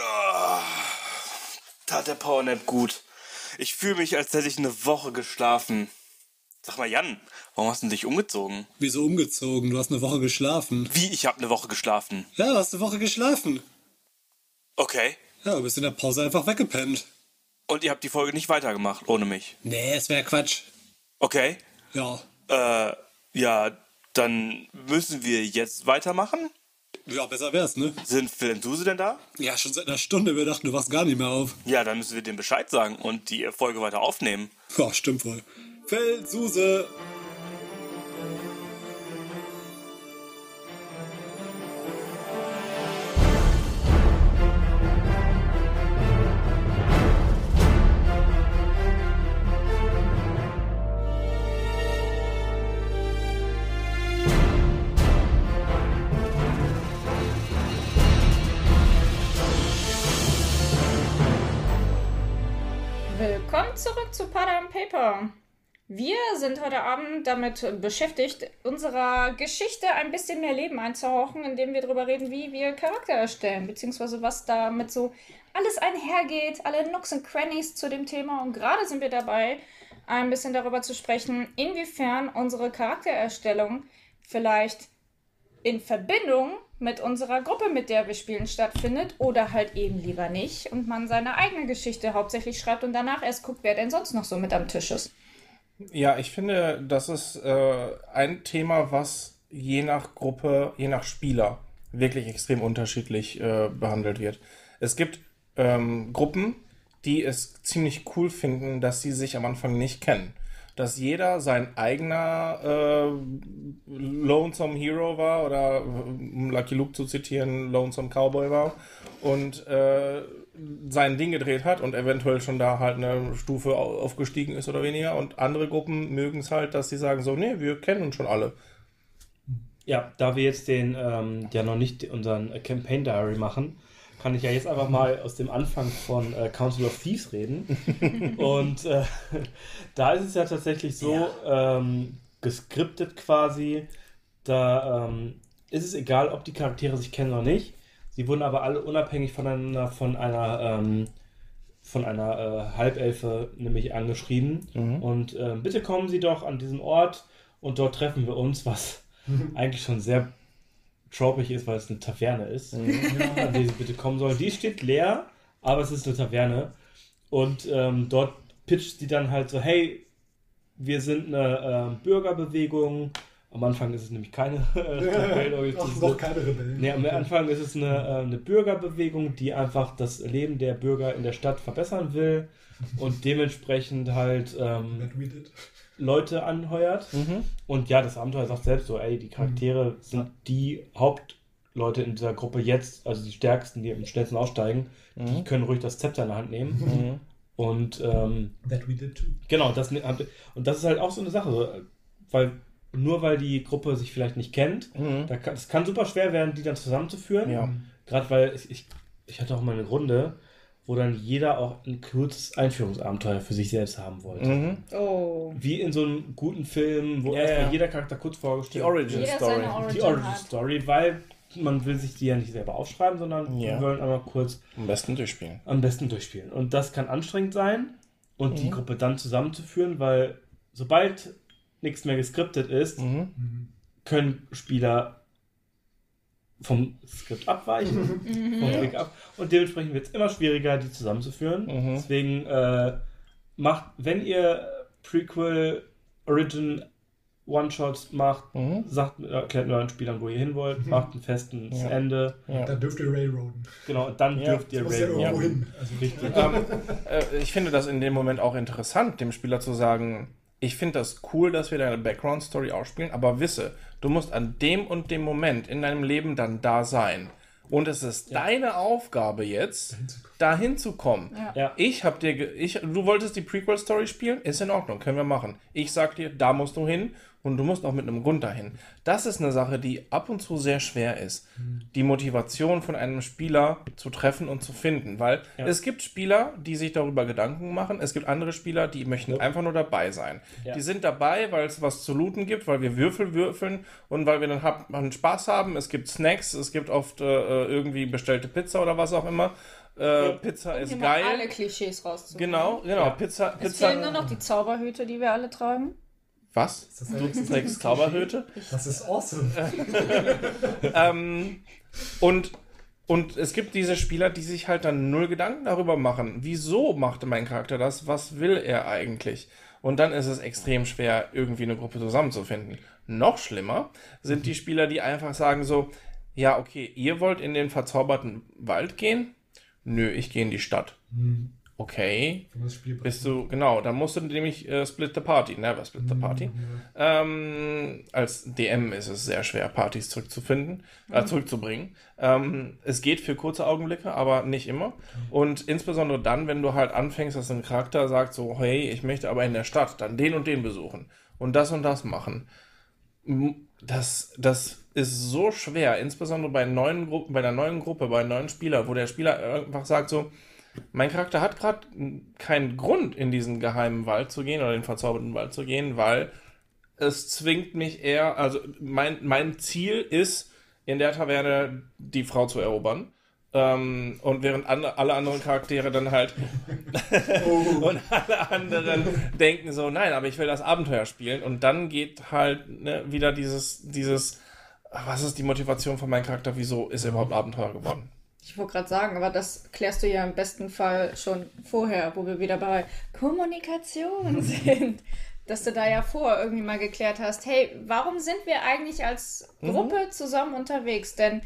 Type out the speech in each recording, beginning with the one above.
Ah, tat der Powernap gut. Ich fühle mich, als hätte ich eine Woche geschlafen. Sag mal, Jan, warum hast du dich umgezogen? Wieso umgezogen? Du hast eine Woche geschlafen. Wie, ich habe eine Woche geschlafen? Ja, du hast eine Woche geschlafen. Okay. Ja, du bist in der Pause einfach weggepennt. Und ihr habt die Folge nicht weitergemacht, ohne mich? Nee, es wäre Quatsch. Okay. Ja. Äh, ja, dann müssen wir jetzt weitermachen? Ja, besser wär's, ne? Sind Phil und Suse denn da? Ja, schon seit einer Stunde. Wir dachten, du wachst gar nicht mehr auf. Ja, dann müssen wir dem Bescheid sagen und die Folge weiter aufnehmen. Ja, stimmt wohl. Phil, Suse. Willkommen zurück zu Pada and Paper. Wir sind heute Abend damit beschäftigt, unserer Geschichte ein bisschen mehr Leben einzuhauchen, indem wir darüber reden, wie wir Charakter erstellen, beziehungsweise was damit so alles einhergeht, alle Nooks und Crannies zu dem Thema. Und gerade sind wir dabei, ein bisschen darüber zu sprechen, inwiefern unsere Charaktererstellung vielleicht in Verbindung mit unserer Gruppe, mit der wir spielen, stattfindet oder halt eben lieber nicht und man seine eigene Geschichte hauptsächlich schreibt und danach erst guckt, wer denn sonst noch so mit am Tisch ist. Ja, ich finde, das ist äh, ein Thema, was je nach Gruppe, je nach Spieler wirklich extrem unterschiedlich äh, behandelt wird. Es gibt ähm, Gruppen, die es ziemlich cool finden, dass sie sich am Anfang nicht kennen. Dass jeder sein eigener äh, Lonesome Hero war oder um Lucky Luke zu zitieren, Lonesome Cowboy war und äh, sein Ding gedreht hat und eventuell schon da halt eine Stufe au- aufgestiegen ist oder weniger. Und andere Gruppen mögen es halt, dass sie sagen so, nee, wir kennen uns schon alle. Ja, da wir jetzt den, ähm, ja noch nicht unseren Campaign Diary machen, kann ich ja jetzt einfach mal aus dem Anfang von äh, Council of Thieves reden. Und äh, da ist es ja tatsächlich so, ähm, geskriptet quasi, da ähm, ist es egal, ob die Charaktere sich kennen oder nicht. Sie wurden aber alle unabhängig voneinander von einer ähm, von einer äh, Halbelfe nämlich angeschrieben. Und äh, bitte kommen Sie doch an diesen Ort und dort treffen wir uns, was eigentlich schon sehr tropig ist, weil es eine Taverne ist, an die Sie bitte kommen sollen. Die steht leer, aber es ist eine Taverne. Und ähm, dort pitcht sie dann halt so, hey, wir sind eine ähm, Bürgerbewegung. Am Anfang ist es nämlich keine äh, Rebellenorganisation. Noch keine Rebellen. Nee, am Anfang ist es eine, äh, eine Bürgerbewegung, die einfach das Leben der Bürger in der Stadt verbessern will und dementsprechend halt ähm. Leute anheuert. Und ja, das Abenteuer sagt selbst so, ey, die Charaktere sind die Hauptleute in dieser Gruppe jetzt, also die stärksten, die am schnellsten aussteigen, die können ruhig das Zepter in der Hand nehmen. Und ähm, That we did too. Genau, das, und das ist halt auch so eine Sache, weil nur weil die Gruppe sich vielleicht nicht kennt, da kann, das kann super schwer werden, die dann zusammenzuführen. Ja. Gerade weil ich, ich, ich hatte auch mal eine Runde, wo dann jeder auch ein kurzes Einführungsabenteuer für sich selbst haben wollte. Oh. Wie in so einem guten Film, wo Ja, erstmal ja. jeder Charakter kurz Die vorgestellt Origin Jeder Story. seine Origin Die Origin hat. Story, weil man will sich die ja nicht selber aufschreiben, sondern Ja. wir wollen einmal kurz Am besten durchspielen. am besten durchspielen. Und das kann anstrengend sein und Mhm. die Gruppe dann zusammenzuführen, weil sobald nichts mehr geskriptet ist, Mhm. können Spieler vom Skript abweichen, Mhm. vom Weg ab. Und dementsprechend wird es immer schwieriger, die zusammenzuführen. Mhm. Deswegen äh, macht, wenn ihr Prequel, Origin, One-Shots macht, Mhm. sagt, erklärt euren Spielern, wo ihr hin wollt, macht ein festes Ja. Ende. Da dürft ihr Railroaden. Genau, dann Ja, dürft ihr muss ja hin. Also, Richtig. ähm, äh, ich finde das in dem Moment auch interessant, dem Spieler zu sagen, ich finde das cool, dass wir deine Background-Story ausspielen, aber wisse, du musst an dem und dem Moment in deinem Leben dann da sein. Und es ist deine Aufgabe jetzt, dahin zu kommen. Ja. Ich hab dir, ich, du wolltest die Prequel-Story spielen, ist in Ordnung, können wir machen. Ich sag dir, da musst du hin und du musst auch mit einem Grund dahin. Das ist eine Sache, die ab und zu sehr schwer ist, die Motivation von einem Spieler zu treffen und zu finden, weil Ja. es gibt Spieler, die sich darüber Gedanken machen, es gibt andere Spieler, die möchten einfach nur dabei sein. Ja. Die sind dabei, weil es was zu looten gibt, weil wir Würfel würfeln und weil wir dann hab, einen Spaß haben. Es gibt Snacks, es gibt oft äh, irgendwie bestellte Pizza oder was auch immer. Äh, Pizza ist geil. alle Klischees rauszuholen. Genau, genau. Ja. Pizza, Es fehlen nur Pizza. noch die Zauberhüte, die wir alle tragen. Was? Das Du trägst Zauberhüte? Das ist awesome. ähm, und, und es gibt diese Spieler, die sich halt dann null Gedanken darüber machen. Wieso machte mein Charakter das? Was will er eigentlich? Und dann ist es extrem schwer, irgendwie eine Gruppe zusammenzufinden. Noch schlimmer sind die Spieler, die einfach sagen so, ja, okay, ihr wollt in den verzauberten Wald gehen? Nö, ich gehe in die Stadt. Okay, bist du, genau, dann musst du nämlich äh, split the party, never split the party. Ähm, als DM ist es sehr schwer, Partys zurückzufinden, äh, zurückzubringen. Ähm, es geht für kurze Augenblicke, aber nicht immer. Und insbesondere dann, wenn du halt anfängst, dass ein Charakter sagt so, hey, ich möchte aber in der Stadt dann den und den besuchen und das und das machen. Das, das ist so schwer, insbesondere bei neuen Gruppen, bei einer neuen Gruppe, bei einem neuen Spieler, wo der Spieler einfach sagt so, mein Charakter hat gerade keinen Grund, in diesen geheimen Wald zu gehen oder den verzauberten Wald zu gehen, weil es zwingt mich eher, also mein, mein Ziel ist, in der Taverne die Frau zu erobern. Ähm, und während andre, alle anderen Charaktere dann halt und alle anderen denken so, nein, aber ich will das Abenteuer spielen. Und dann geht halt ne, wieder dieses, dieses, was ist die Motivation von meinem Charakter, wieso ist er überhaupt Abenteuer geworden? Ich wollte gerade sagen, aber das klärst du ja im besten Fall schon vorher, wo wir wieder bei Kommunikation sind. Dass du da ja vorher irgendwie mal geklärt hast, hey, warum sind wir eigentlich als Gruppe zusammen unterwegs? Denn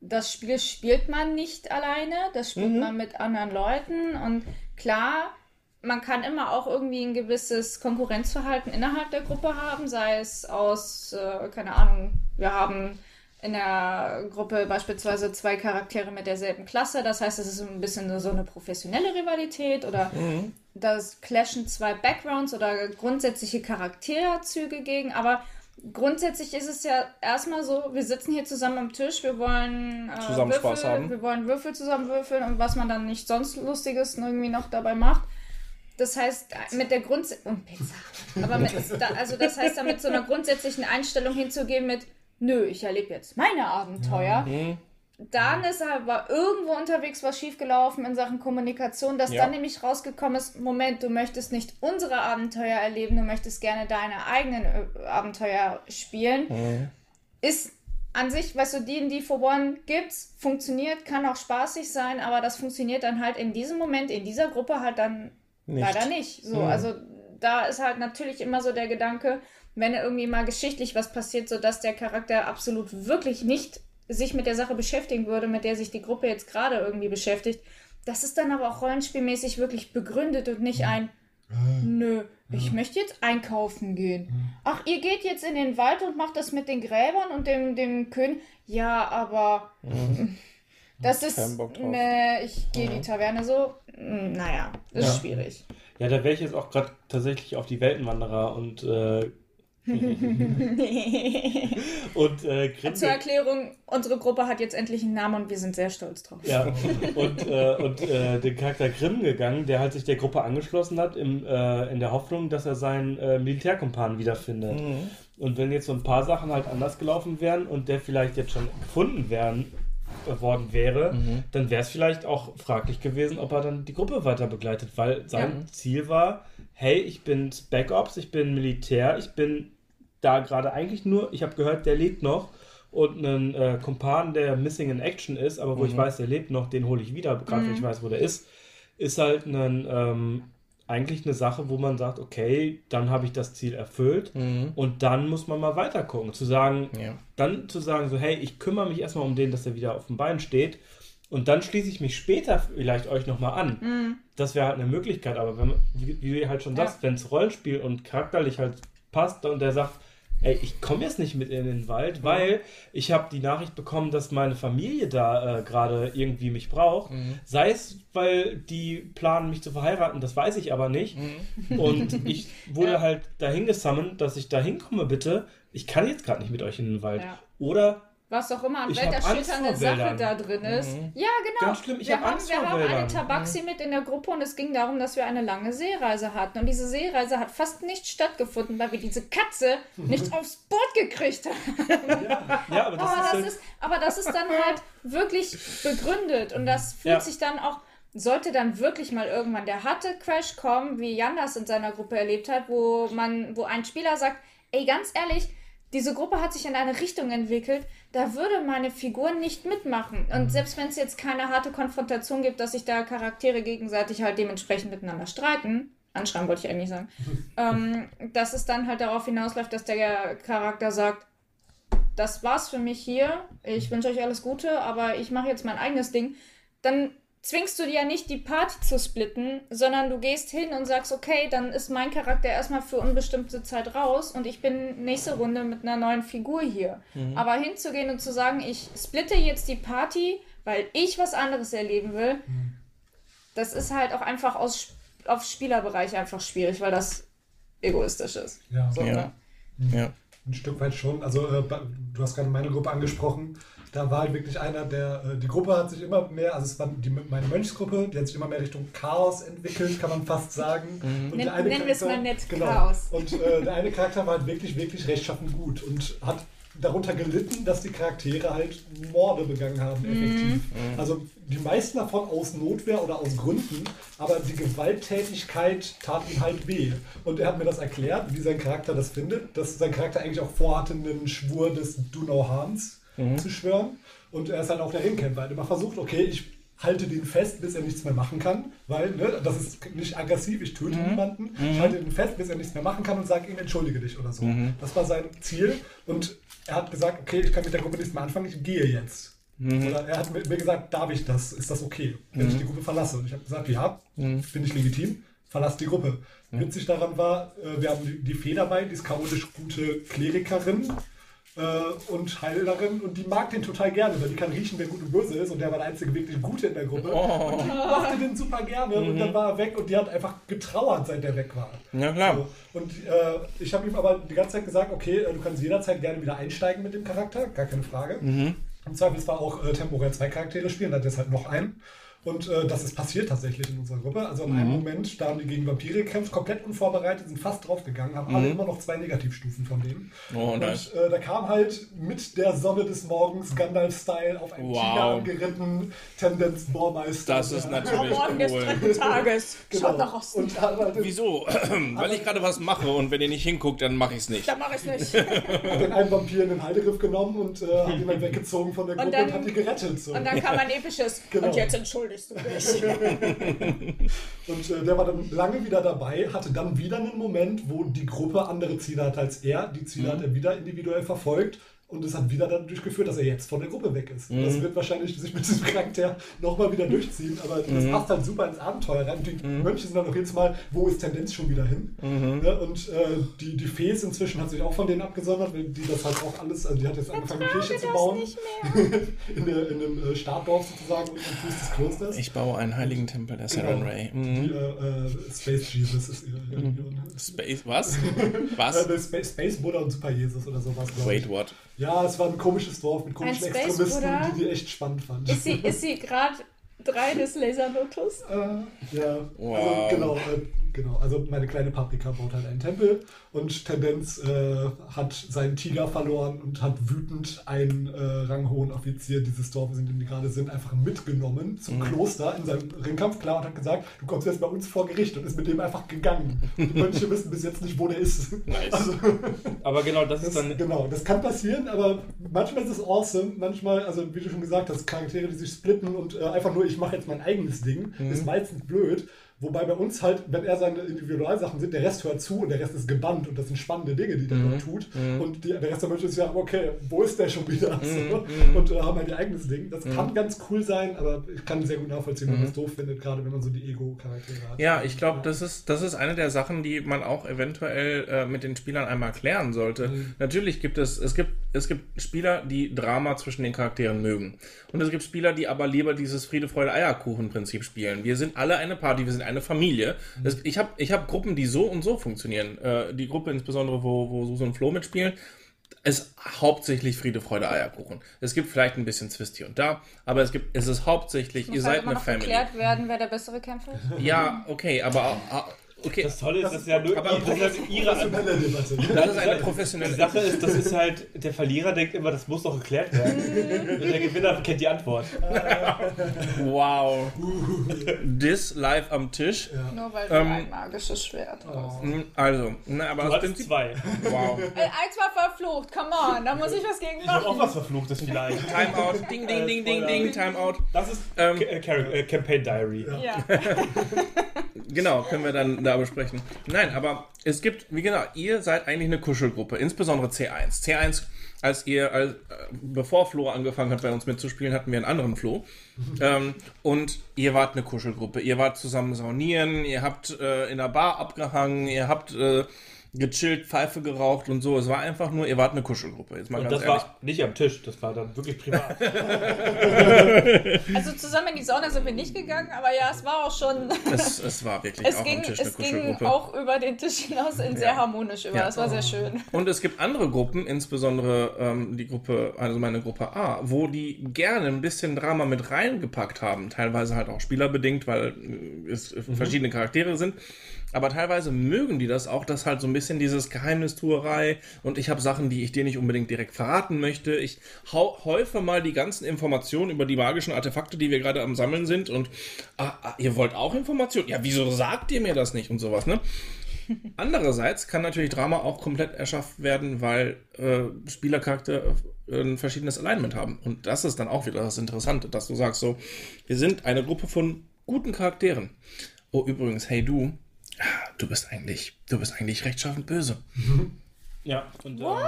das Spiel spielt man nicht alleine, das spielt man mit anderen Leuten und klar, man kann immer auch irgendwie ein gewisses Konkurrenzverhalten innerhalb der Gruppe haben, sei es aus, äh, keine Ahnung, wir haben in der Gruppe beispielsweise zwei Charaktere mit derselben Klasse. Das heißt, es ist ein bisschen so eine professionelle Rivalität oder das clashen zwei Backgrounds oder grundsätzliche Charakterzüge gegen. Aber grundsätzlich ist es ja erstmal so, wir sitzen hier zusammen am Tisch, wir wollen äh, Zusammen Würfel, Spaß haben. wir wollen Würfel zusammen würfeln und was man dann nicht sonst Lustiges irgendwie noch dabei macht. Das heißt, mit der Grund und Pizza. Aber mit, also das heißt, da mit so einer grundsätzlichen Einstellung hinzugehen mit, nö, ich erlebe jetzt meine Abenteuer. Mhm. Dann ist aber irgendwo unterwegs was schiefgelaufen in Sachen Kommunikation, dass Ja. dann nämlich rausgekommen ist, Moment, du möchtest nicht unsere Abenteuer erleben, du möchtest gerne deine eigenen äh, Abenteuer spielen. Mhm. Ist an sich, weißt du, D&D for One gibt's, funktioniert, kann auch spaßig sein, aber das funktioniert dann halt in diesem Moment, in dieser Gruppe halt dann Nicht. leider nicht. So, Mhm. also da ist halt natürlich immer so der Gedanke, wenn irgendwie mal geschichtlich was passiert, sodass der Charakter absolut wirklich nicht sich mit der Sache beschäftigen würde, mit der sich die Gruppe jetzt gerade irgendwie beschäftigt. Das ist dann aber auch rollenspielmäßig wirklich begründet und nicht ein, nö, ich möchte jetzt einkaufen gehen. Ach, ihr geht jetzt in den Wald und macht das mit den Gräbern und dem, dem König. Ja, aber das ist, ne, ich gehe die Taverne so, mm, naja, ist Ja. schwierig. Ja, da wäre ich jetzt auch gerade tatsächlich auf die Weltenwanderer und äh, und äh, Grimge- Zur Erklärung, unsere Gruppe hat jetzt endlich einen Namen und wir sind sehr stolz drauf. Ja, und, äh, und äh, den Charakter Grimm gegangen, der halt sich der Gruppe angeschlossen hat, im, äh, in der Hoffnung, dass er seinen äh, Militärkumpan wiederfindet. Und wenn jetzt so ein paar Sachen halt anders gelaufen wären und der vielleicht jetzt schon gefunden wären, worden wäre, dann wäre es vielleicht auch fraglich gewesen, ob er dann die Gruppe weiter begleitet, weil sein Ziel war, hey, ich bin Ops, ich bin Militär, ich bin da gerade eigentlich nur, ich habe gehört, der lebt noch und einen äh, Kumpan, der missing in action ist, aber wo ich weiß, der lebt noch, den hole ich wieder, gerade wenn ich weiß, wo der ist, ist halt ein, ähm, eigentlich eine Sache, wo man sagt, okay, dann habe ich das Ziel erfüllt und dann muss man mal weiter gucken. Zu sagen, Ja. dann zu sagen, so, hey, ich kümmere mich erstmal um den, dass er wieder auf dem Bein steht und dann schließe ich mich später vielleicht euch nochmal an. Das wäre halt eine Möglichkeit, aber wenn man, wie, wie du halt schon Ja. sagst, wenn es Rollenspiel und charakterlich halt passt und der sagt, ey, ich komme jetzt nicht mit in den Wald, weil ich habe die Nachricht bekommen, dass meine Familie da äh, gerade irgendwie mich braucht. Sei es, weil die planen, mich zu verheiraten, das weiß ich aber nicht. Und ich wurde Ja. halt dahin gesammelt, dass ich da hinkomme, bitte. Ich kann jetzt gerade nicht mit euch in den Wald. Ja. Oder Was auch immer an welterschütternde Sache Wäldern. da drin ist. Ja, genau. Ganz schlimm, ich wir hab haben, Angst wir vor haben eine. Tabaxi mit in der Gruppe und es ging darum, dass wir eine lange Seereise hatten. Und diese Seereise hat fast nicht stattgefunden, weil wir diese Katze nicht aufs Boot gekriegt haben. ja, aber das aber, ist, das halt, ist, aber das ist dann halt wirklich begründet und das fühlt Ja. sich dann auch, sollte dann wirklich mal irgendwann der harte Crash kommen, wie Jan das in seiner Gruppe erlebt hat, wo man, wo ein Spieler sagt, ey, ganz ehrlich, diese Gruppe hat sich in eine Richtung entwickelt, da würde meine Figur nicht mitmachen. Und selbst wenn es jetzt keine harte Konfrontation gibt, dass sich da Charaktere gegenseitig halt dementsprechend miteinander streiten, anschreiben wollte ich eigentlich sagen, ähm, dass es dann halt darauf hinausläuft, dass der Charakter sagt, das war's für mich hier. Ich wünsche euch alles Gute, aber ich mache jetzt mein eigenes Ding. Dann zwingst du dir ja nicht, die Party zu splitten, sondern du gehst hin und sagst, okay, dann ist mein Charakter erstmal für unbestimmte Zeit raus und ich bin nächste Runde mit einer neuen Figur hier. Aber hinzugehen und zu sagen, ich splitte jetzt die Party, weil ich was anderes erleben will, das ist halt auch einfach aus, auf Spielerbereich einfach schwierig, weil das egoistisch ist. Ja, So, Ja. ne? Ja. ein Stück weit schon. Also äh, du hast gerade meine Gruppe angesprochen. Da war halt wirklich einer, der, äh, die Gruppe hat sich immer mehr, also es war die, meine Mönchsgruppe, die hat sich immer mehr Richtung Chaos entwickelt, kann man fast sagen. Und Nenn- der eine nennen wir es Charakter- mal nett genau. Chaos. Und äh, der eine Charakter war halt wirklich, wirklich rechtschaffen gut und hat darunter gelitten, dass die Charaktere halt Morde begangen haben, Mhm. effektiv. Also die meisten davon aus Notwehr oder aus Gründen, aber die Gewalttätigkeit tat ihm halt weh. Und er hat mir das erklärt, wie sein Charakter das findet, dass sein Charakter eigentlich auch vorhatte, einen Schwur des Do No Harms zu schwören. Und er ist halt auch der Ringkämpfer. Er hat immer versucht, okay, ich halte den fest, bis er nichts mehr machen kann, weil ne, das ist nicht aggressiv, ich töte niemanden. Ich halte den fest, bis er nichts mehr machen kann und sage ihm, entschuldige dich oder so. Das war sein Ziel und er hat gesagt, okay, ich kann mit der Gruppe nichts mehr anfangen, ich gehe jetzt. Oder er hat mir gesagt, darf ich das? Ist das okay, wenn ich die Gruppe verlasse? Und ich habe gesagt, ja, finde ich legitim, verlass die Gruppe. Witzig daran war, äh, wir haben die, die Fee dabei, die ist chaotisch gute Klerikerin äh, und Heilerin und die mag den total gerne, weil die kann riechen, wer gut und böse ist und der war der einzige wirklich Gute in der Gruppe und die mochte den super gerne und dann war er weg und die hat einfach getrauert, seit er weg war. Ja, klar. So. Und äh, ich habe ihm aber die ganze Zeit gesagt, okay, äh, du kannst jederzeit gerne wieder einsteigen mit dem Charakter, gar keine Frage. Im Zweifelsfall auch äh, temporär zwei Charaktere spielen, dann hat jetzt halt noch einen. Und äh, das ist passiert tatsächlich in unserer Gruppe. Also in einem Moment, da haben die gegen Vampire gekämpft, komplett unvorbereitet, sind fast draufgegangen, haben alle immer noch zwei Negativstufen von denen. Oh, und nice. äh, da kam halt mit der Sonne des Morgens Gandalf-Style auf einen Wow. Tiger angeritten, Tendenz Bohrmeister. Das ist Ja. natürlich Morgen des dritten Tages. Genau. Schaut nach Osten. Und halt Wieso? Weil ich gerade was mache und wenn ihr nicht hinguckt, dann mache ich es nicht. Da mache ich nicht. hat den einen Vampir in den Haltegriff genommen und äh, hat ihn dann weggezogen von der Und Gruppe und, dann- hat ihn gerettet. So. Und dann kam ein episches. Genau. Und jetzt entschuldigst du dich. Und äh, der war dann lange wieder dabei, hatte dann wieder einen Moment, wo die Gruppe andere Ziele hat als er. Die Ziele hat er wieder individuell verfolgt. Und es hat wieder dadurch geführt, dass er jetzt von der Gruppe weg ist. Und Das wird wahrscheinlich sich mit diesem Charakter nochmal wieder durchziehen, aber das passt halt super ins Abenteuer rein. Die Mönche sind dann auch jedes Mal, wo ist Tendenz schon wieder hin? Ja, und äh, die, die Fee ist inzwischen hat sich auch von denen abgesondert, weil die das halt auch alles, also die hat jetzt angefangen, eine Kirche zu bauen. in, der, in einem äh, Startdorf sozusagen und am Fuß des Klosters. Ich baue einen heiligen Tempel der Saren Ray. Die, Mhm. äh, äh, Space Jesus ist ihre Religion. Space, was? Äh, Was? der Space, Space Buddha und Super Jesus oder sowas. Wait, ich. what? Ja, es war ein komisches Dorf mit komischen Ein Space Extremisten, Buddha? die die echt spannend fanden. Ist sie, ist sie gerade drei des Laserlotus? Äh, ja, Wow. also genau, äh, genau. Also meine kleine Paprika baut halt einen Tempel und Tendenz äh, hat seinen Tiger verloren und hat wütend einen äh, ranghohen Offizier dieses Dorfes, in dem die gerade sind, einfach mitgenommen Mhm. zum Kloster in seinem Ringkampf klar und hat gesagt, du kommst jetzt bei uns vor Gericht und ist mit dem einfach gegangen. Die Mönche wissen bis jetzt nicht, wo der ist. Nice. Also, aber genau das das, ist dann. genau, das kann passieren, aber manchmal ist es awesome. Manchmal, also wie du schon gesagt hast, Charaktere, die sich splitten und äh, einfach nur, ich mache jetzt mein eigenes Ding, Mhm. ist meistens blöd. Wobei bei uns halt, wenn er seine Individualsachen sind, der Rest hört zu und der Rest ist gebannt und das sind spannende Dinge, die der Mhm. dort tut. Und die, der Rest der Menschen ist ja, okay, wo ist der schon wieder? Mhm. So. Und äh, haben halt ihr eigenes Ding. Das kann ganz cool sein, aber ich kann sehr gut nachvollziehen, wenn man das doof findet, gerade wenn man so die Ego-Charaktere hat. Mhm. Ja, ich glaube, das ist, das ist eine der Sachen, die man auch eventuell äh, mit den Spielern einmal klären sollte. Natürlich gibt es, es gibt, es gibt Spieler, die Drama zwischen den Charakteren mögen. Und es gibt Spieler, die aber lieber dieses Friede, Freude, Eierkuchen-Prinzip spielen. Wir sind alle eine Party, wir sind eine Familie. Es, ich habe ich hab Gruppen, die so und so funktionieren. Äh, die Gruppe insbesondere, wo, wo Susan und Flo mitspielen, ist hauptsächlich Friede, Freude, Eierkuchen. Es gibt vielleicht ein bisschen Zwist hier und da, aber es gibt, es ist hauptsächlich, ihr Muss seid halt immer eine noch Family. geklärt werden, wer der bessere Kämpfer ist. Ja, okay, aber auch- okay. Das Tolle ist, das ist ja nur aber- das ist halt ihre Professionelle Debatte. Das ist eine Die professionelle Sache ist, das ist halt, der Verlierer denkt immer, das muss doch geklärt werden. Und der Gewinner kennt die Antwort. Wow. This live am Tisch. Nur weil du Ähm, ein magisches Schwert hast. Hm, Also, na, aber Du das hattest Prinzip. zwei. Wow. Ey, eins war verflucht, come on, da muss ich was gegen Ich habe auch machen. was Verfluchtes vielleicht. Timeout. Ding, ding, ding, ding, ding. Timeout. Das ist Ähm, äh, äh, Campaign Diary. Ja. Genau, können wir dann da besprechen. Nein, aber es gibt, wie gesagt, ihr seid eigentlich eine Kuschelgruppe, insbesondere C1. C1, als ihr, als, äh, bevor Flo angefangen hat, bei uns mitzuspielen, hatten wir einen anderen Flo. Ähm, und ihr wart eine Kuschelgruppe. Ihr wart zusammen saunieren, ihr habt äh, in der Bar abgehangen, ihr habt äh, gechillt, Pfeife geraucht und so. Es war einfach nur, ihr wart eine Kuschelgruppe. Jetzt mal Und ganz das ehrlich. war nicht am Tisch, das war dann wirklich privat. Also zusammen in die Sauna sind wir nicht gegangen, aber ja, es war auch schon. Es, es war wirklich Es auch ging, am Tisch eine es ging Kuschelgruppe. auch über den Tisch hinaus in sehr harmonisch über. Ja. Das war sehr schön. Und es gibt andere Gruppen, insbesondere ähm, die Gruppe, also meine Gruppe A, wo die gerne ein bisschen Drama mit reingepackt haben. Teilweise halt auch spielerbedingt, weil äh, es verschiedene Charaktere sind. Aber teilweise mögen die das auch, dass halt so ein bisschen dieses Geheimnistuerei und ich habe Sachen, die ich dir nicht unbedingt direkt verraten möchte. Ich hau, häufe mal die ganzen Informationen über die magischen Artefakte, die wir gerade am Sammeln sind und ah, ah, ihr wollt auch Informationen? Ja, wieso sagt ihr mir das nicht und sowas, ne? Andererseits kann natürlich Drama auch komplett erschafft werden, weil äh, Spielercharakter äh, ein verschiedenes Alignment haben. Und das ist dann auch wieder das Interessante, dass du sagst so, wir sind eine Gruppe von guten Charakteren. Oh, übrigens, hey du, du bist eigentlich, du bist eigentlich rechtschaffend böse. Ja, und, ähm, What?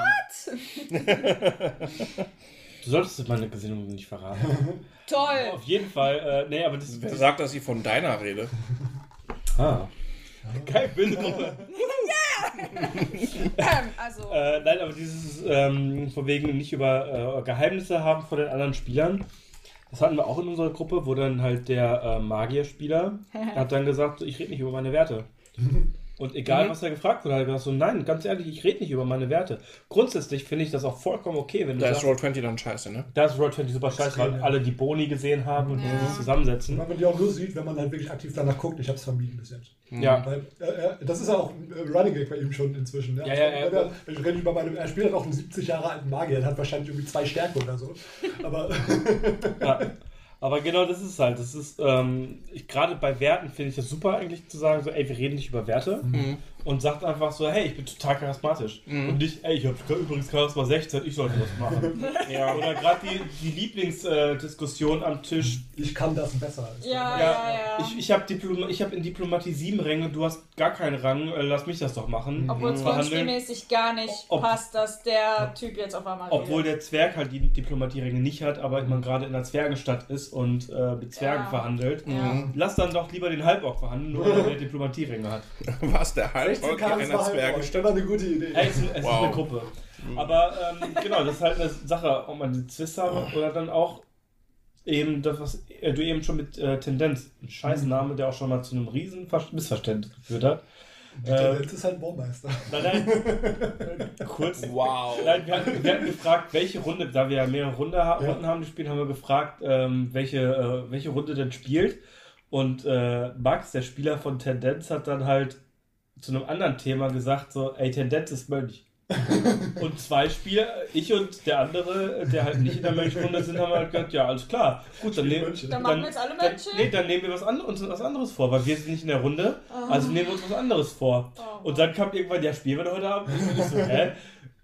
du solltest meine Gesinnung nicht verraten. Toll. Auf jeden Fall, äh, nee, aber das Wer sagt, dass ich von deiner rede? Ah. Kein böse Gruppe. Ähm, also, Äh, nein, aber dieses ähm, von wegen nicht über äh, Geheimnisse haben von den anderen Spielern. Das hatten wir auch in unserer Gruppe, wo dann halt der äh, Magierspieler hat dann gesagt, ich rede nicht über meine Werte. Und egal, Mhm. was er gefragt wurde, hat er gesagt, so, nein, ganz ehrlich, ich rede nicht über meine Werte. Grundsätzlich finde ich das auch vollkommen okay, wenn du Da ist sagst, Roll20 dann scheiße, ne? da ist Roll20 super scheiße, weil ja. alle die Boni gesehen haben und die Ja. sich zusammensetzen. Wenn man die auch nur sieht, wenn man halt wirklich aktiv danach guckt. Ich habe es vermieden bis jetzt. Ja. Weil, äh, äh, das ist ja auch ein äh, Running Gag bei ihm schon inzwischen. Ne? Ja, ja, ja. Wenn er- Ich rede über meine, er spielt halt auch einen 70 Jahre alten Magier, der hat wahrscheinlich irgendwie zwei Stärke oder so. Aber Ja. Aber genau das ist halt, das ist, ähm, gerade bei Werten finde ich das super eigentlich zu sagen, so, ey, wir reden nicht über Werte und sagt einfach so, hey, ich bin total charismatisch. Und nicht, ey, ich habe übrigens Charisma 16, ich sollte das machen. Ja. Oder gerade die, die Lieblingsdiskussion am Tisch. ich kann das besser. Als ja, ja, ja. Ich, ich habe Diploma, ich hab in Diplomatie sieben Ränge, du hast gar keinen Rang, äh, lass mich das doch machen. Obwohl es rollenspielmäßig gar nicht Ob- passt, dass der Typ jetzt auf einmal Obwohl redet. der Zwerg halt die Diplomatieränge nicht hat, aber man gerade in einer Zwergenstadt ist und äh, mit Zwergen Ja. verhandelt. Ja. Lass dann doch lieber den Halborg verhandeln, nur weil der Diplomatieränge hat. Was, der Halb 16 okay, K ist einer mal halb Zwergenstadt? Das war eine gute Idee. Es, ist- es Wow. ist eine Gruppe. Aber ähm, genau, das ist halt eine Sache, ob man den Zwist haben oder dann auch eben das, was äh, du eben schon mit äh, Tendenz, ein Scheißname, der auch schon mal zu einem riesen Ver- Missverständnis geführt hat. Die Äh, Tendenz ist halt ein Baumeister. nein, nein, kurz. Wow. Nein, wir hatten, wir hatten gefragt, welche Runde, da wir ja mehrere Runde, ha- Runden haben gespielt, haben wir gefragt, ähm, welche, äh, welche Runde denn spielt. Und äh, Max, der Spieler von Tendenz, hat dann halt zu einem anderen Thema gesagt, so, ey, Tendenz ist Mönch. und zwei Spieler, ich und der andere, der halt nicht in der Mönchsrunde sind, haben halt gesagt, ja, alles klar. Gut, dann nehmen Mönche. Dann machen wir jetzt alle dann, Mönche? nee, dann nehmen wir was an, uns was anderes vor, weil wir sind nicht in der Runde, also nehmen wir uns was anderes vor. Oh. Und dann kam irgendwann, ja, spielen wir heute Abend. Und ich so, hä?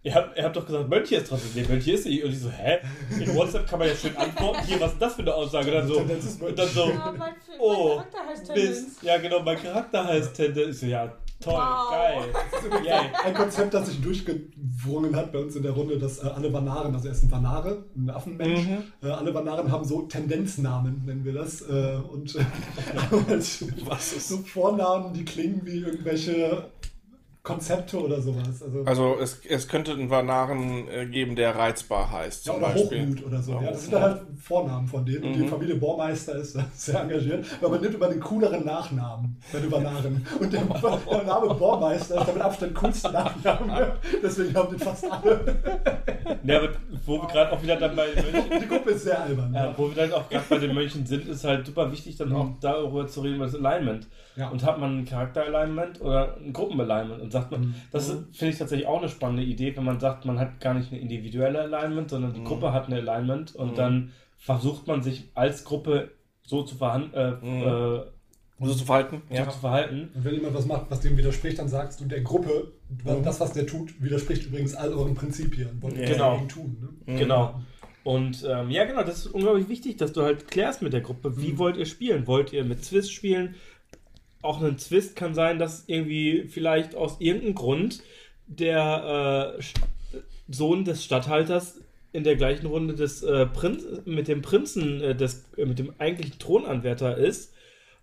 Ihr habt, ihr habt doch gesagt, Mönche ist trotzdem. Nee, Mönche ist nicht. Und ich so, hä? In WhatsApp kann man ja schön antworten. Hier, was ist das für eine Aussage? Und dann so, und dann so Ja, mein, mein oh, Charakter heißt Mist. Tendenz. Ja, genau, mein Charakter heißt Tendenz. Ich so, ja, toll, Wow. geil. Yay. Ein Konzept, das sich durchgewrungen hat bei uns in der Runde, dass äh, alle Vanaren, also er ist ein Vanare, ein Affenmensch, Mhm. äh, alle Vanaren haben so Tendenznamen, nennen wir das. Äh, und äh, Was ist so Vornamen, die klingen wie irgendwelche Konzepte oder sowas. Also, Also es, es könnte einen Vanaren äh, geben, der reizbar heißt. ja, oder Beispiel. Hochmut oder so. Ja, Ja, das sind dann halt Vornamen von denen. Und die Familie Bormeister ist sehr engagiert. Aber man nimmt immer den cooleren Nachnamen bei den Vanaren. Und der, der Name Bormeister ist der mit Abstand coolste Nachname. Deswegen haben den fast alle. Ja, aber wo wir gerade auch wieder dann bei den Mönchen, Die Gruppe ist sehr albern. ja, wo wir dann auch gerade bei den Mönchen sind, ist halt super wichtig, dann auch darüber zu reden, was ist Alignment. Ja. Und hat man ein Charakter-Alignment oder ein Gruppen-Alignment? Und sagt man, das ist- finde ich tatsächlich auch eine spannende Idee, wenn man sagt, man hat gar nicht eine individuelle Alignment, sondern die Gruppe hat eine Alignment und dann versucht man sich als Gruppe so zu, verhan äh, äh, Um so zu verhalten? so zu verhalten. Und wenn jemand was macht, was dem widerspricht, dann sagst du der Gruppe, Mhm. das, was der tut, widerspricht übrigens all euren Prinzipien. Wollt ihr Genau. tun. Ne? Genau. Und ähm, ja, genau, das ist unglaublich wichtig, dass du halt klärst mit der Gruppe, wie wollt ihr spielen? Wollt ihr mit Zwist spielen? Auch ein Zwist kann sein, dass irgendwie vielleicht aus irgendeinem Grund der äh, Sohn des Statthalters in der gleichen Runde des äh, Prinz mit dem Prinzen äh, des äh, mit dem eigentlichen Thronanwärter ist.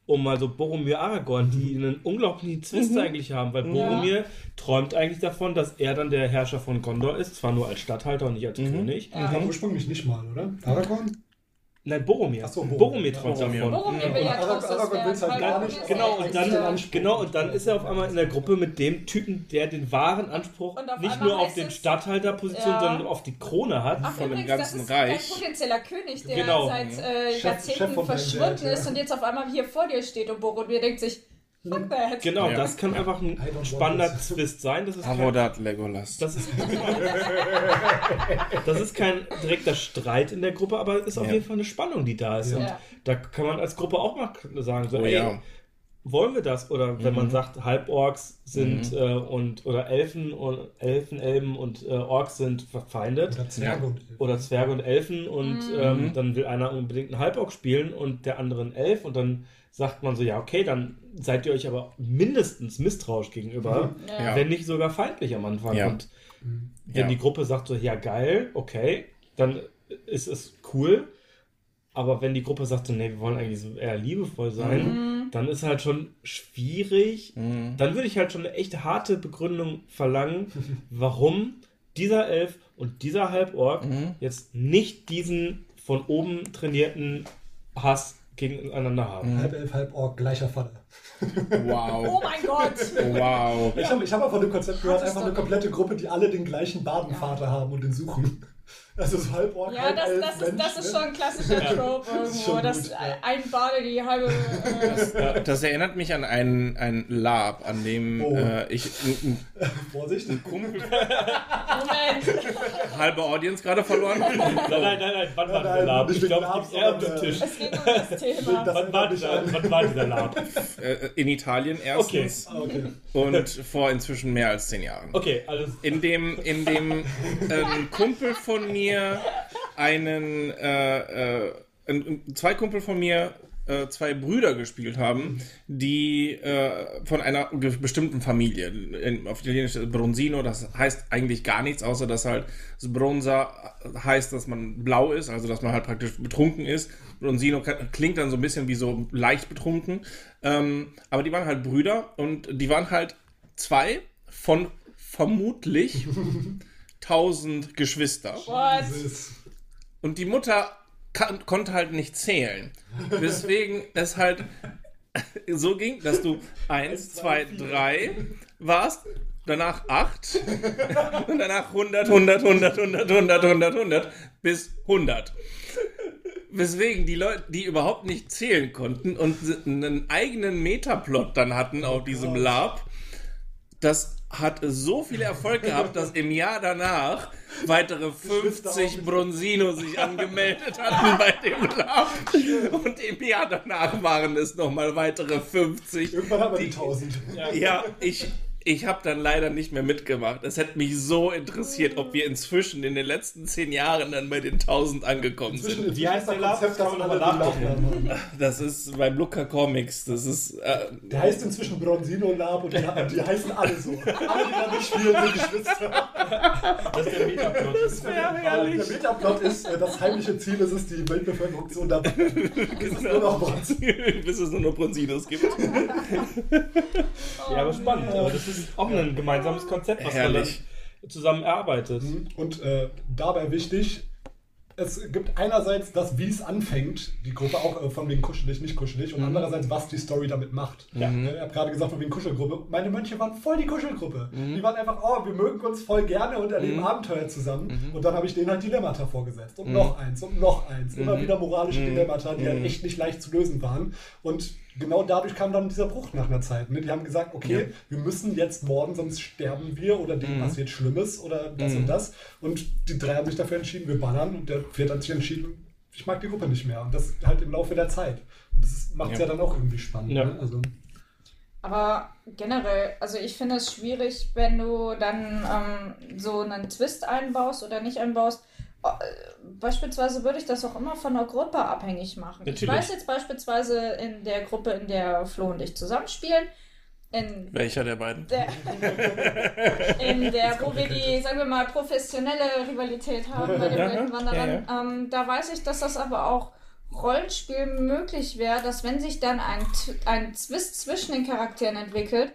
Um mal so Boromir Aragorn, die einen unglaublichen Zwist eigentlich haben, weil Boromir träumt eigentlich davon, dass er dann der Herrscher von Gondor ist, zwar nur als Statthalter und nicht als König. Ich glaube ursprünglich nicht mal, oder? Aragorn? Nein, Boromir. Ach so, Boromir. Boromir träumt Boromir. davon. Boromir will ja Arag- trotzdem Aragorn will's halt gar nicht, Genau, und dann, genau, und dann ist er auf einmal in der Gruppe mit dem Typen, der den wahren Anspruch nicht nur auf den es- Statthalterposition, Ja. sondern auf die Krone hat. Ach, von dem übrigens, ganzen das ist Reich. ein potenzieller König, der Genau. seit äh, Chef- Jahrzehnten Chef von verschwunden ist ja. und jetzt auf einmal hier vor dir steht und Boromir denkt sich, fuck that. Genau, Ja. das kann einfach ein spannender. Twist sein. Das ist kein, Avodat Legolas. das ist, das ist kein direkter Streit in der Gruppe, aber es ist auf Ja. jeden Fall eine Spannung, die da ist. Und da kann man als Gruppe auch mal sagen, so, oh ey, ja. wollen wir das? Oder wenn man Mhm. sagt, Halborgs sind äh, und oder Elfen und Elfen, Elben und äh, Orks sind verfeindet. Oder Zwerge und Oder Zwerge und Elfen und ähm, dann will einer unbedingt einen Halborg spielen und der andere einen Elf und dann sagt man so, ja, okay, dann seid ihr euch aber mindestens misstrauisch gegenüber, Ja. wenn nicht sogar feindlich am Anfang. Ja. Und wenn Ja. die Gruppe sagt so, ja, geil, okay, dann ist es cool. Aber wenn die Gruppe sagt so, nee, wir wollen eigentlich so eher liebevoll sein, dann ist halt schon schwierig. Mhm. Dann würde ich halt schon eine echt harte Begründung verlangen, warum dieser Elf und dieser Halborg Mhm. jetzt nicht diesen von oben trainierten Hass gegeneinander haben. Halb Elf, Halb Ork, gleicher Vater. Wow. Oh mein Gott! Wow. Ich habe ich hab von dem Konzept gehört, einfach eine komplette Gruppe, die alle den gleichen Badenvater haben und den suchen. Also so halb Ork, Ja, halb das, das, ist, Mensch, das ist ne? schon ein klassischer Trope ist irgendwo, dass gut, ja. ein Bade die halbe... Äh, Das erinnert mich an ein, ein Lab, an dem Oh. äh, ich ein, Vorsicht. ein Kumpel, Moment, halbe Audience gerade verloren. Nein, nein, nein, nein, wann war dieser Lab? Ich glaube, es gibt eher auf dem Tisch. es geht um das Thema. Das Wann war, dieser, an- wann war dieser Lab? Äh, in Italien erstens Ah, okay. und vor inzwischen mehr als zehn Jahren. Okay, alles. In dem, in dem äh, Kumpel von mir einen, äh, äh, zwei Kumpel von mir äh, zwei Brüder gespielt haben, die äh, von einer bestimmten Familie, in, auf Italienisch Bronzino, das heißt eigentlich gar nichts, außer dass halt Bronza heißt, dass man blau ist, also dass man halt praktisch betrunken ist. Bronzino klingt dann so ein bisschen wie so leicht betrunken, ähm, aber die waren halt Brüder und die waren halt zwei von vermutlich 1000 Geschwister. What? Und die Mutter kann, konnte halt nicht zählen. Weswegen es halt so ging, dass du 1, 2, 3 warst, danach 8 und danach 100, 100, 100, 100, 100, 100, 100 bis 100. Weswegen die Leute, die überhaupt nicht zählen konnten und einen eigenen Metaplot dann hatten auf diesem Lab, das hat so viel Erfolg gehabt, dass im Jahr danach weitere 50 Bronzino sich angemeldet hatten bei dem Lab. Und im Jahr danach waren es nochmal weitere 50. Irgendwann haben wir die 1000. Ja, ich, Ich habe dann leider nicht mehr mitgemacht. Es hätte mich so interessiert, ob wir inzwischen in den letzten zehn Jahren dann bei den 1000 angekommen Inzwischen sind. Wie heißt der Lab? Konzept, Kann man Nachnamen haben. Das ist beim Luca Comics. Das ist. Äh, Der heißt inzwischen Bronzino Lab und die, die heißen alle so. Alle, die da mitspielen, sind Geschwister. Das ist der Metaplot. Das wäre Der herrlich. Metaplot ist, äh, das heimliche Ziel ist es, die Weltbevölkerung zu unterbrechen. Es ist nur noch Bronz. Bis es nur noch Bronzinos gibt. Ja, aber spannend. Aber das ist auch ein gemeinsames Konzept, was Herrlich. man dann zusammen erarbeitet. Und äh, dabei wichtig, es gibt einerseits das, wie es anfängt, die Gruppe auch äh, von wegen kuschelig, nicht kuschelig, und andererseits, was die Story damit macht. Ja. Äh, Ich habe gerade gesagt, von wegen Kuschelgruppe. Meine Mönche waren voll die Kuschelgruppe. Die waren einfach, oh, wir mögen uns voll gerne und erleben Abenteuer zusammen. Und dann habe ich denen halt Dilemmata vorgesetzt. Und noch eins und noch eins. Immer wieder moralische Dilemmata, die halt echt nicht leicht zu lösen waren. Und genau dadurch kam dann dieser Bruch nach einer Zeit. Ne? Die haben gesagt, okay, wir müssen jetzt morden, sonst sterben wir oder dem passiert Schlimmes oder das und das. Und die drei haben sich dafür entschieden, wir ballern. Und der vierte hat sich entschieden, ich mag die Gruppe nicht mehr. Und das halt im Laufe der Zeit. Und das macht es ja. Ja. dann auch irgendwie spannend. Ja. Ne? Also, Aber generell, also ich finde es schwierig, wenn du dann ähm, so einen Twist einbaust oder nicht einbaust. Beispielsweise würde ich das auch immer von der Gruppe abhängig machen. Ich Natürlich. weiß jetzt beispielsweise in der Gruppe, in der Flo und ich zusammenspielen, in Welcher der beiden? der, in der wo wir die, sagen wir mal, professionelle Rivalität haben bei den Ja, Weltenwanderern, ja, Ähm, da weiß ich, dass das aber auch Rollenspiel möglich wäre, dass wenn sich dann ein, ein Twist zwischen den Charakteren entwickelt,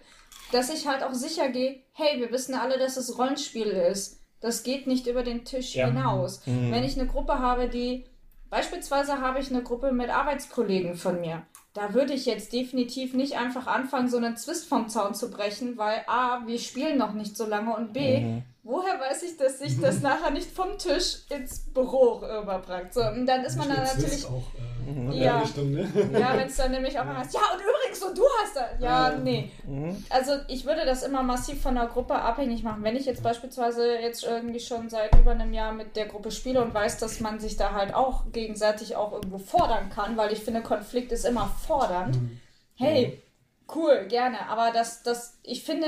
dass ich halt auch sicher gehe, hey, wir wissen alle, dass es Rollenspiel ist. Das geht nicht über den Tisch Ja. hinaus. Wenn ich eine Gruppe habe, die Beispielsweise habe ich eine Gruppe mit Arbeitskollegen von mir. Da würde ich jetzt definitiv nicht einfach anfangen, so einen Zwist vom Zaun zu brechen, weil A, wir spielen noch nicht so lange und B, woher weiß ich, dass sich das nachher nicht vom Tisch ins Büro überbringt. So, und dann ist man dann natürlich. Auch äh, in Ja. der Richtung, ne? Ja, wenn es dann nämlich auch mal heißt, ja, und übrigens, und du hast da. Ja, nee. Also ich würde das immer massiv von der Gruppe abhängig machen. Wenn ich jetzt beispielsweise jetzt irgendwie schon seit über einem Jahr mit der Gruppe spiele und weiß, dass man sich da halt auch gegenseitig auch irgendwo fordern kann, weil ich finde, Konflikt ist immer fordernd. Hey, cool, gerne. Aber das, das, ich finde,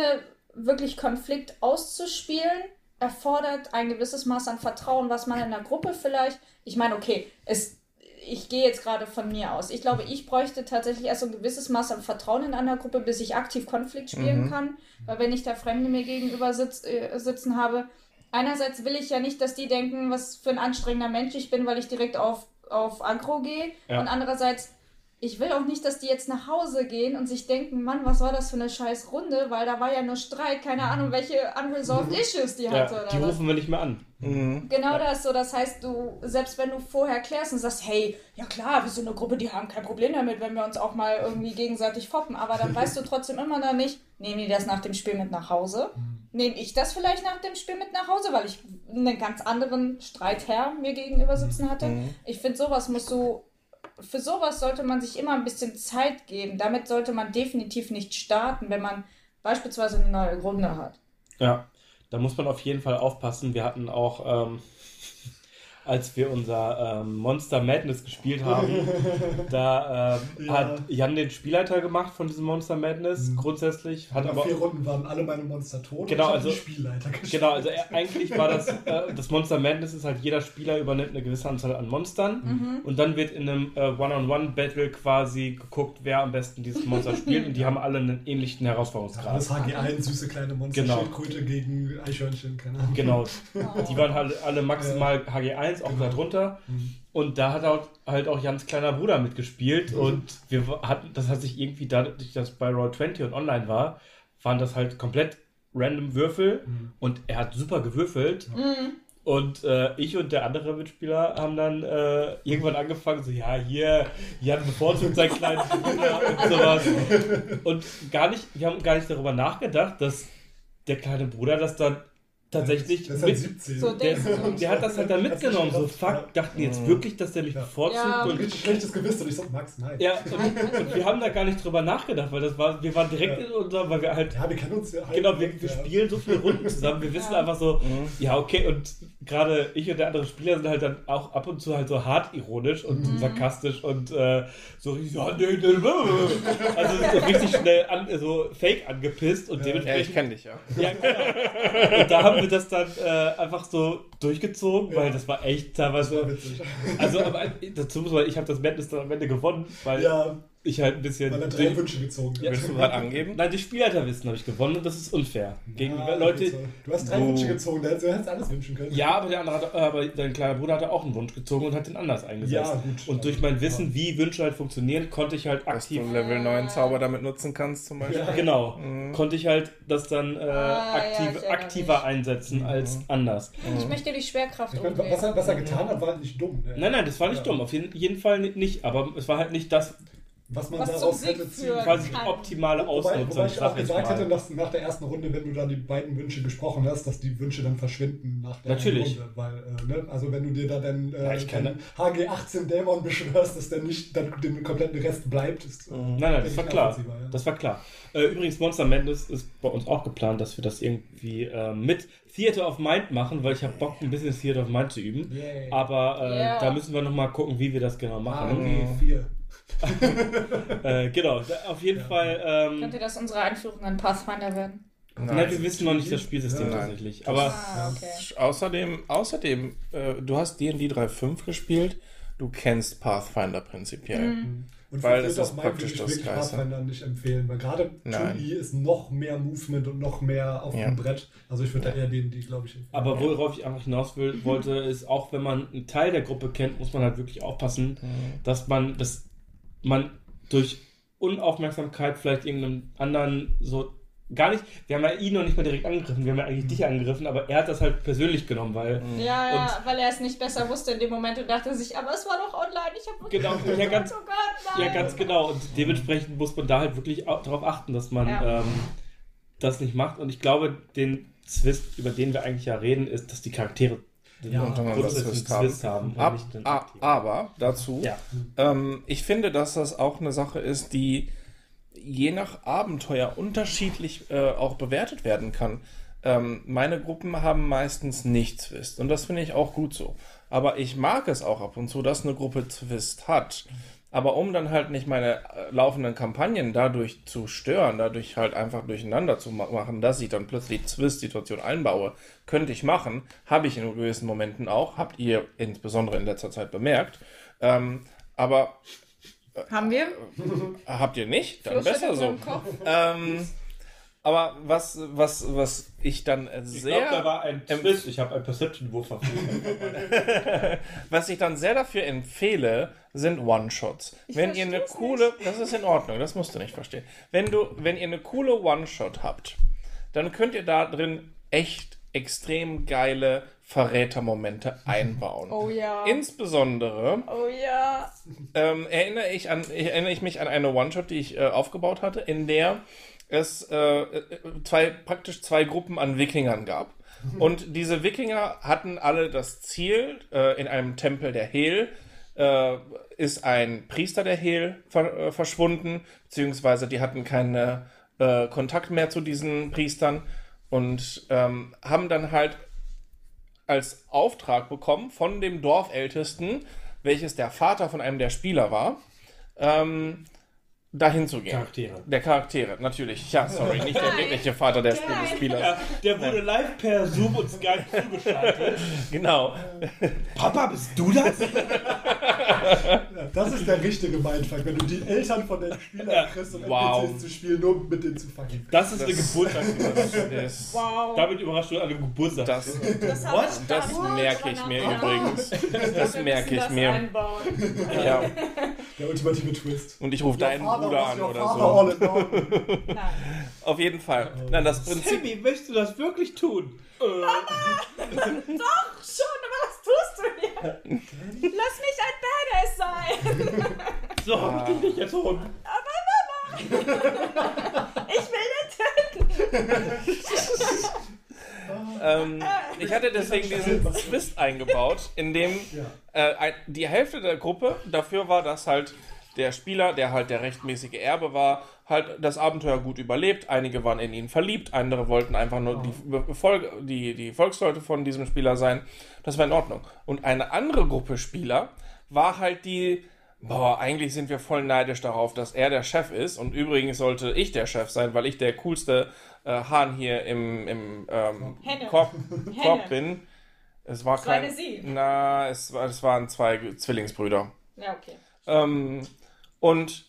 wirklich Konflikt auszuspielen, erfordert ein gewisses Maß an Vertrauen, was man in der Gruppe vielleicht. Ich meine, okay, es ich gehe jetzt gerade von mir aus. Ich glaube, ich bräuchte tatsächlich erst so ein gewisses Maß an Vertrauen in einer Gruppe, bis ich aktiv Konflikt spielen kann. Weil wenn ich da Fremde mir gegenüber sitz, äh, sitzen habe, einerseits will ich ja nicht, dass die denken, was für ein anstrengender Mensch ich bin, weil ich direkt auf, auf Agro gehe. Ja. Und andererseits, ich will auch nicht, dass die jetzt nach Hause gehen und sich denken, Mann, was war das für eine scheiß Runde, weil da war ja nur Streit, keine Ahnung, welche unresolved issues die hatte Ja, oder die was. rufen wir nicht mehr an. Genau das so. Das heißt, du, selbst wenn du vorher klärst und sagst, hey, ja klar, wir sind eine Gruppe, die haben kein Problem damit, wenn wir uns auch mal irgendwie gegenseitig foppen, aber dann weißt du trotzdem immer noch nicht, nehmen die das nach dem Spiel mit nach Hause? Nehme ich das vielleicht nach dem Spiel mit nach Hause, weil ich einen ganz anderen Streitherr mir gegenüber sitzen hatte? Ich finde, sowas musst du. Für sowas sollte man sich immer ein bisschen Zeit geben. Damit sollte man definitiv nicht starten, wenn man beispielsweise eine neue Runde hat. Ja, da muss man auf jeden Fall aufpassen. Wir hatten auch, ähm, als wir unser ähm, Monster Madness gespielt haben, da ähm, Ja. hat Jan den Spielleiter gemacht von diesem Monster Madness grundsätzlich. Hat Nach aber, vier Runden waren alle meine Monster tot Genau, also- Spielleiter gespielt. genau, also eigentlich war das, äh, das Monster Madness ist halt jeder Spieler übernimmt eine gewisse Anzahl an Monstern und dann wird in einem äh, One-on-One-Battle quasi geguckt, wer am besten dieses Monster spielt und die haben alle einen ähnlichen Herausforderungsgrad. Alles HG1, süße kleine Monster, Genau. Schildkröte gegen Eichhörnchen, keine Ahnung. Genau. Die waren halt alle maximal HG1, auch darunter. Und da hat auch, halt auch Jans kleiner Bruder mitgespielt. Und wir hatten, das hat sich irgendwie dadurch, dass bei Roll20 und online war, waren das halt komplett random Würfel. Und er hat super gewürfelt. Und äh, ich und der andere Mitspieler haben dann äh, irgendwann angefangen, so, ja, hier, Jan bevorzugt seinen kleinen Bruder und sowas. Und gar nicht, wir haben gar nicht darüber nachgedacht, dass der kleine Bruder das dann tatsächlich Das ist halt mit, 17. So der, der hat das halt dann mitgenommen. So, fuck, dachten die jetzt wirklich, dass der mich Ja. bevorzugt? Ja. ein Und, richtig schlechtes Gewissen. Und ich so, Max, nein. ja, und, und wir haben da gar nicht drüber nachgedacht, weil das war, wir waren direkt Ja. in unser, weil wir halt Ja, wir kennen uns ja halt. Genau, wir, wir ja. spielen so viele Runden zusammen, wir wissen Ja. einfach so, ja, okay, und gerade ich und der andere Spieler sind halt dann auch ab und zu halt so hart ironisch und Mhm. sarkastisch und äh, so richtig, ja, nee, nee, nee. also so richtig schnell an, so fake angepisst und Ja. Ja, ich dementsprechend. kenne dich ja. Ja, genau. Und da haben wir das dann äh, einfach so durchgezogen, weil das war echt Das war teilweise. witzig. Also, aber dazu muss man, ich habe das Madness dann am Ende gewonnen, weil Ja, ich halt ein bisschen. weil er drei Wünsche gezogen hat. Willst du gerade angeben? Nein, durch Spielleiterwissen habe ich gewonnen und das ist unfair. Gegen Ah, Leute, okay, so. Du hast drei Du- Wünsche gezogen, du hättest alles wünschen können. Ja, aber der andere hat, aber dein kleiner Bruder hatte auch einen Wunsch gezogen und hat den anders eingesetzt. Ja, gut. Und durch mein Wissen, wie Wünsche halt funktionieren, konnte ich halt Dass du aktiv. einen Level 9 Zauber damit nutzen kannst, zum Beispiel. Ja. Genau, Mhm. konnte ich halt das dann äh, Ah, ja, aktiv, erinnere aktiver mich. einsetzen als anders. Ich möchte die Schwerkraft Ich umgehen. was, er, was er getan hat, war halt nicht dumm. Ne? Nein, nein, das war nicht Ja. dumm. Auf jeden, jeden Fall nicht, aber es war halt nicht das Was man Was daraus hätte ziehen quasi Kann. optimale Wobei, Ausnutzung. wobei ich sag auch ich gesagt hätte, dass nach der ersten Runde, wenn du dann die beiden Wünsche gesprochen hast, dass die Wünsche dann verschwinden nach der Natürlich. Runde. Weil, äh, ne, also wenn du dir da dann Ja, äh, ich kann- den HG18 Dämon beschwörst, dass der nicht dann den kompletten Rest bleibt, ist. äh, Nein, nein, das war ich, klar. ja. Das war klar. Äh, übrigens, Monster Madness ist bei uns auch geplant, dass wir das irgendwie äh, mit Theater of Mind machen, weil ich habe Bock, ein bisschen Theater of Mind zu üben. Yay. Aber äh, Yeah. da müssen wir nochmal gucken, wie wir das genau machen. HG4. Äh, genau, auf jeden Ja. Fall. Ähm, Könnte das unsere Einführung in Pathfinder werden? nein, wir wissen noch nicht das Spielsystem Ja. tatsächlich. Aber Ah, okay. Außerdem, außerdem äh, du hast D&D 3.5 gespielt, du kennst Pathfinder prinzipiell. Mhm. Und Weil das Fate ist praktisch ich das wirklich Geilste. Pathfinder nicht empfehlen, weil gerade Nein. 2E ist noch mehr Movement und noch mehr auf Ja. dem Brett. Also ich würde da eher den, die glaube ich. Aber worauf ich einfach hinaus will, wollte, ist auch wenn man einen Teil der Gruppe kennt, muss man halt wirklich aufpassen, dass man, dass man durch Unaufmerksamkeit vielleicht irgendeinem anderen so gar nicht, wir haben ja ihn noch nicht mal direkt angegriffen, wir haben ja eigentlich dich angegriffen, aber er hat das halt persönlich genommen, weil Ja, ja, weil er es nicht besser wusste in dem Moment und dachte sich, aber es war doch online, ich habe Genau, ja, ganz- oh Gott, nein. ja ganz genau und dementsprechend muss man da halt wirklich au- darauf achten, dass man Ja. ähm, das nicht macht und ich glaube, den Zwist, über den wir eigentlich ja reden, ist, dass die Charaktere Ja, untereinander grundsätzlichen Zwist haben. Und Ab, nicht den a, aktiven. aber dazu, Ja. ähm, ich finde, dass das auch eine Sache ist, die je nach Abenteuer unterschiedlich äh, auch bewertet werden kann. Ähm, meine Gruppen haben meistens nicht Zwist und das finde ich auch gut so. Aber ich mag es auch ab und zu, dass eine Gruppe Zwist hat. Aber um dann halt nicht meine äh, laufenden Kampagnen dadurch zu stören, dadurch halt einfach durcheinander zu ma machen, dass ich dann plötzlich Zwist-Situation einbaue, könnte ich machen, habe ich in gewissen Momenten auch, habt ihr insbesondere in letzter Zeit bemerkt. Ähm, aber Haben wir? habt ihr nicht? Dann Flo besser so. Ähm, aber was, was, was ich dann äh, Ich sehr, glaube, da war ein Twist. Ich habe ein Perception-Wurf was ich dann sehr dafür empfehle, sind One-Shots. Wenn ihr eine coole, das ist in Ordnung, das musst du nicht verstehen. Wenn du, wenn ihr eine coole One-Shot habt, dann könnt ihr da drin echt extrem geile Verrätermomente einbauen. Oh ja. Insbesondere oh ja. ähm, erinnere, ich an, erinnere ich mich an eine One-Shot, die ich äh, aufgebaut hatte, in der es äh, äh, zwei, praktisch zwei Gruppen an Wikingern gab. Und diese Wikinger hatten alle das Ziel, äh, in einem Tempel der Hel äh, ist ein Priester der Hel ver äh, verschwunden, beziehungsweise die hatten keinen äh, Kontakt mehr zu diesen Priestern und ähm, haben dann halt als Auftrag bekommen von dem Dorfältesten, welches der Vater von einem der Spieler war, ähm, dahin zu gehen. Charaktere. Der Charaktere, natürlich. Ja, sorry, nicht der wirkliche Vater des Nein. Spielers. Ja, der wurde live per Zoom und Skype zugeschaltet. Genau. Papa, bist du das? Das ist der richtige Mindfuck, wenn du die Eltern von den Spielern kriegst, um Wow. NPCs zu spielen, nur um mit denen zu fucken. Das ist eine Das- Geburtstagsüberraschung. Das, Wow. Damit überrascht du alle Geburtstag. das, das das nicht merke ich mir übrigens. Das merke ich das mir. Ja. Der ultimative Twist. Und ich rufe deinen Bruder an oder so. Auf jeden Fall. Nein, das Prinzip. Timmy, möchtest du das wirklich tun? Äh, Doch, schon, aber was tust du hier? Lass mich ein Badass sein. so hab ich dich nicht erzogen. Ich will den töten. ähm, ich hatte deswegen diesen Twist eingebaut, in dem äh, die Hälfte der Gruppe dafür war, dass halt der Spieler, der halt der rechtmäßige Erbe war, halt das Abenteuer gut überlebt. Einige waren in ihn verliebt, andere wollten einfach nur die, Volk, die, die Volksleute von diesem Spieler sein. Das war in Ordnung. Und eine andere Gruppe Spieler war halt die, boah, eigentlich sind wir voll neidisch darauf, dass er der Chef ist. Und übrigens sollte ich der Chef sein, weil ich der coolste äh, Hahn hier im, im ähm. Korb. Korb bin. Es war kein. Sie. Na, es, es waren zwei Zwillingsbrüder. Ja, okay. Ähm, und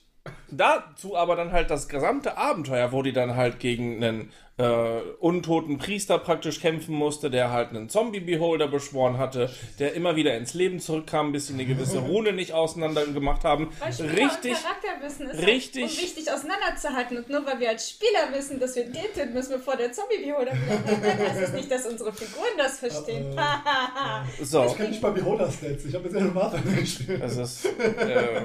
dazu aber dann halt das gesamte Abenteuer, wo die dann halt gegen einen äh, untoten Priester praktisch kämpfen musste, der halt einen Zombie-Beholder beschworen hatte, der immer wieder ins Leben zurückkam, bis sie eine gewisse Rune nicht auseinander gemacht haben. Weil Richtig, und Charakterwissen ist richtig- halt unwichtig auseinanderzuhalten. Und nur weil wir als Spieler wissen, dass wir den töten müssen, bevor der Zombie-Beholder wieder heißt es nicht, dass unsere Figuren das verstehen. so. Ich kenne nicht mal Beholder-Stats. Ich habe bisher nur Martha gespielt. Es ist, äh,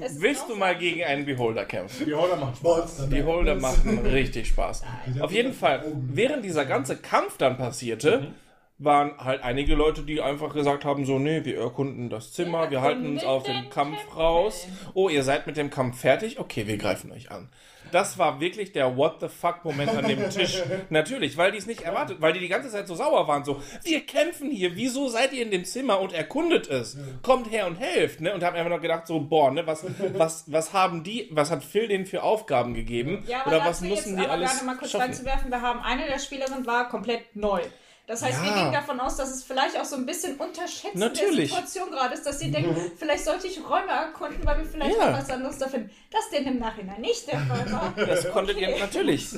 Es ist willst du mal gegen einen Beholder kämpfen? Die Holder macht Monster. Beholder machen richtig Spaß. Die Auf jeden Fall, während dieser ganze Kampf dann passierte, waren halt einige Leute, die einfach gesagt haben, so, nee, wir erkunden das Zimmer, wir, Wir halten uns auf den Kampf Tempel. raus. Oh, ihr seid mit dem Kampf fertig? Okay, wir greifen euch an. Das war wirklich der What the fuck Moment an dem Tisch. Natürlich, weil die es nicht erwartet, weil die die ganze Zeit so sauer waren, so, wir kämpfen hier, wieso seid ihr in dem Zimmer und erkundet es? Kommt her und helft, ne? Und haben einfach noch gedacht, so, boah, ne, was, was, was haben die, was hat Phil denen für Aufgaben gegeben? Ja, aber Oder was müssen jetzt die aber alles gerade mal kurz schaffen? reinzuwerfen, wir haben eine der Spielerinnen war komplett neu. Das heißt, wir Ja. gehen davon aus, dass es vielleicht auch so ein bisschen unterschätzen Natürlich. der Situation gerade ist, dass sie denken, vielleicht sollte ich Räume erkunden, weil wir vielleicht Ja. noch was anderes da finden. Das denn im Nachhinein nicht der Fall war. Das konntet ihr natürlich.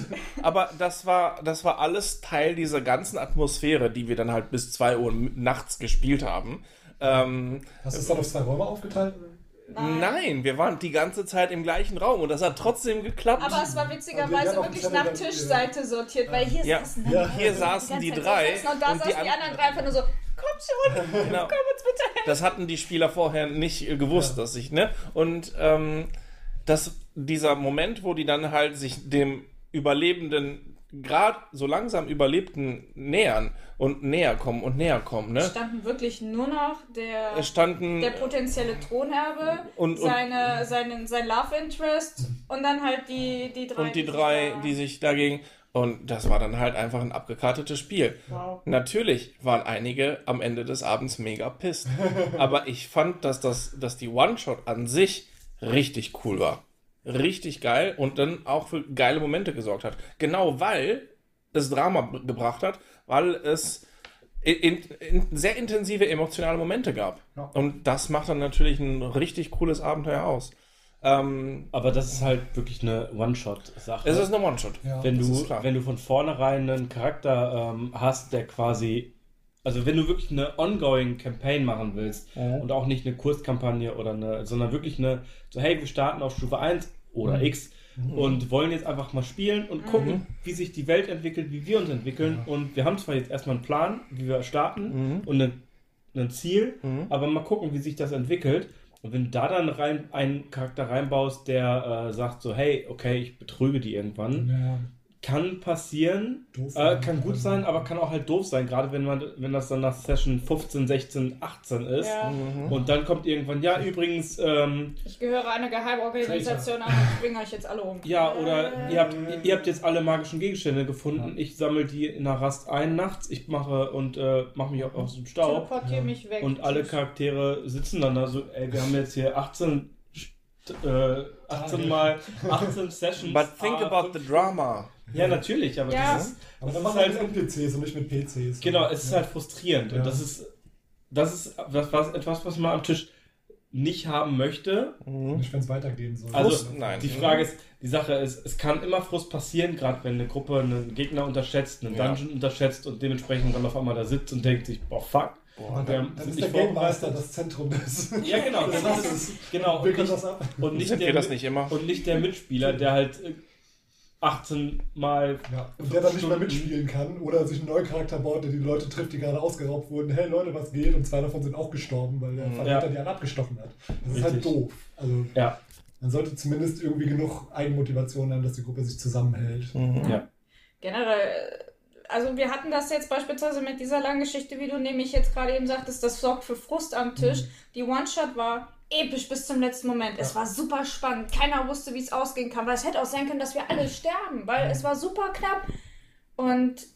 Aber das war, das war alles Teil dieser ganzen Atmosphäre, die wir dann halt bis 2 Uhr nachts gespielt haben. Ähm, Hast du es dann auf zwei Räume aufgeteilt? Nein. wir waren die ganze Zeit im gleichen Raum und das hat trotzdem geklappt. Aber es war witzigerweise die haben auch wirklich die nach Tischseite sortiert, weil hier Ja. saßen Ja. die Hier saßen die Zeit drei Und da und die saßen die, an- anderen drei einfach nur so, komm schon, Genau. komm uns bitte helfen. Das hatten die Spieler vorher nicht äh, gewusst, dass ich, ne? Und ähm, das, dieser Moment, wo die dann halt sich dem Überlebenden, gerade so langsam Überlebten nähern und näher kommen und näher kommen, ne? standen wirklich nur noch der, Es standen der potenzielle Thronerbe, Und- und- seine, seine, sein Love Interest und dann halt die, die drei. und die sich drei, da- die sich dagegen. Und das war dann halt einfach ein abgekartetes Spiel. Wow. Natürlich waren einige am Ende des Abends mega pisst. Aber ich fand, dass, das, dass die One-Shot an sich richtig cool war. Richtig geil und dann auch für geile Momente gesorgt hat. Genau weil es Drama gebracht hat, weil es in, in, sehr intensive emotionale Momente gab. Ja. Und das macht dann natürlich ein richtig cooles Abenteuer aus. Ähm, Aber das ist halt wirklich eine One-Shot-Sache. es ist eine One-Shot. Ja. wenn du, wenn du von vornherein einen Charakter ähm, hast, der quasi, also wenn du wirklich eine ongoing Campaign machen willst Mhm. und auch nicht eine Kurzkampagne oder eine, sondern wirklich eine, so hey, wir starten auf Stufe 1 oder Mhm. X und wollen jetzt einfach mal spielen und gucken, wie sich die Welt entwickelt, wie wir uns entwickeln und wir haben zwar jetzt erstmal einen Plan, wie wir starten Mhm. und ein, ein Ziel, aber mal gucken, wie sich das entwickelt. Und wenn du da dann rein einen Charakter reinbaust, der äh, sagt so, hey, okay, ich betrüge die irgendwann, Ja. Kann passieren, Doof äh, kann gut sein, aber kann auch halt doof sein, gerade wenn man, wenn das dann nach Session 15, 16, 18 ist. Ja. Und dann kommt irgendwann, ja, übrigens, ähm, Ich gehöre einer Geheimorganisation an und bringe euch jetzt alle um. ja, oder ihr habt, ihr habt jetzt alle magischen Gegenstände gefunden, ich sammle die in der Rast ein nachts, ich mache und äh, mache mich auch aus dem Staub. Teleportier mich weg. Und alle. Charaktere sitzen dann da so, ey, wir haben jetzt hier 18, äh, 18 mal 18 Sessions. But think ah, about the drama. Ja, natürlich, aber Ja. das ist, Aber das dann ist machen halt mit NPCs und nicht mit PCs. Genau, es ist Ja. halt frustrierend. Ja. Und das ist, das ist was, was, etwas, was man am Tisch nicht haben möchte. Nicht, wenn es weitergehen soll. Also, Frust? Nein. Die Frage ist, die Sache ist, es kann immer Frust passieren, gerade wenn eine Gruppe einen Gegner unterschätzt, einen Ja. Dungeon unterschätzt und dementsprechend dann auf einmal da sitzt und denkt sich, boah, fuck. Und wir dann, dann ist der Game Master das Zentrum des. Ja, genau, das Das ist ist es. Genau, und nicht, das ab. und nicht der, das nicht immer? Und nicht der Mitspieler, der halt äh, 18 Mal Ja, und der dann nicht mehr mitspielen kann oder sich einen neuen Charakter baut, der die Leute trifft, die gerade ausgeraubt wurden. Hey Leute, was geht? Und zwei davon sind auch gestorben, weil der Verräter die alle abgestochen hat. Das ist halt doof. Also Ja, man sollte zumindest irgendwie genug Eigenmotivation haben, dass die Gruppe sich zusammenhält. ja. Generell, also wir hatten das jetzt beispielsweise mit dieser langen Geschichte, wie du nämlich jetzt gerade eben sagtest, das sorgt für Frust am Tisch. Die One-Shot war episch bis zum letzten Moment. Es war super spannend. Keiner wusste, wie es ausgehen kann, weil es hätte auch sein können, dass wir alle sterben, weil es war super knapp. Und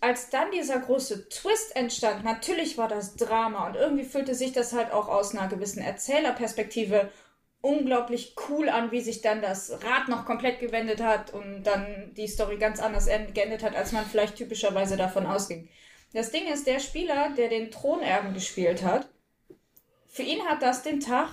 als dann dieser große Twist entstand, natürlich war das Drama und irgendwie fühlte sich das halt auch aus einer gewissen Erzählerperspektive unglaublich cool an, wie sich dann das Rad noch komplett gewendet hat und dann die Story ganz anders end- geendet hat, als man vielleicht typischerweise davon ausging. Das Ding ist, der Spieler, der den Thronerben gespielt hat, für ihn hat das den Tag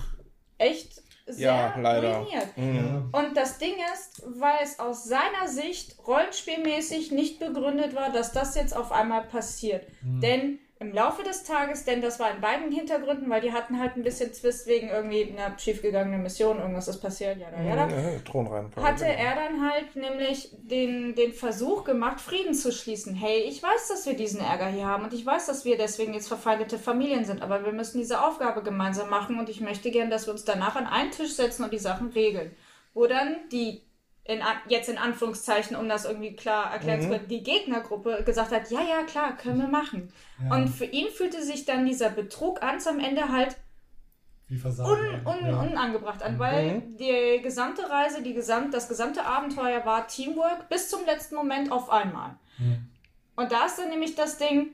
echt sehr Ja, leider. ruiniert. Mhm. Und das Ding ist, weil es aus seiner Sicht rollenspielmäßig nicht begründet war, dass das jetzt auf einmal passiert. Denn im Laufe des Tages, denn das war in beiden Hintergründen, weil die hatten halt ein bisschen Zwist wegen irgendwie einer schiefgegangenen Mission, irgendwas ist passiert, ja, ja, ja. Ja, Thronreihenfolge. Hatte er dann halt nämlich den, den Versuch gemacht, Frieden zu schließen. Hey, ich weiß, dass wir diesen Ärger hier haben und ich weiß, dass wir deswegen jetzt verfeindete Familien sind, aber wir müssen diese Aufgabe gemeinsam machen und ich möchte gern, dass wir uns danach an einen Tisch setzen und die Sachen regeln. Wo dann die, in, An- jetzt in Anführungszeichen, um das irgendwie klar erklären zu können, die Gegnergruppe gesagt hat, ja, ja, klar, können wir machen. Und für ihn fühlte sich dann dieser Betrug ganz am Ende halt un, un, ja. unangebracht an, weil die gesamte Reise, die gesamt, das gesamte Abenteuer war Teamwork bis zum letzten Moment auf einmal. Und da ist dann nämlich das Ding,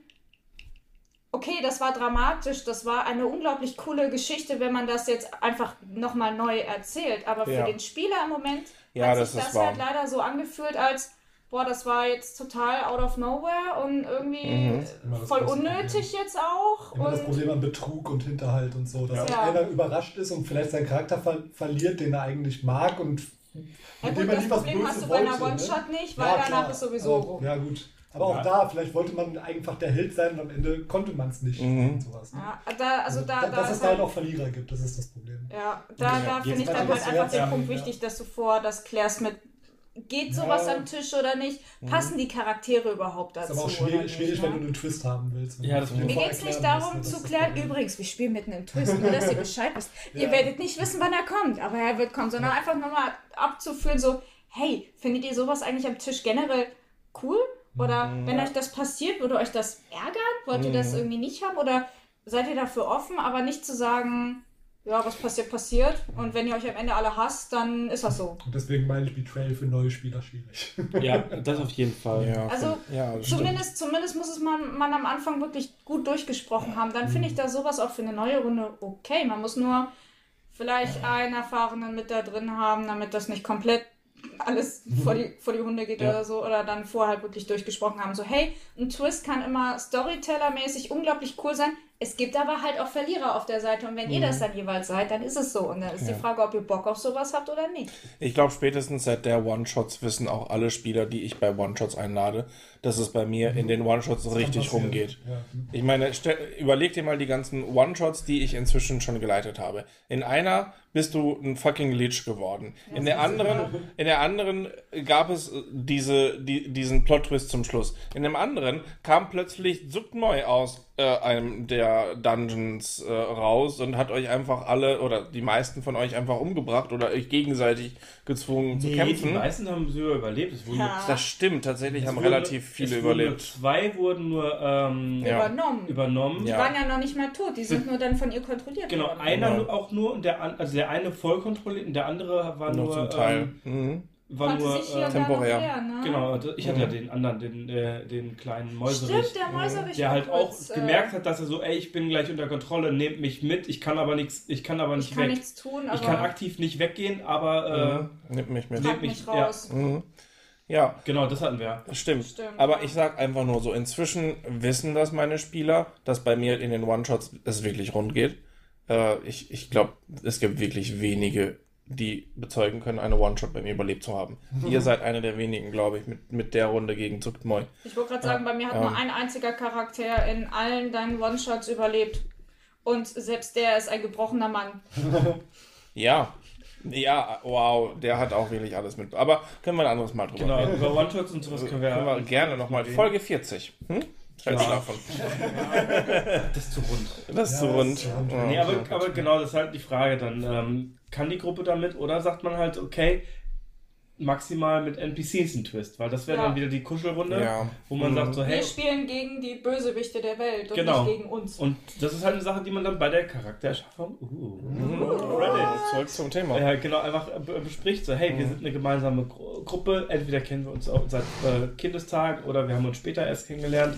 okay, das war dramatisch, das war eine unglaublich coole Geschichte, wenn man das jetzt einfach nochmal neu erzählt. Aber für Ja. den Spieler im Moment Ja, hat das sich ist das wahr. halt leider so angefühlt, als boah, das war jetzt total out of nowhere und irgendwie Mhm. Das voll unnötig jetzt auch. Immer das und Problem an Betrug und Hinterhalt und so, dass Ja. halt einer überrascht ist und vielleicht seinen Charakter ver verliert, den er eigentlich mag und ja, mit gut, dem das Problem hast du bei einer ne? One-Shot nicht, weil Ja, danach ist sowieso aber, rum. Ja, gut. Aber auch Ja. da, vielleicht wollte man einfach der Held sein und am Ende konnte man es nicht. Mhm. Und sowas, ne? Ja, da, also da, da dass es ist da halt auch Verlierer gibt, das ist das Problem. ja, da, da finde ich dann halt das einfach den Punkt ja. wichtig, dass du vor das klärst mit, geht sowas Ja. am Tisch oder nicht? Passen die Charaktere überhaupt Das dazu? ist aber auch schwierig, nicht, schwierig ne? wenn du einen Twist haben willst. Ja, das Mir geht es nicht darum musst, zu das das klären, übrigens, wir spielen mitten im Twist, nur dass ihr Bescheid wisst. Ihr Ja. werdet nicht wissen, wann er kommt, aber er wird kommen, sondern einfach nochmal abzuführen, so, hey, findet ihr sowas eigentlich am Tisch generell cool? Oder Mhm. wenn euch das passiert, würde euch das ärgern? Wollt ihr das irgendwie nicht haben? Oder seid ihr dafür offen, aber nicht zu sagen, ja, was passiert, passiert. Und wenn ihr euch am Ende alle hasst, dann ist das so. Und deswegen meine ich Betrayal für neue Spieler schwierig. Ja, das auf jeden Fall. Ja, Also, ja, stimmt. Zumindest, zumindest muss es man, man am Anfang wirklich gut durchgesprochen haben. Dann finde ich da sowas auch für eine neue Runde okay. Man muss nur vielleicht einen Erfahrenen mit da drin haben, damit das nicht komplett alles vor die, vor die Hunde geht Ja. oder so. Oder dann vorher halt wirklich durchgesprochen haben. So, hey, ein Twist kann immer Storyteller-mäßig unglaublich cool sein. Es gibt aber halt auch Verlierer auf der Seite. Und wenn ihr das dann jeweils seid, dann ist es so. Und dann ist die Frage, ob ihr Bock auf sowas habt oder nicht. Ich glaube, spätestens seit der One-Shots wissen auch alle Spieler, die ich bei One-Shots einlade, dass es bei mir in den One-Shots richtig rumgeht. Ja. Ich meine, stell, überleg dir mal die ganzen One-Shots, die ich inzwischen schon geleitet habe. In einer bist du ein fucking Leech geworden. In der anderen, in der anderen gab es äh, diese, die, diesen Plot-Twist zum Schluss. In dem anderen kam plötzlich Zuckmoy aus äh, einem der Dungeons äh, raus und hat euch einfach alle oder die meisten von euch einfach umgebracht oder euch gegenseitig gezwungen zu Nee, kämpfen. die meisten haben sogar überlebt. Es wurden Ja. Das stimmt, tatsächlich es haben wurden- relativ viele es wurden nur überlebt. Zwei wurden nur ähm, Ja. Übernommen. übernommen. Die Ja. waren ja noch nicht mal tot. Die sind nur dann von ihr kontrolliert Genau, worden. einer Genau. nur- auch nur und der also der eine voll kontrolliert und der andere war Nur nur zum Teil. Ähm, Mhm. War Konnte nur noch temporär. wehren, ne? genau, ich hatte ja den anderen, den, äh, den kleinen Mäuserich. Stimmt, der Mäuserich der halt kurz, auch äh, gemerkt hat, dass er so, ey, ich bin gleich unter Kontrolle, nehmt mich mit, ich kann aber nichts, ich kann aber nicht Ich kann weg. nichts tun, aber ich kann aktiv nicht weggehen, aber Mhm. Nimm mich mit. Trag mich mich- ja. raus. Mhm. Ja, äh, genau, das hatten wir. stimmt. Stimmt, Aber ja. ich sag einfach nur so, inzwischen wissen das meine Spieler, dass bei mir in den One-Shots es wirklich rund geht. Äh, ich ich glaube, es gibt wirklich wenige, die bezeugen können, eine One-Shot bei mir überlebt zu haben. Ihr seid eine der wenigen, glaube ich, mit, mit der Runde gegen Zucktmoy. Ich wollte gerade sagen, bei mir hat ähm. nur ein einziger Charakter in allen deinen One-Shots überlebt. Und selbst der ist ein gebrochener Mann. Ja. Ja, wow, der hat auch wirklich alles mit. Aber können wir ein anderes Mal drüber Genau, reden. über One-Shots und sowas können wir, Können wir gerne nochmal. Folge 40. Hm? Feldschlafen. Das ist zu rund. Das ist Ja, zu rund. ist zu rund. Ja. Nee, aber, aber genau, das ist halt die Frage dann. Ähm, kann die Gruppe damit oder sagt man halt, okay, maximal mit NPCs einen Twist, weil das wäre Ja. dann wieder die Kuschelrunde, Ja. wo man Mhm. sagt so, hey, Wir spielen gegen die Bösewichte der Welt und Genau. nicht gegen uns. und das ist halt eine Sache, die man dann bei der Charaktererschaffung, uh, Credit. Zurück zum Thema. Ja, genau, einfach bespricht so, hey, wir sind eine gemeinsame Gru Gruppe, entweder kennen wir uns auch seit äh, Kindestagen oder wir haben uns später erst kennengelernt,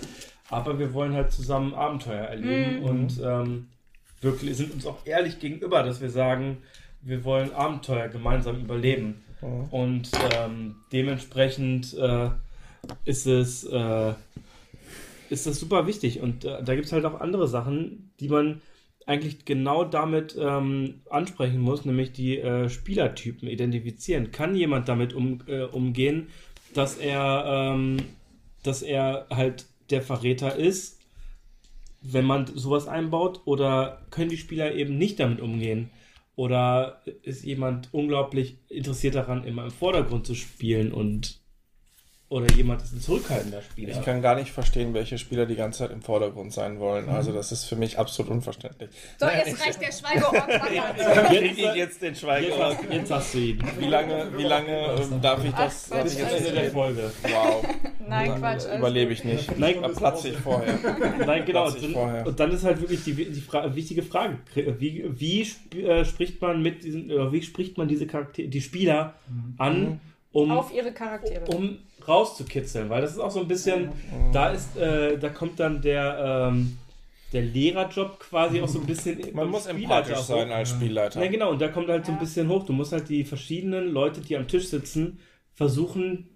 aber wir wollen halt zusammen Abenteuer erleben und ähm, wirklich sind uns auch ehrlich gegenüber, dass wir sagen, wir wollen Abenteuer gemeinsam überleben. Und ähm, dementsprechend äh, ist es äh, ist das super wichtig. Und äh, da gibt es halt auch andere Sachen, die man eigentlich genau damit ähm, ansprechen muss, nämlich die äh, Spielertypen identifizieren. Kann jemand damit um, äh, umgehen, dass er, ähm, dass er halt der Verräter ist, wenn man sowas einbaut, oder können die Spieler eben nicht damit umgehen? Oder ist jemand unglaublich interessiert daran, immer im Vordergrund zu spielen und oder jemand ist ein zurückhaltender Spieler? Ich kann gar nicht verstehen, welche Spieler die ganze Zeit im Vordergrund sein wollen. Also das ist für mich absolut unverständlich. So, jetzt reicht der Schweigeort. Krieg ich jetzt den Schweigeort? Jetzt, jetzt hast du ihn. Wie lange, wie lange ähm, darf ich das? Ach, ich Quatsch, jetzt Ende der Folge. Wow. Nein, Quatsch. alles Überlebe ich nicht. Nein, Da platze ich vorher. Nein, genau. Platz ich Und, vorher. und dann ist halt wirklich die, die Fra wichtige Frage: Wie, wie sp äh, spricht man mit diesen, oder wie spricht man diese Charaktere, die Spieler an, um, Auf ihre Charaktere. um rauszukitzeln? Weil das ist auch so ein bisschen, da ist, äh, da kommt dann der, ähm, der Lehrerjob quasi auch so ein bisschen. Man muss empathisch auch sein als Spielleiter. Ja, genau, und da kommt halt so ein bisschen hoch. Du musst halt die verschiedenen Leute, die am Tisch sitzen, versuchen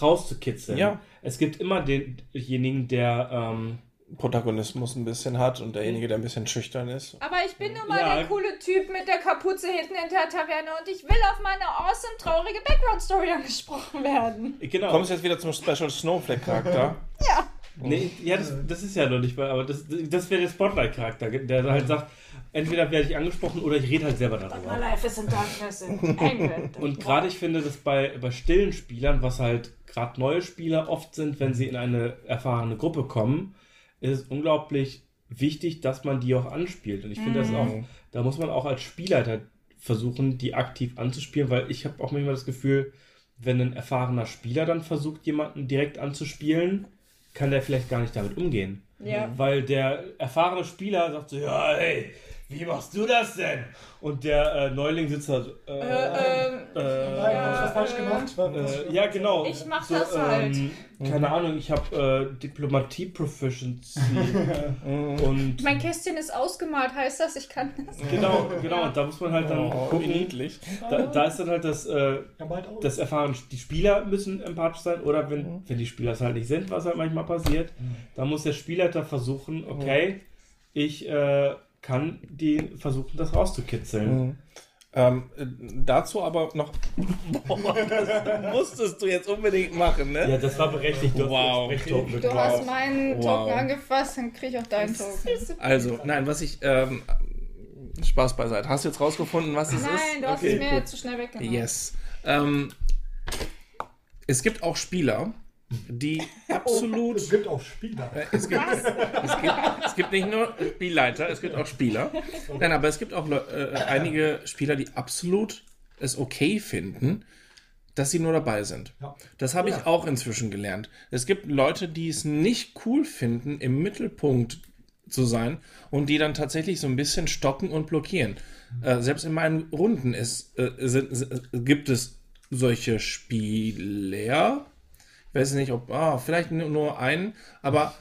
rauszukitzeln. Ja. Es gibt immer denjenigen, der ähm, Protagonismus ein bisschen hat und derjenige, der ein bisschen schüchtern ist. Aber ich bin nun mal Ja. der coole Typ mit der Kapuze hinten in der Taverne und ich will auf meine awesome, traurige Background-Story angesprochen werden. genau. Kommst du jetzt wieder zum Special Snowflake-Charakter? Nee, ja, das, das ist ja noch nicht mal, aber das, das wäre der Spotlight-Charakter, der halt sagt, entweder werde ich angesprochen oder ich rede halt selber My darüber. life is in darkness in England. Und gerade ich finde, dass bei, bei stillen Spielern, was halt gerade neue Spieler oft sind, wenn sie in eine erfahrene Gruppe kommen, ist es unglaublich wichtig, dass man die auch anspielt. Und ich finde das auch, da muss man auch als Spielleiter versuchen, die aktiv anzuspielen, weil ich habe auch manchmal das Gefühl, wenn ein erfahrener Spieler dann versucht, jemanden direkt anzuspielen, kann der vielleicht gar nicht damit umgehen. Ja. Weil der erfahrene Spieler sagt so, ja, hey, wie machst du das denn? Und der äh, Neuling sitzt da so, äh, Äh, ähm, äh, Nein, hab ich was falsch gemacht? Was- äh, ja, genau. Ich mach das halt. Keine Ahnung, ich habe äh, Diplomatie-Proficiency. und mein Kästchen ist ausgemalt, heißt das, ich kann das? genau, genau, und da muss man halt dann Oh, wie gucken. niedlich. Da, da ist dann halt das, äh, Ja, bald auch. das Erfahren, die Spieler müssen empathisch sein oder wenn, wenn die Spieler es halt nicht sind, was halt manchmal passiert, dann muss der Spielleiter versuchen, okay, ich äh, kann die versuchen, das rauszukitzeln. Ähm, äh, dazu aber noch. Boah, das musstest du jetzt unbedingt machen, ne? Ja, das war berechtigt. Du hast Wow. Sprechtoken Du bekommen. hast meinen Wow. Token angefasst, dann krieg ich auch deinen Token. Also, nein, was ich. Ähm, Spaß beiseite. Hast du jetzt rausgefunden, was es ist? Nein, du hast Okay, es mir gut. zu schnell weggenommen. Yes. Ähm, es gibt auch Spieler, die absolut. Es gibt auch Spieler. Äh, Es gibt, es, gibt, es gibt nicht nur Spielleiter, es gibt auch Spieler. Nein, aber es gibt auch äh, einige Spieler, die absolut es okay finden, dass sie nur dabei sind. Ja. Das habe ich auch inzwischen gelernt. Es gibt Leute, die es nicht cool finden, im Mittelpunkt zu sein und die dann tatsächlich so ein bisschen stoppen und blockieren. Äh, selbst in meinen Runden ist, äh, sind, sind, gibt es solche Spieler. Ich weiß nicht, ob, ah, vielleicht nur- einen, aber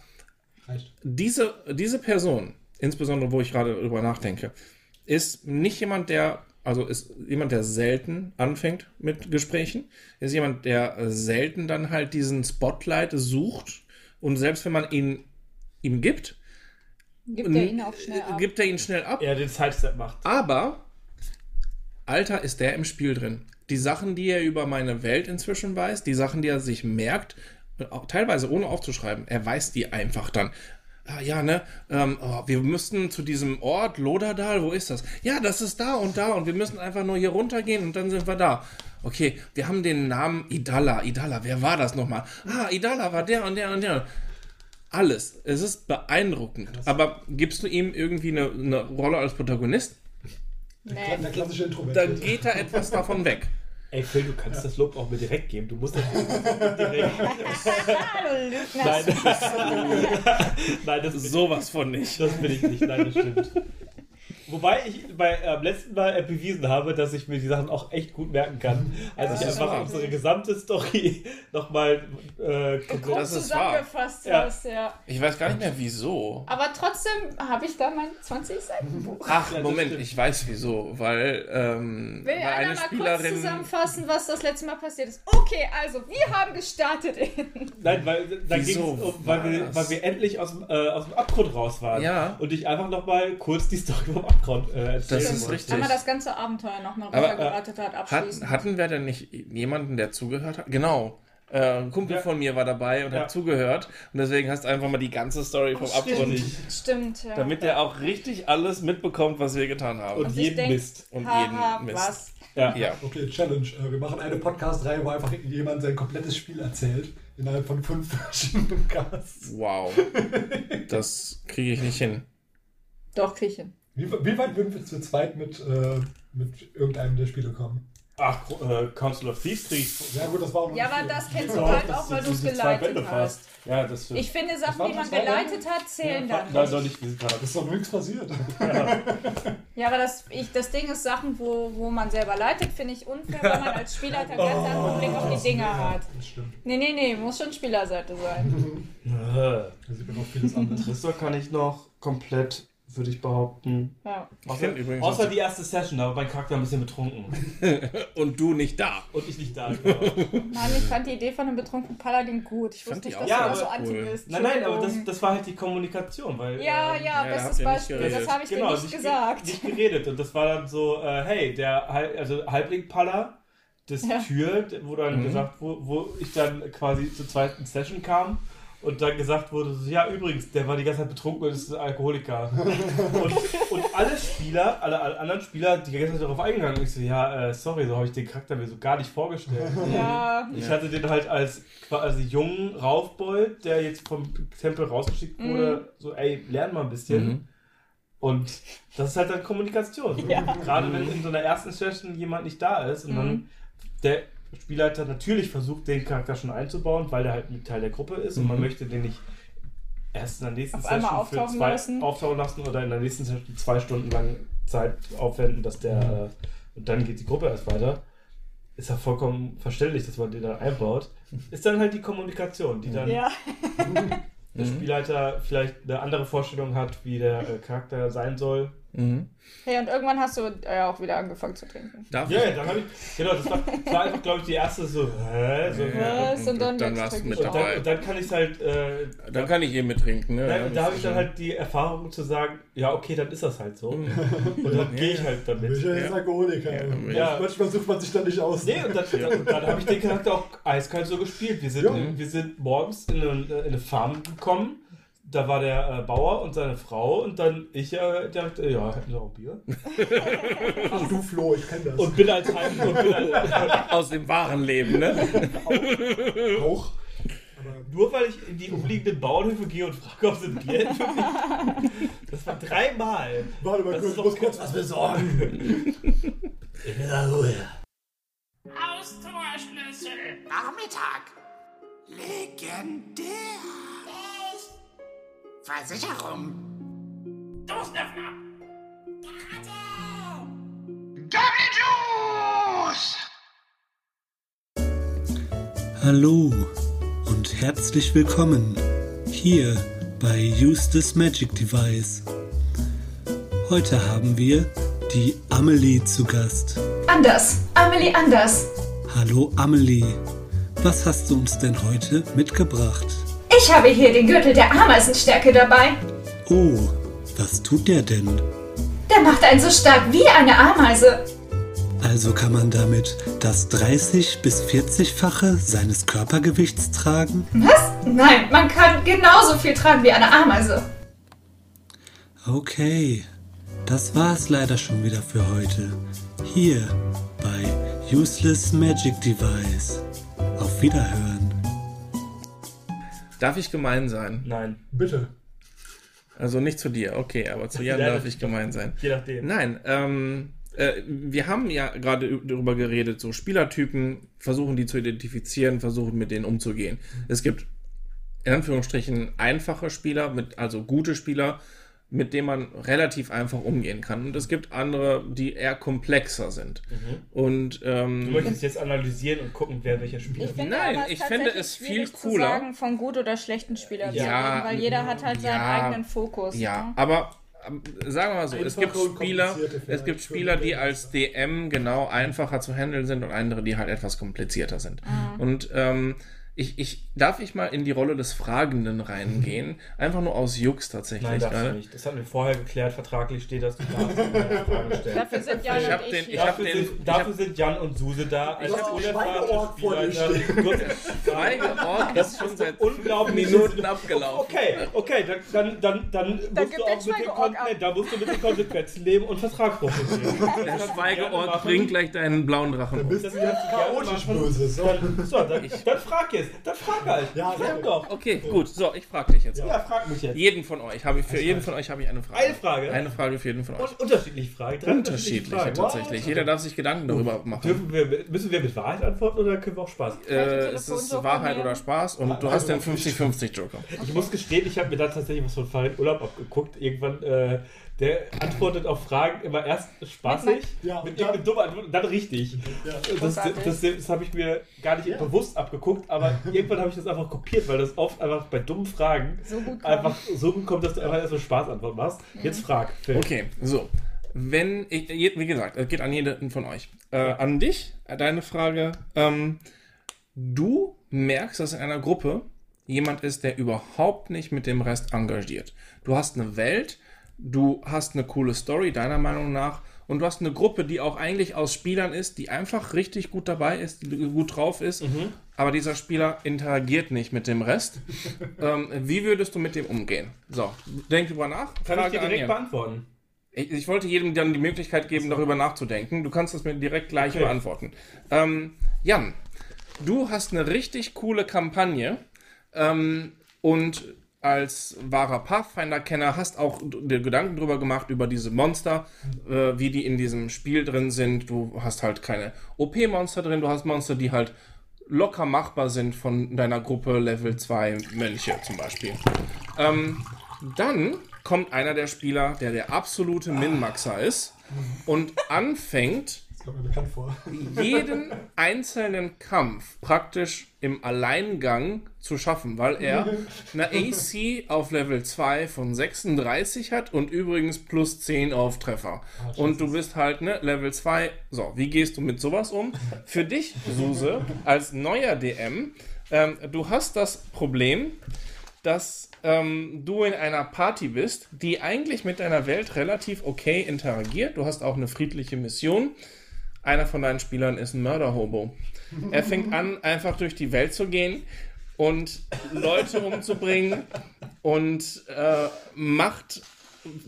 Reicht. diese, diese Person, insbesondere wo ich gerade drüber nachdenke, ist nicht jemand, der, also ist jemand, der selten anfängt mit Gesprächen, ist jemand, der selten dann halt diesen Spotlight sucht und selbst wenn man ihn ihm gibt, Gibt er ihn auch schnell ab. gibt er ihn schnell ab. Er den Sidestep macht. Aber Alter ist der im Spiel drin. Die Sachen, die er über meine Welt inzwischen weiß, die Sachen, die er sich merkt, auch teilweise ohne aufzuschreiben, er weiß die einfach dann. Ah, ja, ne? Ähm, oh, wir müssten zu diesem Ort, Loderdal, wo ist das? Ja, das ist da und da und wir müssen einfach nur hier runtergehen und dann sind wir da. Okay, wir haben den Namen Idala. Idala, wer war das nochmal? Ah, Idala war der und der und der. Alles. Es ist beeindruckend. Aber gibst du ihm irgendwie eine, eine Rolle als Protagonist? Nee. Der klassische Introvert. dann geht da etwas davon weg. Ey, Phil, du kannst das Lob auch mir direkt geben. Du musst das nicht direkt. Hallo, Lügner. Nein. Nein, das ist Sowas von nicht. Das bin ich nicht, nein, das stimmt. Wobei ich bei äh, am letzten Mal äh, bewiesen habe, dass ich mir die Sachen auch echt gut merken kann. Als Ja, ich einfach wahr. unsere gesamte Story nochmal äh, Grob wahr. zusammengefasst Ja. hast, ja. Ich weiß gar nicht mehr wieso. Aber trotzdem habe ich da mein 20 Seiten Buch. Ach, Ja, Moment, stimmt. ich weiß wieso. Weil, ähm, Will weil einer eine mal kurz Spielerin. zusammenfassen, was das letzte Mal passiert ist? Okay, also wir haben gestartet in. Nein, weil da ging es Wieso um, weil wir, weil wir endlich aus, dem, äh, aus dem Abgrund raus waren. Ja. Und ich einfach nochmal kurz die Story vom Abgrund äh, erzählen Das ist richtig. Wenn man das ganze Abenteuer nochmal äh, runtergeratet hat, abschließen. Hat, hatten wir denn nicht jemanden, der zugehört hat? Genau. Äh, ein Kumpel Ja. von mir war dabei und Ja. hat zugehört. Und deswegen hast du einfach mal die ganze Story vom Abgrund. Stimmt, ja. Damit er auch richtig alles mitbekommt, was wir getan haben. Und Und jeden ich denk- Mist. Und Haha, jeden Mist. was? Ja. Ja. Okay, Challenge. Äh, Wir machen eine Podcast-Reihe, wo einfach jemand sein komplettes Spiel erzählt. Innerhalb von fünf verschiedenen Casts. Wow. Das kriege ich nicht hin. Doch, Küche. Wie, wie weit würden wir zu zweit mit, äh, mit irgendeinem der Spiele kommen? Ach, äh, Council of Thieves krieg ich. Ja gut, das war auch noch Ja, aber das kennst Ja, du halt das auch, weil du es geleitet Bände hast. Ja, das. Ich finde, Sachen, die man geleitet hat, zählen Nein, dann doch nicht. Das ist doch nichts passiert. Ja, aber das, ich, das Ding ist, Sachen, wo, wo man selber leitet, finde ich unfair, weil man als Spielleiter ganz anderen Blick auf die Dinge hat. Das stimmt. Nee, nee, nee, muss schon Spielerseite sein. Da sieht man noch vieles anderes. Tristor kann ich noch komplett, würde ich behaupten. Ja. Außer, übrigens außer die erste Session, da war mein Charakter ein bisschen betrunken. Und du nicht da. Und ich nicht da. Genau. Mann, ich fand die Idee von einem betrunkenen Paladin gut. Ich fand wusste nicht, auch dass Ja, du da so anti cool. bist. nein, nein, aber das, das war halt die Kommunikation, weil. Ja, ähm, ja, Ja, bestes ihr nicht Beispiel. Das habe ich genau, dir nicht nicht, gesagt. Nicht geredet. Und das war dann so, äh, hey, der also Halbling-Paller, das Ja. Tür, wo dann Mhm. gesagt, wo, wo ich dann quasi zur zweiten Session kam und dann gesagt wurde, so, ja, übrigens, der war die ganze Zeit betrunken und ist ein Alkoholiker. und, und alle Spieler, alle, alle anderen Spieler, die ganze Zeit darauf eingegangen sind, ich so, ja, äh, sorry, so habe ich den Charakter mir so gar nicht vorgestellt. Ja, Ich hatte den halt als quasi jungen Raufbold, der jetzt vom Tempel rausgeschickt wurde, so, ey, lern mal ein bisschen. Mhm. Und das ist halt dann Kommunikation. Ja. Gerade wenn in so einer ersten Session jemand nicht da ist und dann Mhm. Der Spielleiter natürlich versucht, den Charakter schon einzubauen, weil der halt mit Teil der Gruppe ist und man Mhm. möchte den nicht erst in der nächsten Auf Session einmal für auftauchen zwei lassen. auftauchen lassen oder in der nächsten Session zwei Stunden lang Zeit aufwenden, dass der äh, und dann geht die Gruppe erst weiter. Ist ja vollkommen verständlich, dass man den dann einbaut. Ist dann halt die Kommunikation, die dann ja. der Mhm. Spielleiter vielleicht eine andere Vorstellung hat, wie der äh, Charakter sein soll. Mhm. Hey, und irgendwann hast du äh, auch wieder angefangen zu trinken. Darf Ja, ich? ja, dann habe ich, genau, das war, das war einfach, glaube ich, die erste so, hä? So, Ja, Was? Und dann dann jetzt warst du mit ich und, dann, dabei. und dann kann ich halt, äh, Dann kann ich eh mittrinken. Ne? da, Ja, da habe ich dann halt die Erfahrung zu sagen, ja, okay, dann ist das halt so. Mhm. Und dann gehe ich halt damit. Michael ist Ja. Alkoholiker. Ja, Und ja. Manchmal sucht man sich da nicht aus. Nee, und dann, dann, dann habe ich den Charakter auch eiskalt so gespielt. Wir sind, Ja. wir sind morgens in eine, in eine Farm gekommen. Da war der äh, Bauer und seine Frau und dann ich, äh, der, äh, ja, hätten Sie auch ein Bier? Ach du Flo, ich kenne das. Und bin als Heim und bin als, Aus dem wahren Leben, ne? auch. Aber Nur weil ich in die umliegenden Bauernhöfe gehe und frage, ob sie ein Bier für mich. Das war dreimal. warte mal Das kurz, ich muss kurz was besorgen. Ich bin da Ruhe. Austorschlüssel. Nachmittag. Legendär. Versicherung. Dosenöffner. Double Juice. Hallo und herzlich willkommen hier bei Use This Magic Device. Heute haben wir die Amelie zu Gast. Anders. Amelie Anders. Hallo Amelie, was hast du uns denn heute mitgebracht? Ich habe hier den Gürtel der Ameisenstärke dabei. Oh, was tut der denn? Der macht einen so stark wie eine Ameise. Also kann man damit das 30 bis 40-fache seines Körpergewichts tragen? Was? Nein, man kann genauso viel tragen wie eine Ameise. Okay, das war's leider schon wieder für heute. Hier bei Useless Magic Device. Auf Wiederhören. Darf ich gemein sein? Nein, Bitte. Also nicht zu dir, okay, aber zu Jan Ja, darf ich gemein sein. je nachdem. Nein, ähm, äh, wir haben ja gerade darüber geredet, so Spielertypen, versuchen die zu identifizieren, versuchen mit denen umzugehen. Es gibt in Anführungsstrichen einfache Spieler, mit, also gute Spieler, mit denen man relativ einfach umgehen kann. Und es gibt andere, die eher komplexer sind. Und Du ähm, möchtest jetzt analysieren und gucken, wer welcher Spieler finde Nein, aber, ich finde es viel cooler. Zu sagen, von gut oder schlechten Spieler zu Ja, reden, weil jeder hat halt seinen ja, eigenen Fokus. Ja, ne? aber ähm, sagen wir mal so, es gibt und Spieler, es gibt Spieler, die als DM genau einfacher zu handeln sind und andere, die halt etwas komplizierter sind. Mhm. Und ähm, ich, ich, darf ich mal in die Rolle des Fragenden reingehen? Einfach nur aus Jux tatsächlich Nein, darfst du nicht. Das hatten wir vorher geklärt. Vertraglich steht, dass du darfst eine Frage stellen. Dafür sind Jan Ich und den- ich ich Dafür, den- sind, dafür sind Jan und Suse da. Einen unerfahrene Schweigeorg vor dir hast- Schweigeorg ist schon seit unglaublich Minuten abgelaufen. Okay, okay, dann, dann, dann, dann musst du auch mit den, Schweigeorg Kon ab. nee, da musst du mit den Konsequenzen leben und Vertragsbruch begehen. Der Schweigeorg bringt gleich deinen blauen Drachen um. Bist Das du gerne chaotisch böse? So. Dann, dann, dann frag jetzt. Dann frag halt. Ja, frag doch. Okay, gut. So, ich frage dich jetzt. Ja, frag mich jetzt. Jeden von euch habe ich für jeden von euch habe ich eine Frage. Eine Frage? Eine Frage für jeden von euch. Und unterschiedliche Fragen. Drei Unterschiedliche Fragen. tatsächlich. Jeder darf sich Gedanken darüber machen. Wir, müssen wir mit Wahrheit antworten oder können wir auch Spaß? Äh, es ist Wahrheit oder Spaß und du hast den 50-50 Joker. Ich muss gestehen, ich habe mir da tatsächlich was von Farin Urlaub abgeguckt. Irgendwann, äh, der antwortet auf Fragen immer erst spaßig, Ja, mit und irgendeiner dummen Antwort und dann richtig. Ja. Das, das, das, das habe ich mir gar nicht bewusst abgeguckt, aber irgendwann habe ich das einfach kopiert, weil das oft einfach bei dummen Fragen So gut kommt. einfach so gut kommt, dass du einfach erstmal Spaßantwort machst. Jetzt frag. Phil. Okay, so. Wenn, ich, wie gesagt, es geht an jeden von euch. Äh, an dich, äh, deine Frage. Ähm, du merkst, dass in einer Gruppe jemand ist, der überhaupt nicht mit dem Rest engagiert. Du hast eine Welt, du hast eine coole Story, deiner Meinung nach, und du hast eine Gruppe, die auch eigentlich aus Spielern ist, die einfach richtig gut dabei ist, die gut drauf ist, aber dieser Spieler interagiert nicht mit dem Rest. ähm, wie würdest du mit dem umgehen? So, denk drüber nach. Kann ich Frage dir an direkt beantworten? Ich, ich wollte jedem dann die Möglichkeit geben, darüber nachzudenken. Du kannst das mir direkt gleich Okay. beantworten. Ähm, Jan, du hast eine richtig coole Kampagne ähm, und als wahrer Pathfinder-Kenner hast auch dir Gedanken drüber gemacht, über diese Monster, äh, wie die in diesem Spiel drin sind. Du hast halt keine OP-Monster drin, du hast Monster, die halt locker machbar sind von deiner Gruppe Level 2 Mönche zum Beispiel. Ähm, dann kommt einer der Spieler, der der absolute Min-Maxer ist und anfängt, kommt mir bekannt vor. jeden einzelnen Kampf praktisch im Alleingang zu schaffen, weil er eine AC auf Level 2 von 36 hat und übrigens plus 10 auf Treffer. Und du bist halt, ne, Level 2. So, wie gehst du mit sowas um? Für dich, Suse, als neuer DM, ähm, du hast das Problem, dass ähm, du in einer Party bist, die eigentlich mit deiner Welt relativ okay interagiert. Du hast auch eine friedliche Mission. Einer von deinen Spielern ist ein Mörderhobo. Er fängt an, einfach durch die Welt zu gehen und Leute umzubringen und äh, macht,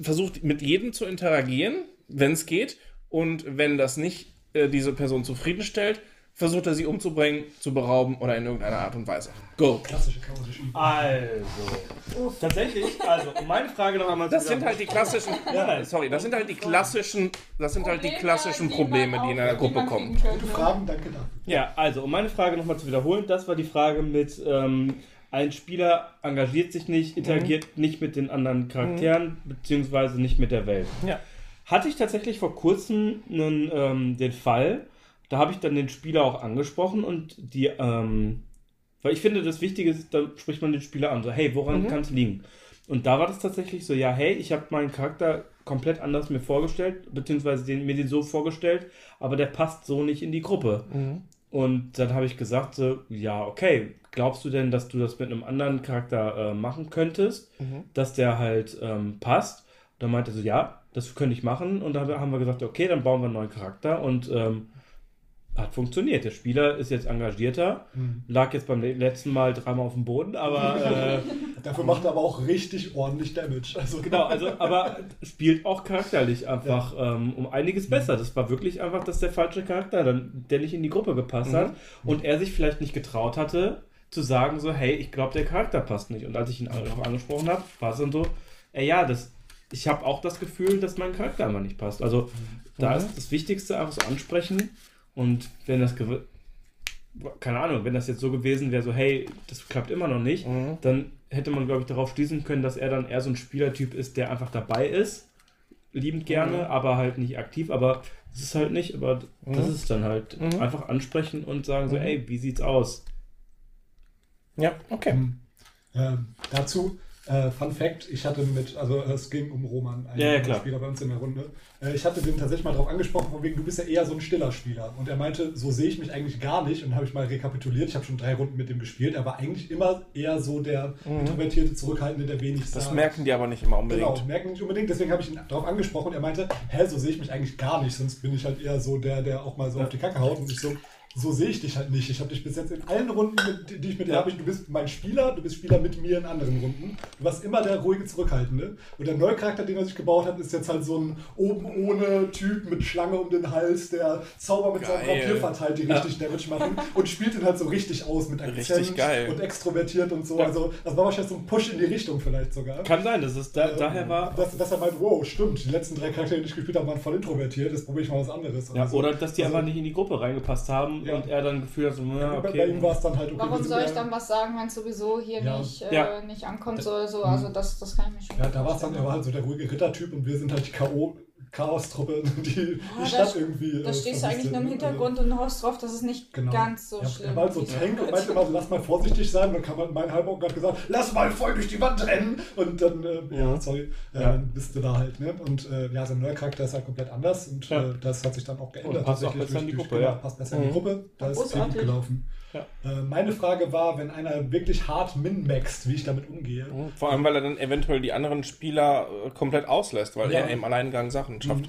versucht mit jedem zu interagieren, wenn es geht. Und wenn das nicht äh, diese Person zufriedenstellt, versucht er sie umzubringen, zu berauben oder in irgendeiner Art und Weise. Go. Klassische chaotische Übung. Also, tatsächlich, also, um meine Frage noch einmal zu Das sind halt die klassischen, sorry, das sind halt die klassischen, das sind halt die klassischen Probleme, die in einer Gruppe kommen. Gute Fragen, danke dafür. Ja, also, um meine Frage nochmal zu wiederholen, das war die Frage mit, ähm, ein Spieler engagiert sich nicht, interagiert nicht mit den anderen Charakteren, beziehungsweise nicht mit der Welt. Ja. Hatte ich tatsächlich vor kurzem einen, ähm, den Fall, da habe ich dann den Spieler auch angesprochen und die, ähm, weil ich finde, das Wichtige ist, da spricht man den Spieler an, so, hey, woran kann es liegen? Und da war das tatsächlich so, ja, hey, ich habe meinen Charakter komplett anders mir vorgestellt, beziehungsweise den, mir den so vorgestellt, aber der passt so nicht in die Gruppe. Und dann habe ich gesagt, so, ja, okay, glaubst du denn, dass du das mit einem anderen Charakter äh, machen könntest, dass der halt ähm, passt? Und dann meinte er so, ja, das könnte ich machen. Und da haben wir gesagt, okay, dann bauen wir einen neuen Charakter und ähm, hat funktioniert. Der Spieler ist jetzt engagierter, lag jetzt beim letzten Mal dreimal auf dem Boden, aber äh, Dafür macht er aber auch richtig ordentlich Damage. Also genau, also aber spielt auch charakterlich einfach ähm, um einiges besser. Das war wirklich einfach, dass der falsche Charakter dann, der nicht in die Gruppe gepasst hat und er sich vielleicht nicht getraut hatte, zu sagen so, hey, ich glaube, der Charakter passt nicht. Und als ich ihn darauf angesprochen habe, war es dann so, ey, ja, das ich habe auch das Gefühl, dass mein Charakter immer nicht passt. Also da Mhm. ist das Wichtigste einfach so ansprechen und wenn das keine Ahnung, wenn das jetzt so gewesen wäre, so hey, das klappt immer noch nicht, Mhm. dann hätte man glaube ich darauf schließen können, dass er dann eher so ein Spielertyp ist, der einfach dabei ist, liebend gerne, Mhm. aber halt nicht aktiv, aber das ist halt nicht, aber das Mhm. ist dann halt Mhm. einfach ansprechen und sagen so, Mhm. ey, wie sieht's aus? Ja, okay. Ähm, dazu, äh, Fun Fact, ich hatte mit, also es ging um Roman, einen Ja, ja. Spieler bei uns in der Runde. Äh, ich hatte den tatsächlich mal darauf angesprochen, von wegen, du bist ja eher so ein stiller Spieler. Und er meinte, so sehe ich mich eigentlich gar nicht. Und dann habe ich mal rekapituliert, ich habe schon drei Runden mit dem gespielt. Er war eigentlich immer eher so der introvertierte, zurückhaltende, der wenig Mhm. Das sagt. merken die aber nicht immer unbedingt. Genau, merken nicht unbedingt. Deswegen habe ich ihn darauf angesprochen. Er meinte, hä, so sehe ich mich eigentlich gar nicht. Sonst bin ich halt eher so der, der auch mal so auf die Kacke haut. Und ich so, so sehe ich dich halt nicht. Ich habe dich bis jetzt in allen Runden, mit, die ich mit dir habe, du bist mein Spieler, du bist Spieler mit mir in anderen Runden. Du warst immer der ruhige, zurückhaltende. Und der neue Charakter, den er sich gebaut hat, ist jetzt halt so ein oben ohne Typ mit Schlange um den Hals, der Zauber mit seinem Geil. Papier verteilt, die richtig Damage machen und spielt ihn halt so richtig aus mit Akzent Richtig geil. und extrovertiert und so. Ja. Also das war wahrscheinlich so ein Push in die Richtung vielleicht sogar. Kann sein, dass es da, Ähm, daher war. Dass, dass er meint, wow, stimmt, die letzten drei Charaktere, die ich gespielt habe, waren voll introvertiert, jetzt probiere ich mal was anderes. Ja, so. oder dass die Also, einfach nicht in die Gruppe reingepasst haben Ja. und er dann Gefühl hat, so, ja, Bei, bei ihm okay. war es dann halt okay. Warum soll ich dann was sagen, wenn es sowieso hier Ja. nicht, äh, nicht ankommt oder so? Also das, das kann ich mir schon Ja, da war es dann, er war halt so der ruhige Rittertyp und wir sind halt die K.O. Chaos-Truppe, die die da Stadt st- irgendwie. Da äh, stehst du eigentlich nur im. Hintergrund und hoffst drauf, dass es nicht Genau. ganz so ja, schlimm Er war halt so ist. Tank und meinte immer so, lass mal vorsichtig sein. Dann kam halt mein Halbaugen hat gesagt, lass mal voll durch die Wand rennen. Und dann, äh, ja, sorry, äh, Ja. dann bist du da halt. Ne? Und äh, ja, sein neuer Charakter ist halt komplett anders und Ja. äh, das hat sich dann auch geändert. Und passt auch tatsächlich besser in die durch- Gruppe, genau, ja. Passt besser in die Mhm. Gruppe. Da ist viel gut gelaufen. Ja. Äh, meine Frage war, wenn einer wirklich hart min-maxt, wie ich damit umgehe. Vor allem, weil er dann eventuell die anderen Spieler äh, komplett auslässt, weil Ja. er im Alleingang Sachen schafft.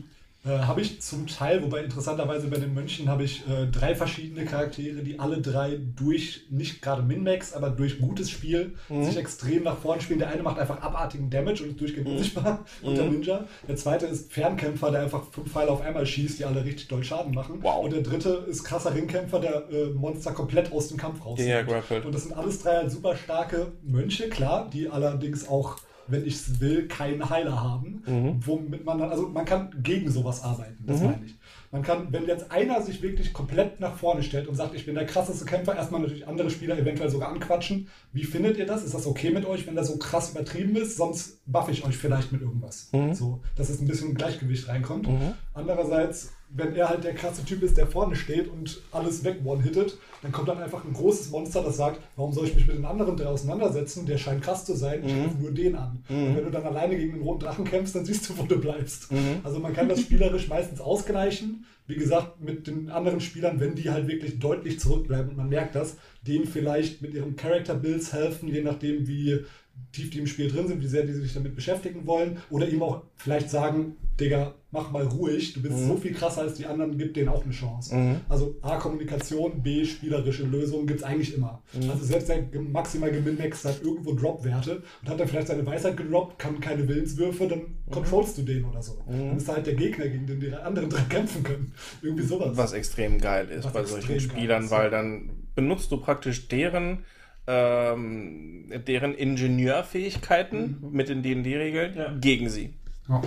Äh, habe ich zum Teil, wobei interessanterweise bei den Mönchen habe ich äh, drei verschiedene Charaktere, die alle drei durch, nicht gerade Min-Max, aber durch gutes Spiel sich extrem nach vorn spielen. Der eine macht einfach abartigen Damage und ist durchgehend unsichtbar und der Ninja. Der zweite ist Fernkämpfer, der einfach fünf Pfeile auf einmal schießt, die alle richtig doll Schaden machen. Wow. Und der dritte ist krasser Ringkämpfer, der äh, Monster komplett aus dem Kampf rauszieht. Grappelt. Und das sind alles drei halt super starke Mönche, klar, die allerdings auch, wenn ich es will, keinen Heiler haben. Womit man dann, also man kann gegen sowas arbeiten, das meine ich. Man kann, wenn jetzt einer sich wirklich komplett nach vorne stellt und sagt, ich bin der krasseste Kämpfer, erstmal natürlich andere Spieler eventuell sogar anquatschen. Wie findet ihr das? Ist das okay mit euch, wenn das so krass übertrieben ist? Sonst buffe ich euch vielleicht mit irgendwas. So, dass es ein bisschen Gleichgewicht reinkommt. Andererseits, wenn er halt der krasse Typ ist, der vorne steht und alles weg one-hittet, dann kommt dann einfach ein großes Monster, das sagt, warum soll ich mich mit den anderen drei auseinandersetzen? Der scheint krass zu sein, ich rufe nur den an. Und wenn du dann alleine gegen den roten Drachen kämpfst, dann siehst du, wo du bleibst. Also man kann das spielerisch meistens ausgleichen. Wie gesagt, mit den anderen Spielern, wenn die halt wirklich deutlich zurückbleiben und man merkt das, denen vielleicht mit ihren Character-Builds helfen, je nachdem, wie tief die im Spiel drin sind, wie sehr die sich damit beschäftigen wollen. Oder ihm auch vielleicht sagen, Digga, mach mal ruhig, du bist so viel krasser als die anderen, gib denen auch eine Chance. Also A, Kommunikation, B, spielerische Lösungen gibt es eigentlich immer. Also selbst der maximal geminmaxt hat irgendwo Drop-Werte und hat dann vielleicht seine Weisheit gedroppt, kann keine Willenswürfe, dann controlst du den oder so. Dann ist da halt der Gegner, gegen den die anderen drei kämpfen können. Irgendwie sowas. Was extrem geil ist Was bei solchen Spielern, ist, weil dann benutzt du praktisch deren, ähm, deren Ingenieurfähigkeiten mit den D&D-Regeln Ja. gegen sie. Ja.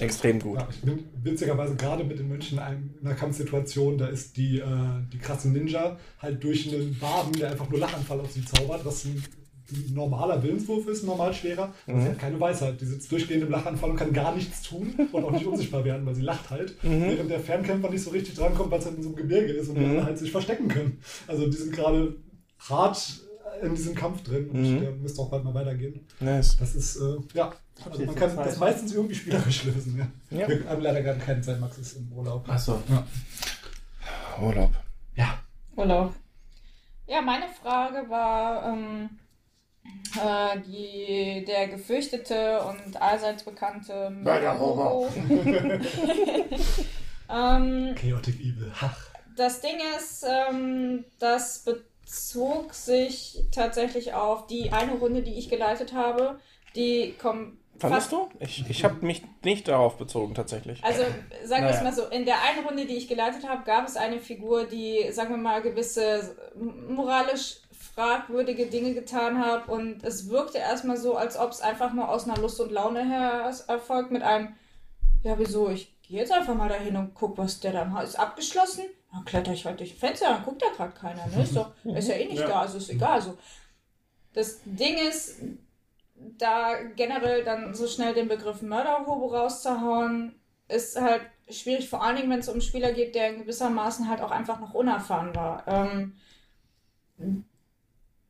Extrem gut. Ja, ich bin witzigerweise gerade mit den Mönchen in einer Kampfsituation, da ist die, äh, die krasse Ninja halt durch einen Baden, der einfach nur Lachanfall auf sie zaubert, was ein normaler Willenswurf ist, normal schwerer. Und sie hat keine Weisheit. Die sitzt durchgehend im Lachanfall und kann gar nichts tun und auch nicht unsichtbar werden, weil sie lacht halt. Während der Fernkämpfer nicht so richtig drankommt, weil es halt in so einem Gebirge ist und die alle halt sich verstecken können. Also die sind gerade hart in diesem Kampf drin und der müsste auch bald mal weitergehen. Nice. Das ist, äh, ja, also man kann Zeit. das meistens irgendwie spielerisch lösen. Ja. Ja. Wir haben leider gerade keine Zeit, Max ist im Urlaub. Achso. Urlaub. Ja. Urlaub. Ja, meine Frage war ähm, äh, die, der gefürchtete und allseits bekannte Mörderhobo. ähm, Chaotic Evil. Ach. das Ding ist, ähm, das bezog sich tatsächlich auf die eine Runde, die ich geleitet habe. Die kommt Fandest du? Ich, ich habe mich nicht darauf bezogen, tatsächlich. Also sagen wir es Naja. mal so, in der einen Runde, die ich geleitet habe, gab es eine Figur, die, sagen wir mal, gewisse moralisch fragwürdige Dinge getan habe und es wirkte erstmal so, als ob es einfach nur aus einer Lust und Laune her erfolgt mit einem, ja wieso, ich gehe jetzt einfach mal dahin und guck, was der da macht. Ist abgeschlossen? Dann kletter ich halt durch das Fenster, dann guckt da gerade keiner. Ne? Ist, doch, ist ja eh nicht Ja. da, also ist egal. Also, das Ding ist, da generell dann so schnell den Begriff Mörderhobo rauszuhauen, ist halt schwierig, vor allen Dingen, wenn es um einen Spieler geht, der in gewissermaßen halt auch einfach noch unerfahren war. Ähm,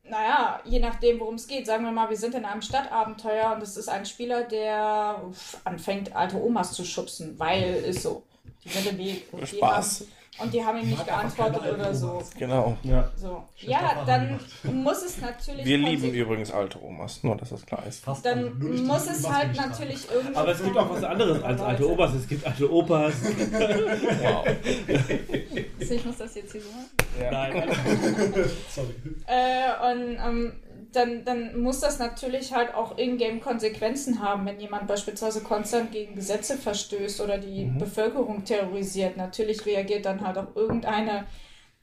naja, je nachdem, worum es geht. Sagen wir mal, wir sind in einem Stadtabenteuer und es ist ein Spieler, der uff, anfängt, alte Omas zu schubsen, weil ist so. Die sind im Weg. Spaß. Haben, und die haben ihm nicht geantwortet oder so. Omas. Genau. Ja. so. Ja, dann muss es natürlich. Wir lieben übrigens alte Omas, nur dass das klar ist. Fast. Dann die, muss es halt natürlich irgendwo. Aber es gibt auch was anderes als alte Opas. Es gibt alte Opas. Wow. Ich muss das jetzt hier so machen. Ja. Nein. Sorry. Äh, und ähm, dann, dann muss das natürlich halt auch in-game Konsequenzen haben, wenn jemand beispielsweise konstant gegen Gesetze verstößt oder die Bevölkerung terrorisiert. Natürlich reagiert dann halt auch irgendeine,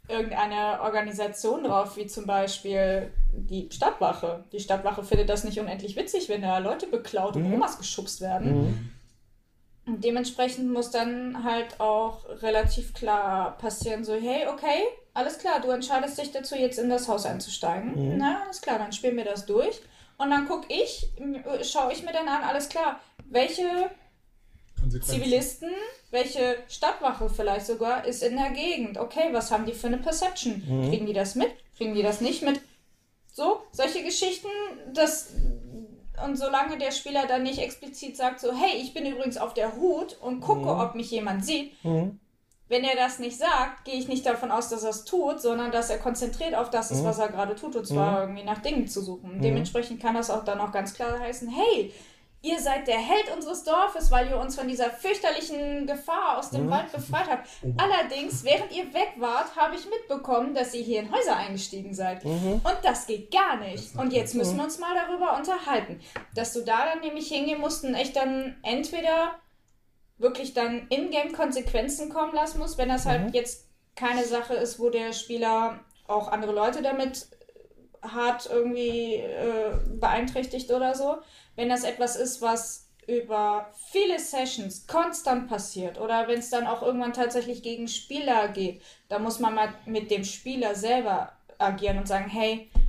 irgendeine Organisation drauf, wie zum Beispiel die Stadtwache. Die Stadtwache findet das nicht unendlich witzig, wenn da Leute beklaut und Omas geschubst werden. Und dementsprechend muss dann halt auch relativ klar passieren, so, hey, okay, alles klar, du entscheidest dich dazu, jetzt in das Haus einzusteigen. Na, alles klar, dann spielen wir das durch. Und dann guck ich, m- schaue ich mir dann an, alles klar, welche. Zivilisten, welche Stadtwache vielleicht sogar ist in der Gegend. Okay, was haben die für eine Perception? Kriegen die das mit? Kriegen die das nicht mit? So, solche Geschichten, das. Und solange der Spieler dann nicht explizit sagt, so, hey, ich bin übrigens auf der Hut und gucke, ob mich jemand sieht, wenn er das nicht sagt, gehe ich nicht davon aus, dass er es tut, sondern dass er konzentriert auf das ist, was er gerade tut, und zwar irgendwie nach Dingen zu suchen. Dementsprechend kann das auch dann auch ganz klar heißen, hey, ihr seid der Held unseres Dorfes, weil ihr uns von dieser fürchterlichen Gefahr aus dem Wald befreit habt. Allerdings, während ihr weg wart, habe ich mitbekommen, dass ihr hier in Häuser eingestiegen seid. Und das geht gar nicht. Und jetzt müssen wir uns mal darüber unterhalten. Dass du da dann nämlich hingehen musst und echt dann entweder wirklich dann in-game Konsequenzen kommen lassen muss, wenn das halt jetzt keine Sache ist, wo der Spieler auch andere Leute damit hart irgendwie äh, beeinträchtigt oder so. Wenn das etwas ist, was über viele Sessions konstant passiert oder wenn es dann auch irgendwann tatsächlich gegen Spieler geht, da muss man mal mit dem Spieler selber agieren und sagen, hey, äh,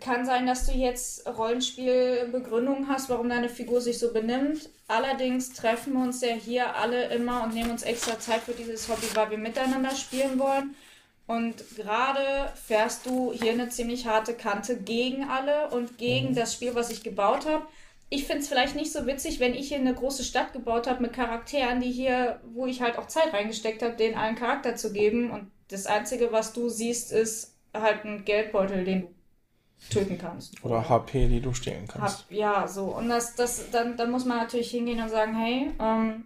kann sein, dass du jetzt Rollenspielbegründungen hast, warum deine Figur sich so benimmt. Allerdings treffen wir uns ja hier alle immer und nehmen uns extra Zeit für dieses Hobby, weil wir miteinander spielen wollen. Und gerade fährst du hier eine ziemlich harte Kante gegen alle und gegen das Spiel, was ich gebaut habe. Ich finde es vielleicht nicht so witzig, wenn ich hier eine große Stadt gebaut habe mit Charakteren, die hier, wo ich halt auch Zeit reingesteckt habe, denen allen Charakter zu geben. Und das Einzige, was du siehst, ist halt ein Geldbeutel, den du töten kannst. Oder HP, die du stehlen kannst. Hab, ja, so. Und das, das, dann, dann muss man natürlich hingehen und sagen, hey, ähm,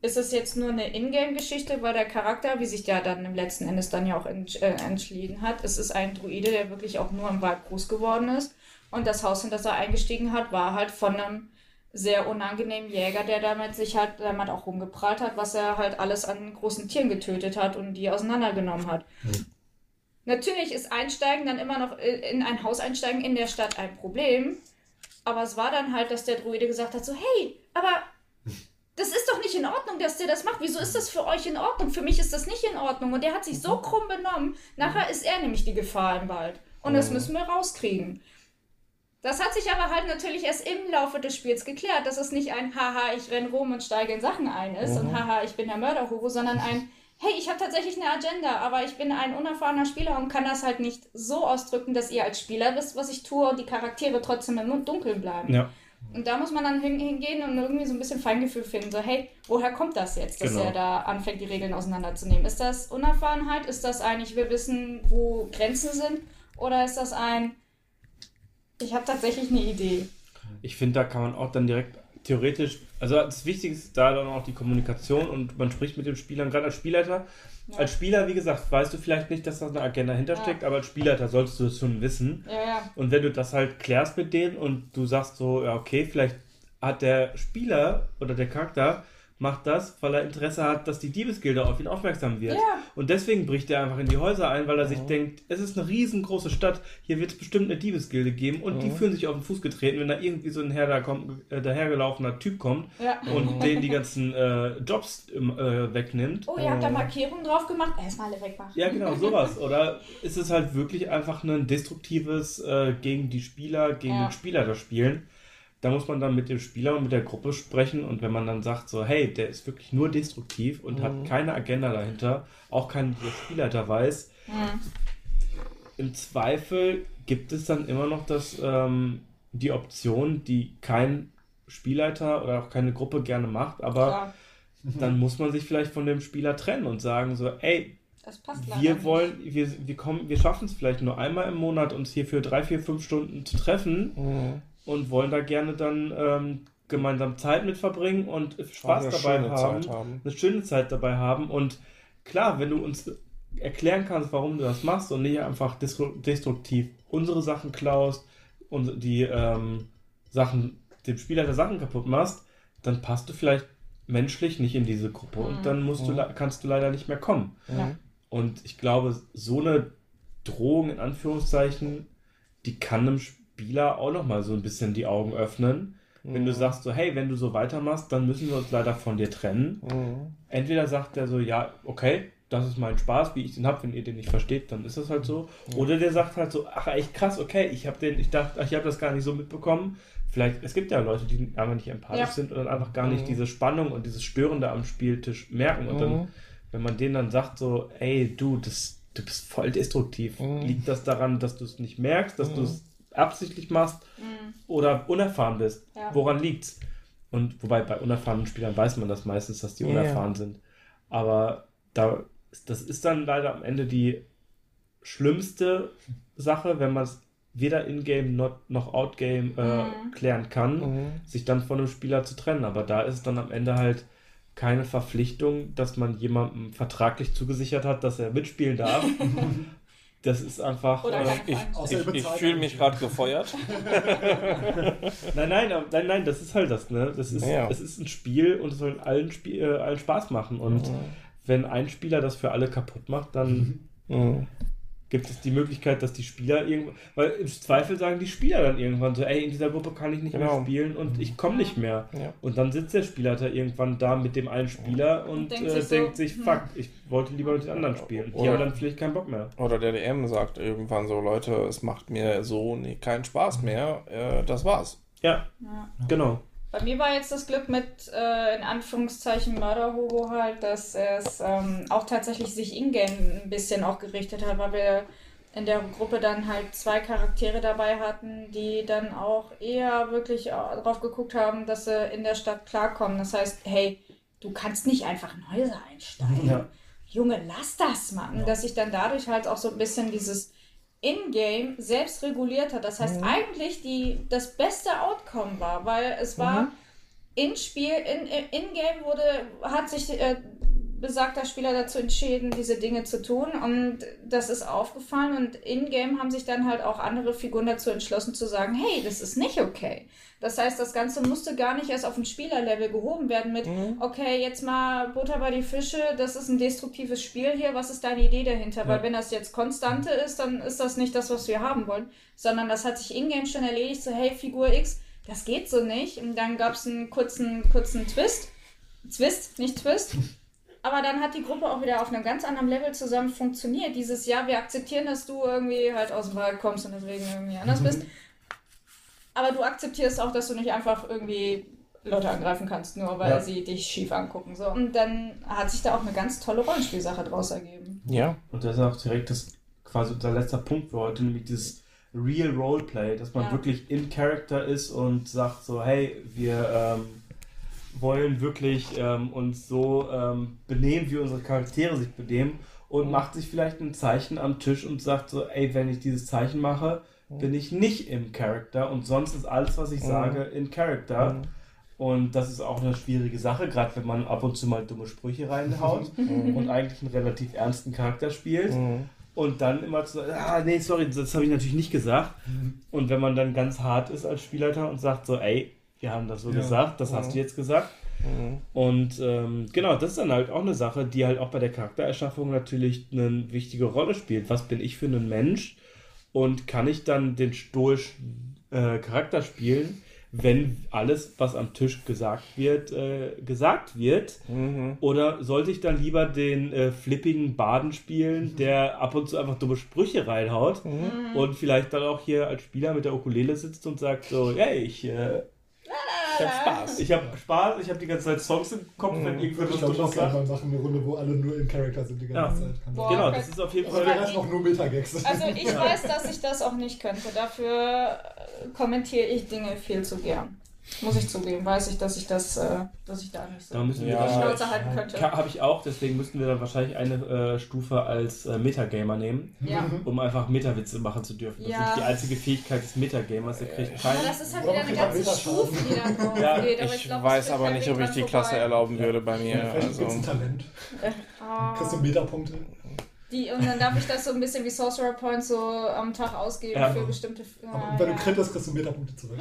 ist es jetzt nur eine Ingame-Geschichte, weil der Charakter, wie sich der dann im letzten Endes dann ja auch entsch äh, entschieden hat, es ist ein Druide, der wirklich auch nur im Wald groß geworden ist. Und das Haus, in das er eingestiegen hat, war halt von einem sehr unangenehmen Jäger, der damit sich halt damit auch rumgeprallt hat, was er halt alles an großen Tieren getötet hat und die auseinandergenommen hat. Natürlich ist Einsteigen dann immer noch äh, in ein Haus einsteigen in der Stadt ein Problem. Aber es war dann halt, dass der Druide gesagt hat: so, hey, aber das ist doch nicht in Ordnung, dass der das macht. Wieso ist das für euch in Ordnung? Für mich ist das nicht in Ordnung. Und der hat sich so krumm benommen. Nachher ist er nämlich die Gefahr im Wald. Und das müssen wir rauskriegen. Das hat sich aber halt natürlich erst im Laufe des Spiels geklärt, dass es nicht ein Haha, ich renn rum und steige in Sachen ein ist und Haha, ich bin der Mörderhobo, sondern ein Hey, ich habe tatsächlich eine Agenda, aber ich bin ein unerfahrener Spieler und kann das halt nicht so ausdrücken, dass ihr als Spieler wisst, was ich tue und die Charaktere trotzdem im Dunkeln bleiben. Ja. Und da muss man dann hin, hingehen und irgendwie so ein bisschen Feingefühl finden. So, hey, woher kommt das jetzt, dass Genau. er da anfängt, die Regeln auseinanderzunehmen? Ist das Unerfahrenheit? Ist das ein, ich will wissen, wo Grenzen sind? Oder ist das ein, ich habe tatsächlich eine Idee? Ich finde, da kann man auch dann direkt theoretisch, also das Wichtigste ist da dann auch die Kommunikation und man spricht mit den Spielern, gerade als Spielleiter. Ja. Als Spieler, wie gesagt, weißt du vielleicht nicht, dass da eine Agenda hintersteckt, aber als Spielleiter solltest du es schon wissen. Ja, ja. Und wenn du das halt klärst mit denen und du sagst so, ja, okay, vielleicht hat der Spieler oder der Charakter macht das, weil er Interesse hat, dass die Diebesgilde auf ihn aufmerksam wird. Ja. Und deswegen bricht er einfach in die Häuser ein, weil er sich denkt, es ist eine riesengroße Stadt, hier wird es bestimmt eine Diebesgilde geben und die fühlen sich auf den Fuß getreten, wenn da irgendwie so ein her da kommt, äh, dahergelaufener Typ kommt Ja. und denen die ganzen äh, Jobs äh, wegnimmt. Oh, ihr habt da Markierungen drauf gemacht? Erstmal alle wegmachen. Ja, genau, sowas. Oder ist es halt wirklich einfach ein destruktives äh, gegen die Spieler, gegen Ja. den Spieler das Spielen? Da muss man dann mit dem Spieler und mit der Gruppe sprechen und wenn man dann sagt so, hey, der ist wirklich nur destruktiv und hat keine Agenda dahinter, auch kein Spielleiter weiß, im Zweifel gibt es dann immer noch das, ähm, die Option, die kein Spielleiter oder auch keine Gruppe gerne macht, aber Klar, dann muss man sich vielleicht von dem Spieler trennen und sagen so, ey, das passt leider wir nicht. wollen, wir, wir kommen, wir schaffen es vielleicht nur einmal im Monat, uns hier für drei, vier, fünf Stunden zu treffen. Mhm. Und wollen da gerne dann ähm, gemeinsam Zeit mit verbringen und Spaß eine dabei schöne haben, Zeit haben. eine schöne Zeit dabei haben. Und klar, wenn du uns erklären kannst, warum du das machst und nicht einfach destru- destruktiv unsere Sachen klaust und die ähm, Sachen, dem Spieler der Sachen kaputt machst, dann passt du vielleicht menschlich nicht in diese Gruppe und dann musst du, le- kannst du leider nicht mehr kommen. Ja. Und ich glaube, so eine Drohung in Anführungszeichen, die kann einem Spieler auch nochmal so ein bisschen die Augen öffnen. Wenn du sagst so, hey, wenn du so weitermachst, dann müssen wir uns leider von dir trennen. Mhm. Entweder sagt er so, ja, okay, das ist mein Spaß, wie ich den habe, wenn ihr den nicht versteht, dann ist das halt so. Oder der sagt halt so, ach echt krass, okay, ich habe den, ich dachte, ach, ich habe das gar nicht so mitbekommen. Vielleicht, es gibt ja Leute, die einfach nicht empathisch Ja. sind und dann einfach gar nicht diese Spannung und dieses Störende am Spieltisch merken. Und dann, Mhm. wenn man denen dann sagt so, ey, du, das, du bist voll destruktiv, Mhm. liegt das daran, dass du es nicht merkst, dass du es absichtlich machst oder unerfahren bist? Ja. Woran liegt's? Und wobei bei unerfahrenen Spielern weiß man das meistens, dass die Ja. unerfahren sind. Aber da, das ist dann leider am Ende die schlimmste Sache, wenn man es weder in-game noch, noch out-game äh, Mhm. klären kann, Mhm. sich dann von einem Spieler zu trennen. Aber da ist dann am Ende halt keine Verpflichtung, dass man jemandem vertraglich zugesichert hat, dass er mitspielen darf. das ist einfach. Oder äh, Ich, ich, ich fühle mich gerade gefeuert. Nein, nein, nein, nein, das ist halt das, ne? Das ist, Ja. es ist ein Spiel und es soll allen, Spiel, äh, allen Spaß machen. Und wenn ein Spieler das für alle kaputt macht, dann Mhm. Gibt es die Möglichkeit, dass die Spieler irgendwann, weil im Zweifel sagen die Spieler dann irgendwann so, ey, in dieser Gruppe kann ich nicht Genau. mehr spielen und ich komme nicht mehr. Ja. Und dann sitzt der Spielleiter irgendwann da mit dem einen Spieler und denkt äh, sich so, denkt sich, hm. fuck, ich wollte lieber mit den anderen spielen. Die Oder- haben dann vielleicht keinen Bock mehr. Oder der DM sagt irgendwann so, Leute, es macht mir so nee, keinen Spaß mehr. Äh, das war's. Ja, Ja. genau. Bei mir war jetzt das Glück mit, äh, in Anführungszeichen, Mörder-Hobo halt, dass es ähm, auch tatsächlich sich in-game ein bisschen auch gerichtet hat, weil wir in der Gruppe dann halt zwei Charaktere dabei hatten, die dann auch eher wirklich äh, drauf geguckt haben, dass sie in der Stadt klarkommen. Das heißt, hey, du kannst nicht einfach in Häuser einsteigen. Ja. Junge, lass das, Mann. Dass sich dann dadurch halt auch so ein bisschen dieses In-Game selbst reguliert hat. Das heißt, eigentlich die, das beste Outcome war, weil es war in Spiel, in, in Game wurde, hat sich äh, besagter Spieler dazu entschieden, diese Dinge zu tun und das ist aufgefallen und in Game haben sich dann halt auch andere Figuren dazu entschlossen zu sagen, hey, das ist nicht okay. Das heißt, das Ganze musste gar nicht erst auf ein Spielerlevel gehoben werden mit, okay, jetzt mal Butter bei die Fische, das ist ein destruktives Spiel hier, was ist deine Idee dahinter? Weil wenn das jetzt Konstante ist, dann ist das nicht das, was wir haben wollen, sondern das hat sich in-game schon erledigt, so hey, Figur X, das geht so nicht. Und dann gab es einen kurzen, kurzen Twist. Twist, nicht Twist. Aber dann hat die Gruppe auch wieder auf einem ganz anderen Level zusammen funktioniert. Dieses Jahr, wir akzeptieren, dass du irgendwie halt aus dem Wald kommst und deswegen irgendwie anders bist. Aber du akzeptierst auch, dass du nicht einfach irgendwie Leute angreifen kannst, nur weil Ja. sie dich schief angucken. So. Und dann hat sich da auch eine ganz tolle Rollenspielsache draus ergeben. Ja. Und das ist auch direkt das quasi unser letzter Punkt für heute, nämlich dieses Real Roleplay, dass man Ja. wirklich in Character ist und sagt so, hey, wir ähm, wollen wirklich ähm, uns so ähm, benehmen, wie unsere Charaktere sich benehmen und macht sich vielleicht ein Zeichen am Tisch und sagt so, ey, wenn ich dieses Zeichen mache, bin ich nicht im Character und sonst ist alles, was ich sage, in Character. Und das ist auch eine schwierige Sache, gerade wenn man ab und zu mal dumme Sprüche reinhaut und eigentlich einen relativ ernsten Charakter spielt. Mhm. Und dann immer zu sagen, ah, nee, sorry, das habe ich natürlich nicht gesagt. Und wenn man dann ganz hart ist als Spielleiter und sagt so, ey, wir haben das so Ja. gesagt, das hast du jetzt gesagt, Und ähm, genau, das ist dann halt auch eine Sache, die halt auch bei der Charaktererschaffung natürlich eine wichtige Rolle spielt. Was bin ich für ein Mensch? Und kann ich dann den stoischen äh, Charakter spielen, wenn alles, was am Tisch gesagt wird, äh, gesagt wird? Oder sollte ich dann lieber den äh, flippigen Baden spielen, der ab und zu einfach dumme Sprüche reinhaut und vielleicht dann auch hier als Spieler mit der Ukulele sitzt und sagt so, hey, ich, äh, Ich hab Spaß. ich habe Spaß, ich habe die ganze Zeit Songs im Kopf, wenn Würde irgendwer Dummes gerne sagt. mal machen, eine Runde, wo alle nur in Charakter sind die ganze Ja. Zeit. Kann Boah. Genau, das ist auf jeden Aber der Fall. Rest noch nur Metagags. Also ich weiß, dass ich das auch nicht könnte. Dafür äh, kommentiere ich Dinge viel zu gern. Muss ich zugeben, weiß ich, dass ich das, äh, dass ich da nicht so Da müssen wir Ja, die Schnauze halten könnte. Habe ich auch, deswegen müssten wir dann wahrscheinlich eine äh, Stufe als äh, Metagamer nehmen, Ja. um einfach Metawitze machen zu dürfen. Das Ja. ist die einzige Fähigkeit des Metagamers, der kriegt Aber keinen. das ist halt wieder eine ganze? Stufe, die da drauf Ja, geht. Aber Ich glaub, weiß aber nicht, ob ich die vorbei. Klasse erlauben würde bei mir. Vielleicht Also, ein Talent. Kriegst du Metapunkte? Die, und dann darf ich das so ein bisschen wie Sorcerer Points so am Tag ausgeben Ja. für bestimmte. Aber Ah, wenn du ja. krittest, kriegst du Metapunkte zurück.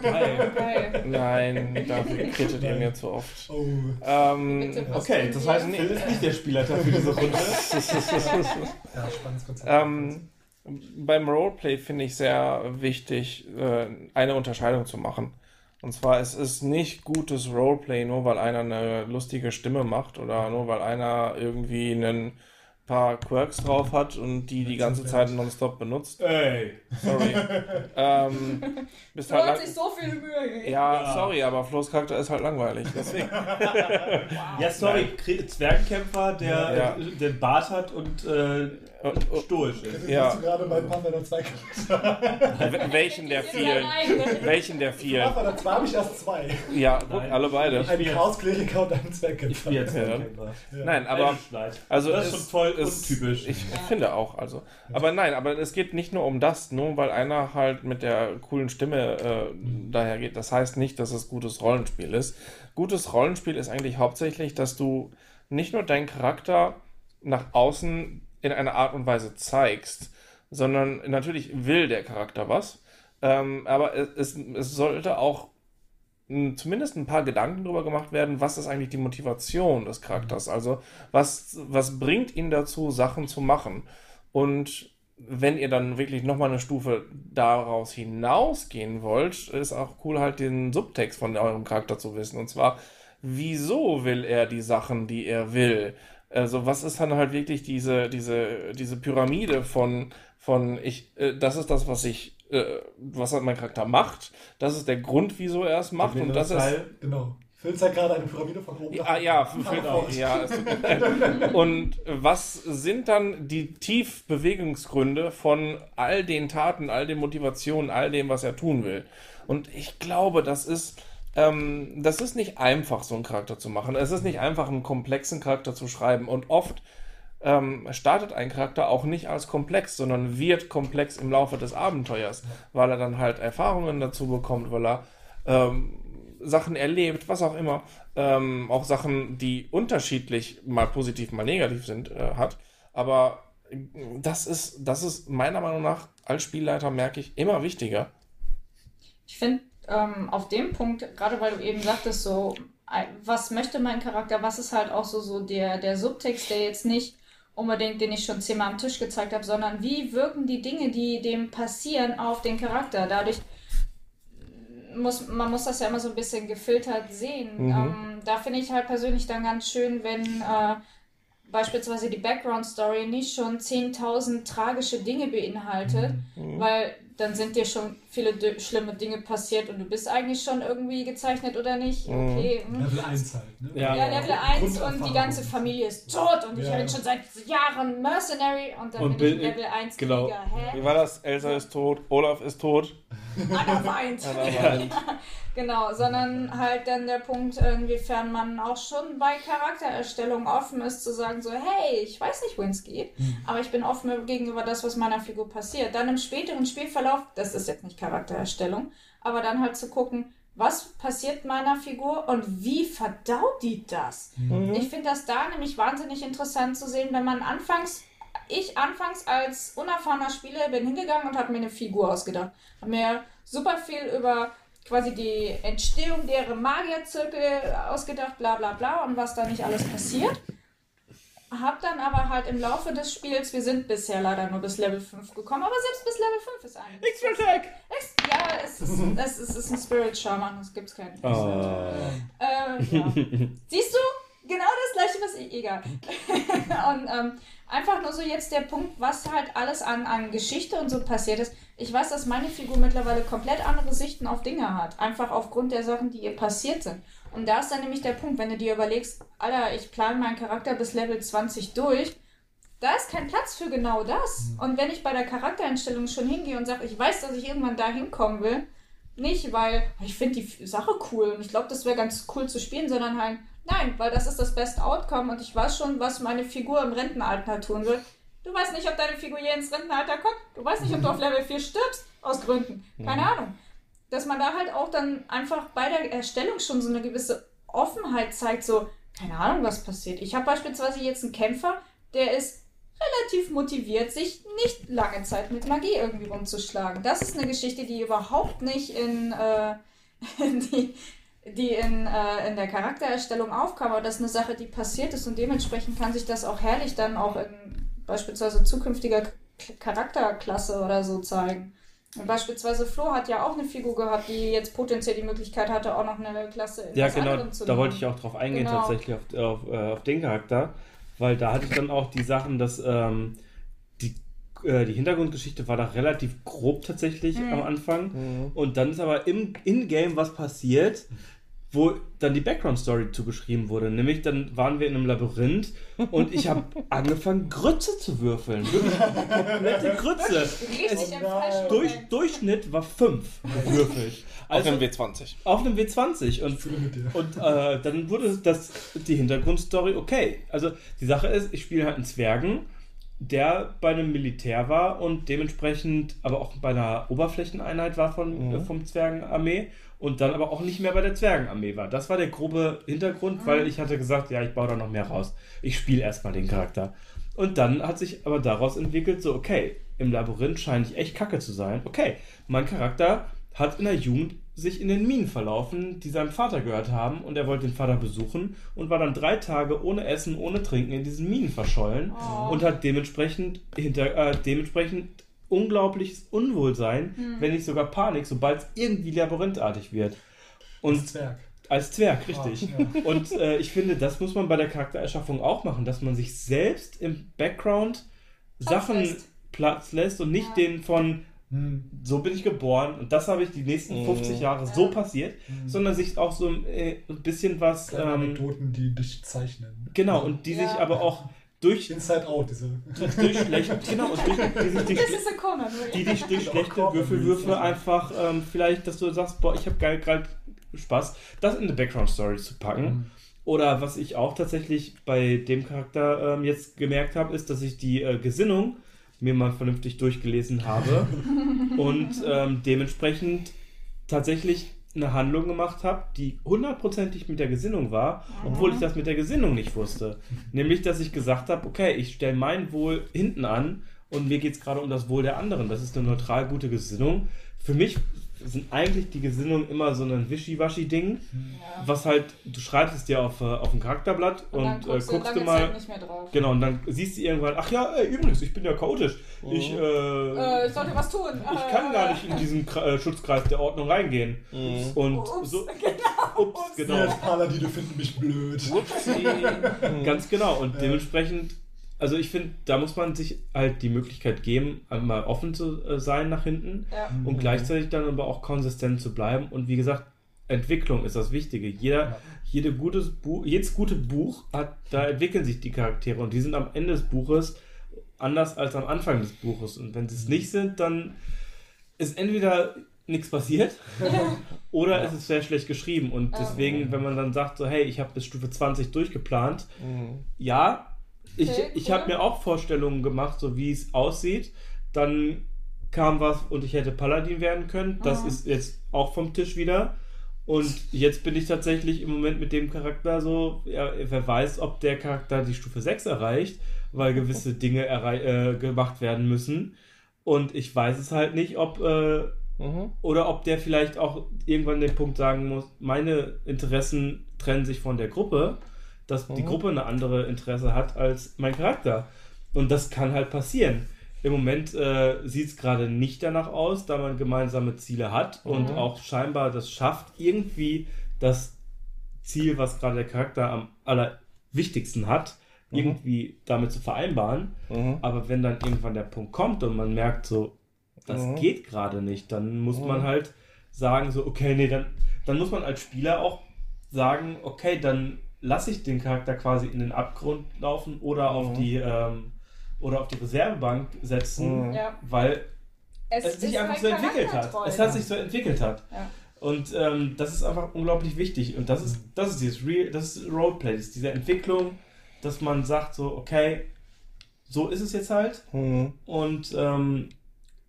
Geil. Okay. nein, dafür krittet ihr mir zu oft. Oh. Ähm, Okay, das heißt, Phil ist nicht der Spielleiter für diese Runde. Ja, spannendes Konzept. Ähm, beim Roleplay finde ich sehr wichtig, äh, eine Unterscheidung zu machen. Und zwar, es ist nicht gutes Roleplay, nur weil einer eine lustige Stimme macht oder nur weil einer irgendwie ein paar Quirks drauf hat und die die ganze Zeit nonstop benutzt. Ey. Sorry. ähm, bist Du halt hast lang- sich so viel Mühe gegeben. ja, sorry, aber Flo's Charakter ist halt langweilig. Deswegen. Ja, sorry, Zwergenkämpfer, der Ja. äh, den Bart hat und äh, Und- und- stoisch ist. Jetzt ja. du gerade bei Pathfinder 2 Charakter. Wel- Welchen der vielen? Welchen der vielen? Pathfinder 2 habe ich erst zwei. Ja, guck, Nein. alle beide. Ein Chaos-Kleriker und ein Ich Zwergkämpfer. Ja. Zwergenkämpfer. Nein, aber. Also das ist schon voll ist- untypisch. Ich finde auch, also. Aber nein, aber es geht nicht nur um das, nur weil einer halt mit der coolen Stimme äh, dahergeht. Das heißt nicht, dass es gutes Rollenspiel ist. Gutes Rollenspiel ist eigentlich hauptsächlich, dass du nicht nur deinen Charakter nach außen in einer Art und Weise zeigst, sondern natürlich will der Charakter was. Ähm, aber es, es, sollte auch zumindest ein paar Gedanken darüber gemacht werden, was ist eigentlich die Motivation des Charakters? Also, was, was bringt ihn dazu, Sachen zu machen? Und wenn ihr dann wirklich nochmal eine Stufe daraus hinausgehen wollt, ist auch cool, halt den Subtext von eurem Charakter zu wissen. Und zwar, wieso will er die Sachen, die er will? Also, was ist dann halt wirklich diese, diese, diese Pyramide von, von ich, äh, das ist das, was ich, äh, was mein Charakter macht, das ist der Grund, wieso er es macht, und das ist. Teil, Genau. Phil zeigt gerade eine Pyramide von oben. Ah, ja, Genau. ja. leid. Und was sind dann die Tiefbewegungsgründe von all den Taten, all den Motivationen, all dem, was er tun will? Und ich glaube, das ist, ähm, das ist nicht einfach, so einen Charakter zu machen. Es ist nicht einfach, einen komplexen Charakter zu schreiben. Und oft ähm, startet ein Charakter auch nicht als komplex, sondern wird komplex im Laufe des Abenteuers, weil er dann halt Erfahrungen dazu bekommt, weil er ähm, Sachen erlebt, was auch immer, ähm, auch Sachen, die unterschiedlich mal positiv, mal negativ sind, äh, hat. Aber das ist, das ist meiner Meinung nach als Spielleiter, merke ich, immer wichtiger. Ich finde, ähm, auf dem Punkt, gerade weil du eben sagtest, so, ein- was möchte mein Charakter, was ist halt auch so, so der, der Subtext, der jetzt nicht unbedingt, den ich schon zehnmal am Tisch gezeigt habe, sondern wie wirken die Dinge, die dem passieren, auf den Charakter. Dadurch muss, man muss das ja immer so ein bisschen gefiltert sehen. Mhm. Ähm, da finde ich halt persönlich dann ganz schön, wenn äh, beispielsweise die Background Story nicht schon 10.000 tragische Dinge beinhaltet, Mhm. weil dann sind dir schon viele d- schlimme Dinge passiert und du bist eigentlich schon irgendwie gezeichnet oder nicht. Mhm. Okay. hm. Level 1 halt. Ne? Ja. Ja, Level 1 und die ganze Familie ist tot und ich Ja. bin schon seit Jahren Mercenary und dann Und bin ich Level 1 genau. Krieger. Wie Hä? war das? Elsa ist tot, Olaf ist tot. Anna weint. Genau, sondern halt dann der Punkt, inwiefern man auch schon bei Charaktererstellung offen ist, zu sagen so, hey, ich weiß nicht, wohin es geht, aber ich bin offen gegenüber das, was meiner Figur passiert. Dann im späteren Spielverlauf, das ist jetzt nicht Charaktererstellung, aber dann halt zu gucken, was passiert meiner Figur und wie verdaut die das? Ich finde das da nämlich wahnsinnig interessant zu sehen, wenn man anfangs, ich anfangs als unerfahrener Spieler bin hingegangen und habe mir eine Figur ausgedacht. Habe mir super viel über quasi die Entstehung deren Magierzirkel ausgedacht, bla bla bla und was da nicht alles passiert. Hab dann aber halt im Laufe des Spiels, wir sind bisher leider nur bis Level 5 gekommen, aber selbst bis Level 5 ist eigentlich. Attack! Ex ja, es ist, es ist, es ist ein Spirit Shaman, es gibt keinen. Oh. Äh, ja. Siehst du? Genau das gleiche, was ich. Egal. und ähm, einfach nur so jetzt der Punkt, was halt alles an, an Geschichte und so passiert ist. Ich weiß, dass meine Figur mittlerweile komplett andere Sichten auf Dinge hat. Einfach aufgrund der Sachen, die ihr passiert sind. Und da ist dann nämlich der Punkt, wenn du dir überlegst, Alter, ich plane meinen Charakter bis Level 20 durch. Da ist kein Platz für genau das. Und wenn ich bei der Charaktereinstellung schon hingehe und sage, ich weiß, dass ich irgendwann da hinkommen will, nicht weil ich finde die Sache cool und ich glaube, das wäre ganz cool zu spielen, sondern halt, nein, weil das ist das beste Outcome und ich weiß schon, was meine Figur im Rentenalter tun will. Du weißt nicht, ob deine Figur je ins Rentenalter kommt. Du weißt nicht, ob du auf Level 4 stirbst, aus Gründen. Keine Ahnung. Dass man da halt auch dann einfach bei der Erstellung schon so eine gewisse Offenheit zeigt, so, keine Ahnung, was passiert. Ich habe beispielsweise jetzt einen Kämpfer, der ist relativ motiviert, sich nicht lange Zeit mit Magie irgendwie rumzuschlagen. Das ist eine Geschichte, die überhaupt nicht in, äh, die, die in, äh, in der Charaktererstellung aufkam, aber das ist eine Sache, die passiert ist und dementsprechend kann sich das auch herrlich dann auch in beispielsweise zukünftiger Charakterklasse oder so zeigen. Und beispielsweise Flo hat ja auch eine Figur gehabt, die jetzt potenziell die Möglichkeit hatte, auch noch eine Klasse in Ja, genau, zu da machen. wollte ich auch drauf eingehen, Genau. tatsächlich auf, auf, äh, auf den Charakter, weil da hatte ich dann auch die Sachen, dass ähm, die, äh, die Hintergrundgeschichte war da relativ grob tatsächlich Mhm. am Anfang und dann ist aber im In-Game was passiert, wo dann die Background-Story zugeschrieben wurde. Nämlich dann waren wir in einem Labyrinth und ich habe angefangen, Grütze zu würfeln. Wirklich komplette Grütze. Richtig im falschen Durch. Durchschnitt war 5 gewürfelt. Auf Also, dem W20. auf einem W20 und, mit dir. und äh, dann wurde das die Hintergrundstory okay. Also die Sache ist, ich spiele halt einen Zwergen, der bei einem Militär war und dementsprechend aber auch bei einer Oberflächeneinheit war von, äh, vom Zwergenarmee und dann aber auch nicht mehr bei der Zwergenarmee war. Das war der grobe Hintergrund, weil ich hatte gesagt, ja, ich baue da noch mehr raus. Ich spiele erstmal den Charakter. Und dann hat sich aber daraus entwickelt, so, okay, im Labyrinth scheine ich echt kacke zu sein. Okay, mein Charakter hat in der Jugend sich in den Minen verlaufen, die seinem Vater gehört haben und er wollte den Vater besuchen und war dann drei Tage ohne Essen, ohne Trinken in diesen Minen verschollen und hat dementsprechend hinter äh, dementsprechend unglaubliches Unwohlsein, wenn nicht sogar Panik, sobald es irgendwie labyrinthartig wird. Und Zwerg. als Zwerg, richtig. Ah, ja. Und äh, ich finde, das muss man bei der Charaktererschaffung auch machen, dass man sich selbst im Background Sachen lässt. Platz lässt und nicht Ja. den von Hm. So bin ich geboren und das habe ich die nächsten 50 Jahre so passiert, sondern sich auch so äh, ein bisschen was Kleine ähm, Anekdoten, die dich zeichnen. genau und die Ja. sich aber auch durch, Inside Out, diese. durch schlechte genau und durch, die sich durch, die dich durch schlechte. Würfelwürfe einfach ähm, vielleicht, dass du sagst, boah, ich habe gerade Spaß, das in eine Background Story zu packen. Oder was ich auch tatsächlich bei dem Charakter ähm, jetzt gemerkt habe, ist, dass ich die äh, Gesinnung mir mal vernünftig durchgelesen habe und ähm, dementsprechend tatsächlich eine Handlung gemacht habe, die hundertprozentig mit der Gesinnung war, obwohl ich das mit der Gesinnung nicht wusste. Nämlich, dass ich gesagt habe, okay, ich stelle mein Wohl hinten an und mir geht es gerade um das Wohl der anderen. Das ist eine neutral gute Gesinnung. Für mich sind eigentlich die Gesinnungen immer so ein Wischiwaschi-Ding, was halt, du schreibst es dir auf, äh, auf ein Charakterblatt und, dann äh, guckst, guckst du mal. Zeit nicht mehr drauf. Genau, und dann siehst du irgendwann, ach ja, ey, übrigens, ich bin ja chaotisch. Ich, äh, Äh, ich sollte was tun. ich kann gar nicht in diesen äh, Schutzkreis der Ordnung reingehen. Und Ups, so. genau. Ups, genau. als Paladine finden mich blöd. Ganz genau. Und dementsprechend, also ich finde, da muss man sich halt die Möglichkeit geben, einmal offen zu äh, sein nach hinten Ja. und gleichzeitig dann aber auch konsistent zu bleiben. Und wie gesagt, Entwicklung ist das Wichtige. Jeder, jede gutes Buch, jedes gute Buch hat, da entwickeln sich die Charaktere und die sind am Ende des Buches anders als am Anfang des Buches. Und wenn sie es nicht sind, dann ist entweder nichts passiert oder es ist sehr schlecht geschrieben. Und deswegen, wenn man dann sagt, so, hey, ich habe bis Stufe 20 durchgeplant, ja, ich, Okay, ich cool. habe mir auch Vorstellungen gemacht, so wie es aussieht. Dann kam was und ich hätte Paladin werden können. Das Mhm. ist jetzt auch vom Tisch wieder. Und jetzt bin ich tatsächlich im Moment mit dem Charakter so, ja, wer weiß, ob der Charakter die Stufe 6 erreicht, weil gewisse Dinge äh, gemacht werden müssen. Und ich weiß es halt nicht, ob äh, Mhm. Oder ob der vielleicht auch irgendwann den Punkt sagen muss, meine Interessen trennen sich von der Gruppe, dass die Mhm. Gruppe eine andere Interesse hat als mein Charakter. Und das kann halt passieren. Im Moment äh, sieht es gerade nicht danach aus, da man gemeinsame Ziele hat und Mhm. auch scheinbar das schafft, irgendwie das Ziel, was gerade der Charakter am allerwichtigsten hat, Mhm. irgendwie damit zu vereinbaren. Mhm. Aber wenn dann irgendwann der Punkt kommt und man merkt so, das Mhm. geht gerade nicht, dann muss man Mhm. halt sagen so, okay, nee, dann, dann muss man als Spieler auch sagen, okay, dann lasse ich den Charakter quasi in den Abgrund laufen oder auf Mhm. die ähm, oder auf die Reservebank setzen, Mhm. Weil Es, es sich einfach halt so entwickelt hat. Es hat sich so entwickelt hat. Ja. Und ähm, das ist einfach unglaublich wichtig. Und das ist, das ist dieses Real, das ist Roleplay, das ist diese Entwicklung, dass man sagt so, okay, so ist es jetzt halt. Mhm. Und ähm,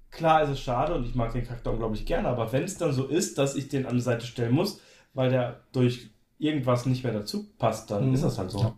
klar ist es schade und ich mag den Charakter unglaublich gerne, aber wenn es dann so ist, dass ich den an die Seite stellen muss, weil der durch irgendwas nicht mehr dazu passt, dann Mhm. ist das halt so. Ja.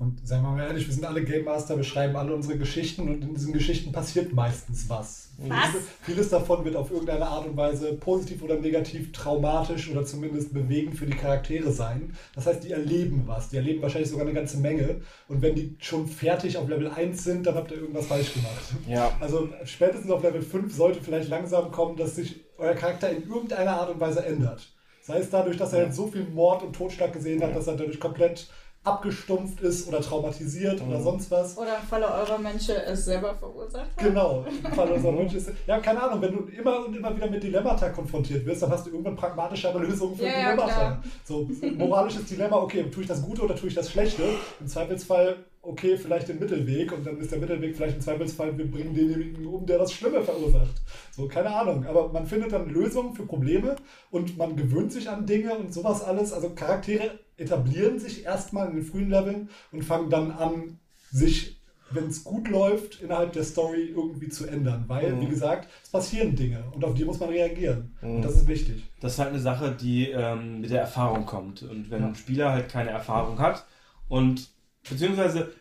Und sagen wir mal ehrlich, wir sind alle Game Master, wir schreiben alle unsere Geschichten und in diesen Geschichten passiert meistens was. Was? Vieles- Vieles davon wird auf irgendeine Art und Weise positiv oder negativ traumatisch oder zumindest bewegend für die Charaktere sein. Das heißt, die erleben was. Die erleben wahrscheinlich sogar eine ganze Menge. Und wenn die schon fertig auf Level 1 sind, dann habt ihr irgendwas falsch gemacht. Ja. Also spätestens auf Level 5 sollte vielleicht langsam kommen, dass sich euer Charakter in irgendeiner Art und Weise ändert. Sei es dadurch, dass er jetzt so viel Mord und Totschlag gesehen hat, dass er dadurch komplett abgestumpft ist oder traumatisiert oder sonst was. Oder im Falle eurer Menschen es selber verursacht hat. Genau, im Fall unserer Wünsche ist. Ja, keine Ahnung, wenn du immer und immer wieder mit Dilemmata konfrontiert wirst, dann hast du irgendwann pragmatischere Lösungen für Ja, ja, Dilemmata. klar. so, moralisches Dilemma, okay, tue ich das Gute oder tue ich das Schlechte? Im Zweifelsfall, okay, vielleicht den Mittelweg und dann ist der Mittelweg vielleicht im Zweifelsfall, wir bringen denjenigen um, der das Schlimme verursacht. So, keine Ahnung. Aber man findet dann Lösungen für Probleme und man gewöhnt sich an Dinge und sowas alles. Also Charaktere etablieren sich erstmal in den frühen Leveln und fangen dann an, sich, wenn es gut läuft, innerhalb der Story irgendwie zu ändern. Weil, wie gesagt, es passieren Dinge und auf die muss man reagieren. Und das ist wichtig. Das ist halt eine Sache, die ähm, mit der Erfahrung kommt. Und wenn ein Spieler halt keine Erfahrung hat und beziehungsweise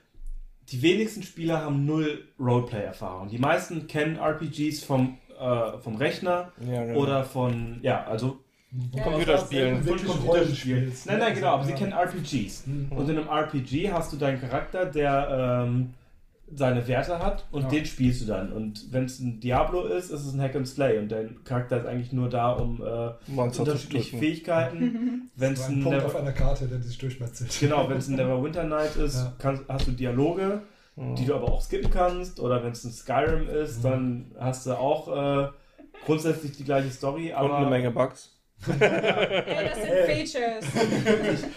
die wenigsten Spieler haben null Roleplay-Erfahrung. Die meisten kennen RPGs vom, äh, vom Rechner Ja, genau. oder von, ja, also Computerspielen. von Wirklich Computerspielen. Rollenspiels, Nein, ne? nein, genau, aber sie Ja. kennen RPGs. Mhm. Und in einem RPG hast du deinen Charakter, der ähm, seine Werte hat und Ja. den spielst du dann. Und wenn es ein Diablo ist, ist es ein Hack and Slay und dein Charakter ist eigentlich nur da, um äh, unterschiedliche. Fähigkeiten. wenn es ein ein Punkt auf Never, einer Karte, der sich durchmetzelt. genau, wenn es ein Neverwinter Night ist, Ja. kannst, hast du Dialoge, die du aber auch skippen kannst. Oder wenn es ein Skyrim ist, Mhm. dann hast du auch äh, grundsätzlich die gleiche Story, Und aber eine Menge Bugs. Ey, das sind. Features.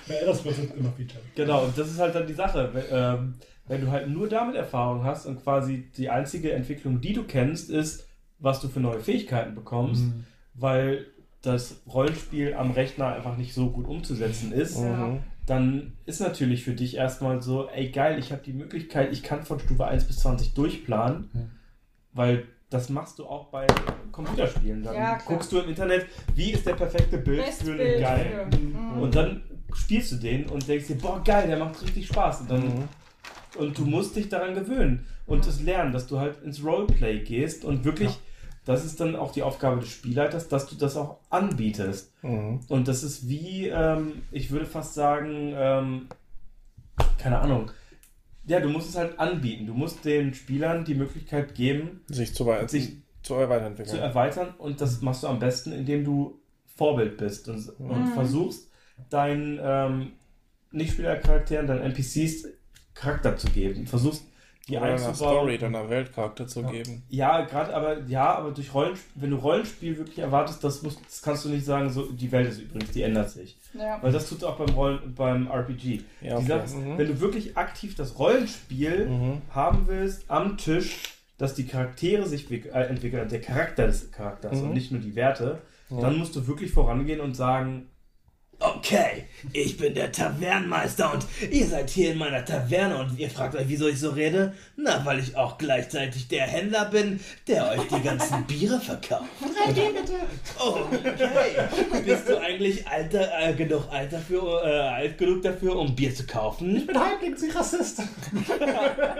Ja, das wird immer Feature. Genau, und das ist halt dann die Sache. Ähm, wenn du halt nur damit Erfahrung hast und quasi die einzige Entwicklung, die du kennst, ist, was du für neue Fähigkeiten bekommst, Mhm. weil das Rollenspiel am Rechner einfach nicht so gut umzusetzen ist, Mhm. dann ist natürlich für dich erstmal so, ey geil, ich habe die Möglichkeit, ich kann von Stufe 1 bis 20 durchplanen, Mhm. weil das machst du auch bei Computerspielen. Dann Ja, guckst du im Internet, wie ist der perfekte Bild Best für den geil. Mhm. Und dann spielst du den und denkst dir, boah, geil, der macht richtig Spaß. Und, dann, Mhm. Und du musst dich daran gewöhnen und es lernen, dass du halt ins Roleplay gehst und wirklich, Ja. das ist dann auch die Aufgabe des Spielleiters, dass du das auch anbietest. Mhm. Und das ist wie, ähm, ich würde fast sagen, ähm, keine Ahnung. Ja, du musst es halt anbieten. Du musst den Spielern die Möglichkeit geben, Sich zu, Sich zu weiterentwickeln. zu erweitern und das machst du am besten, indem du Vorbild bist und, und versuchst, deinen ähm, Nicht-Spielercharakteren, deinen NPCs Charakter zu geben. Versuchst, die Oder einer einzubauen. Story, deiner Weltcharakter zu Ja. geben. Ja, gerade aber, ja, aber durch Rollenspiel, wenn du Rollenspiel wirklich erwartest, das, musst, das kannst du nicht sagen, so, die Welt ist übrigens, die ändert sich. Ja. Weil das tut auch beim Rollen, beim RPG. Ja, Die okay. Sache Mhm. wenn du wirklich aktiv das Rollenspiel Mhm. haben willst am Tisch, dass die Charaktere sich äh, entwickeln, der Charakter des Charakters Mhm. und nicht nur die Werte, dann musst du wirklich vorangehen und sagen, Okay, ich bin der Tavernenmeister und ihr seid hier in meiner Taverne und ihr fragt euch, wieso ich so rede? Na, weil ich auch gleichzeitig der Händler bin, der euch die ganzen Biere verkauft. Okay, bist du eigentlich alter, äh, genug alt, dafür, äh, alt genug dafür, um Bier zu kaufen? Ich bin halbwegs ein Rassist.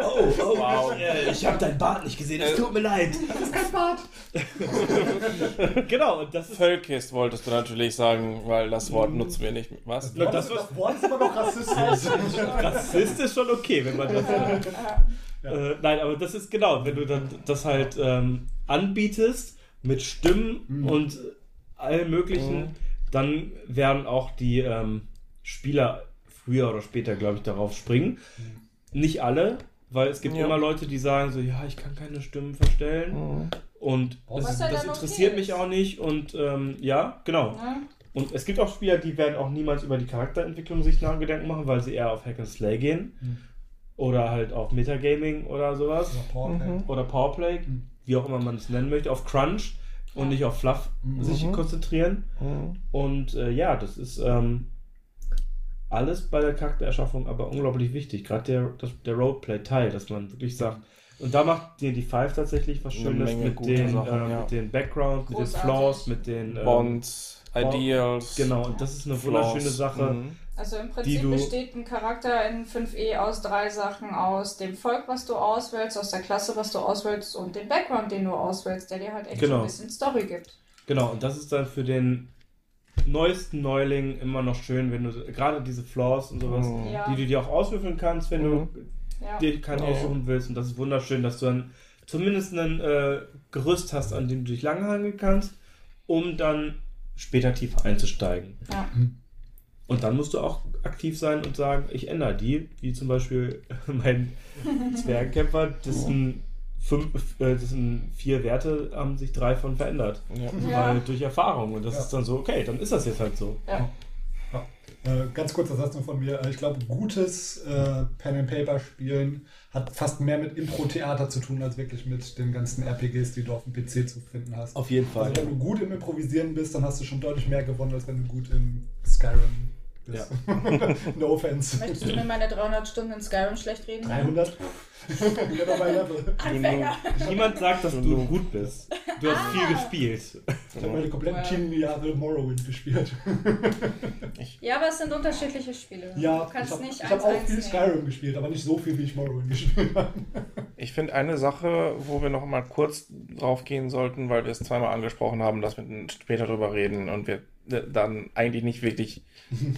Oh, oh, wow. Äh, ich habe dein Bart nicht gesehen, es tut mir leid. Das ist kein Bart. Genau, und das ist Völkist wolltest du natürlich sagen, weil das Wort nutzen wir nicht. Was? das, Das, das Wort ist aber noch rassistisch. Rassist ist schon okay, wenn man das. Äh, nein, aber das ist genau, wenn du dann das halt ähm, anbietest mit Stimmen und allem Möglichen, dann werden auch die ähm, Spieler früher oder später, glaube ich, darauf springen. Nicht alle, weil es gibt Ja. immer Leute, die sagen so, ja, ich kann keine Stimmen verstellen. Und das, Was ja das okay interessiert ist. mich auch nicht. Und ähm, ja, genau. Und es gibt auch Spieler, die werden auch niemals über die Charakterentwicklung sich nach Gedanken machen, weil sie eher auf Hack and Slay gehen. Oder halt auf Metagaming oder sowas. Oder Powerplay, wie auch immer man es nennen möchte, auf Crunch und nicht auf Fluff sich konzentrieren. Und äh, ja, das ist ähm, alles bei der Charaktererschaffung aber unglaublich wichtig. Gerade der, das, der Roleplay-Teil, dass man wirklich sagt, und da macht D&D 5 tatsächlich was Schönes mit den, Sachen, ähm, ja. mit den Backgrounds, mit den Großartig. Flaws, mit den ähm, Bonds, Ideals. Genau, und das ist eine Flaws. wunderschöne Sache. Mhm. Also im Prinzip besteht ein Charakter in 5e aus drei Sachen, aus dem Volk, was du auswählst, aus der Klasse, was du auswählst und dem Background, den du auswählst, der dir halt echt so Genau. ein bisschen Story gibt. Genau, und das ist dann für den neuesten Neuling immer noch schön, wenn du gerade diese Flaws und sowas, Mhm. Ja. die du dir auch auswürfeln kannst, wenn Mhm. du Ja. dir keinen Ja. aussuchen willst. Und das ist wunderschön, dass du dann zumindest ein äh, Gerüst hast, an dem du dich langhangeln kannst, um dann später tiefer einzusteigen. Ja. Und dann musst du auch aktiv sein und sagen, ich ändere die, wie zum Beispiel mein Zwergenkämpfer, fünf, äh, das sind vier Werte, haben sich drei von verändert. Ja. Ja. Weil durch Erfahrung. Und das Ja. ist dann so, okay, dann ist das jetzt halt so. Ja. Äh, ganz kurzer Satz nur von mir. Äh, Ich glaube, gutes äh, Pen and Paper Spielen hat fast mehr mit Impro-Theater zu tun, als wirklich mit den ganzen RPGs, die du auf dem PC zu finden hast. Auf jeden Fall. Also wenn du gut im Improvisieren bist, dann hast du schon deutlich mehr gewonnen, als wenn du gut in Skyrim bist. no offense. Möchtest du mir meine 300 Stunden in Skyrim schlecht reden? 300? Never my level. Anfänger. Niemand sagt, dass du gut bist. Du hast viel gespielt. Ich habe meine kompletten Wow. Teenie-Jahre Morrowind gespielt. Ja, aber es sind unterschiedliche Spiele. Ja, du kannst ich habe nicht hab eins auch eins viel nehmen. Skyrim gespielt, aber nicht so viel, wie ich Morrowind gespielt habe. Ich finde eine Sache, wo wir noch mal kurz drauf gehen sollten, weil wir es zweimal angesprochen haben, dass wir später drüber reden und wir dann eigentlich nicht wirklich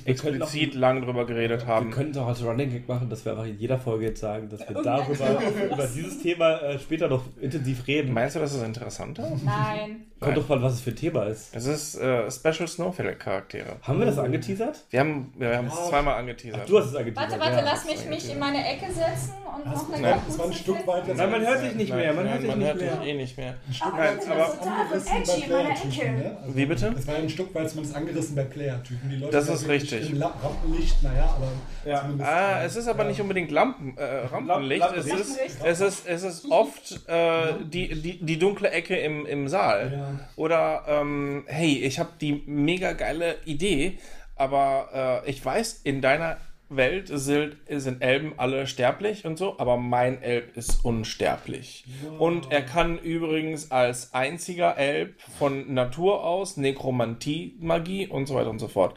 explizit lang drüber geredet Wir haben. könnten doch als Running Gag machen, dass wir einfach in jeder Folge jetzt sagen, dass wir Irgendwann darüber, können wir über dieses Thema äh, später noch intensiv reden. Meinst du, das ist interessanter? Nein. Kommt doch mal, was es für ein Thema ist. Es ist äh, Special Snowflake-Charaktere. Haben wir das angeteasert? Wir haben, wir haben es zweimal angeteasert. Du hast es angeteasert. Warte, warte, ja. lass mich, mich in meine Ecke setzen und noch eine Nein, Das war ein Stück weit jetzt. Nein, man hört dich nicht mehr. Man Nein, hört dich man nicht hört mehr. dich eh nicht mehr. ein Stück weit das ist zumindest total angerissen bei edgy in meiner Player-Typen. Ecke. Ne? Also, Wie bitte? Das war ein Stück weit zumindest angerissen bei Player-Typen. Die Leute Das ist richtig. Im Rampenlicht, naja, aber Ja. Ah, äh, es ist aber nicht unbedingt Lampen, äh, Rampenlicht. Lampen- Es ist, Lampenlicht. es ist, es ist oft äh, die, die, die dunkle Ecke im, im Saal. Ja. Oder, ähm, hey, ich habe die mega geile Idee, aber äh, ich weiß, in deiner Welt sind, sind Elben alle sterblich und so, aber mein Elb ist unsterblich. Und er kann übrigens als einziger Elb von Natur aus Nekromantie, Magie und so weiter und so fort.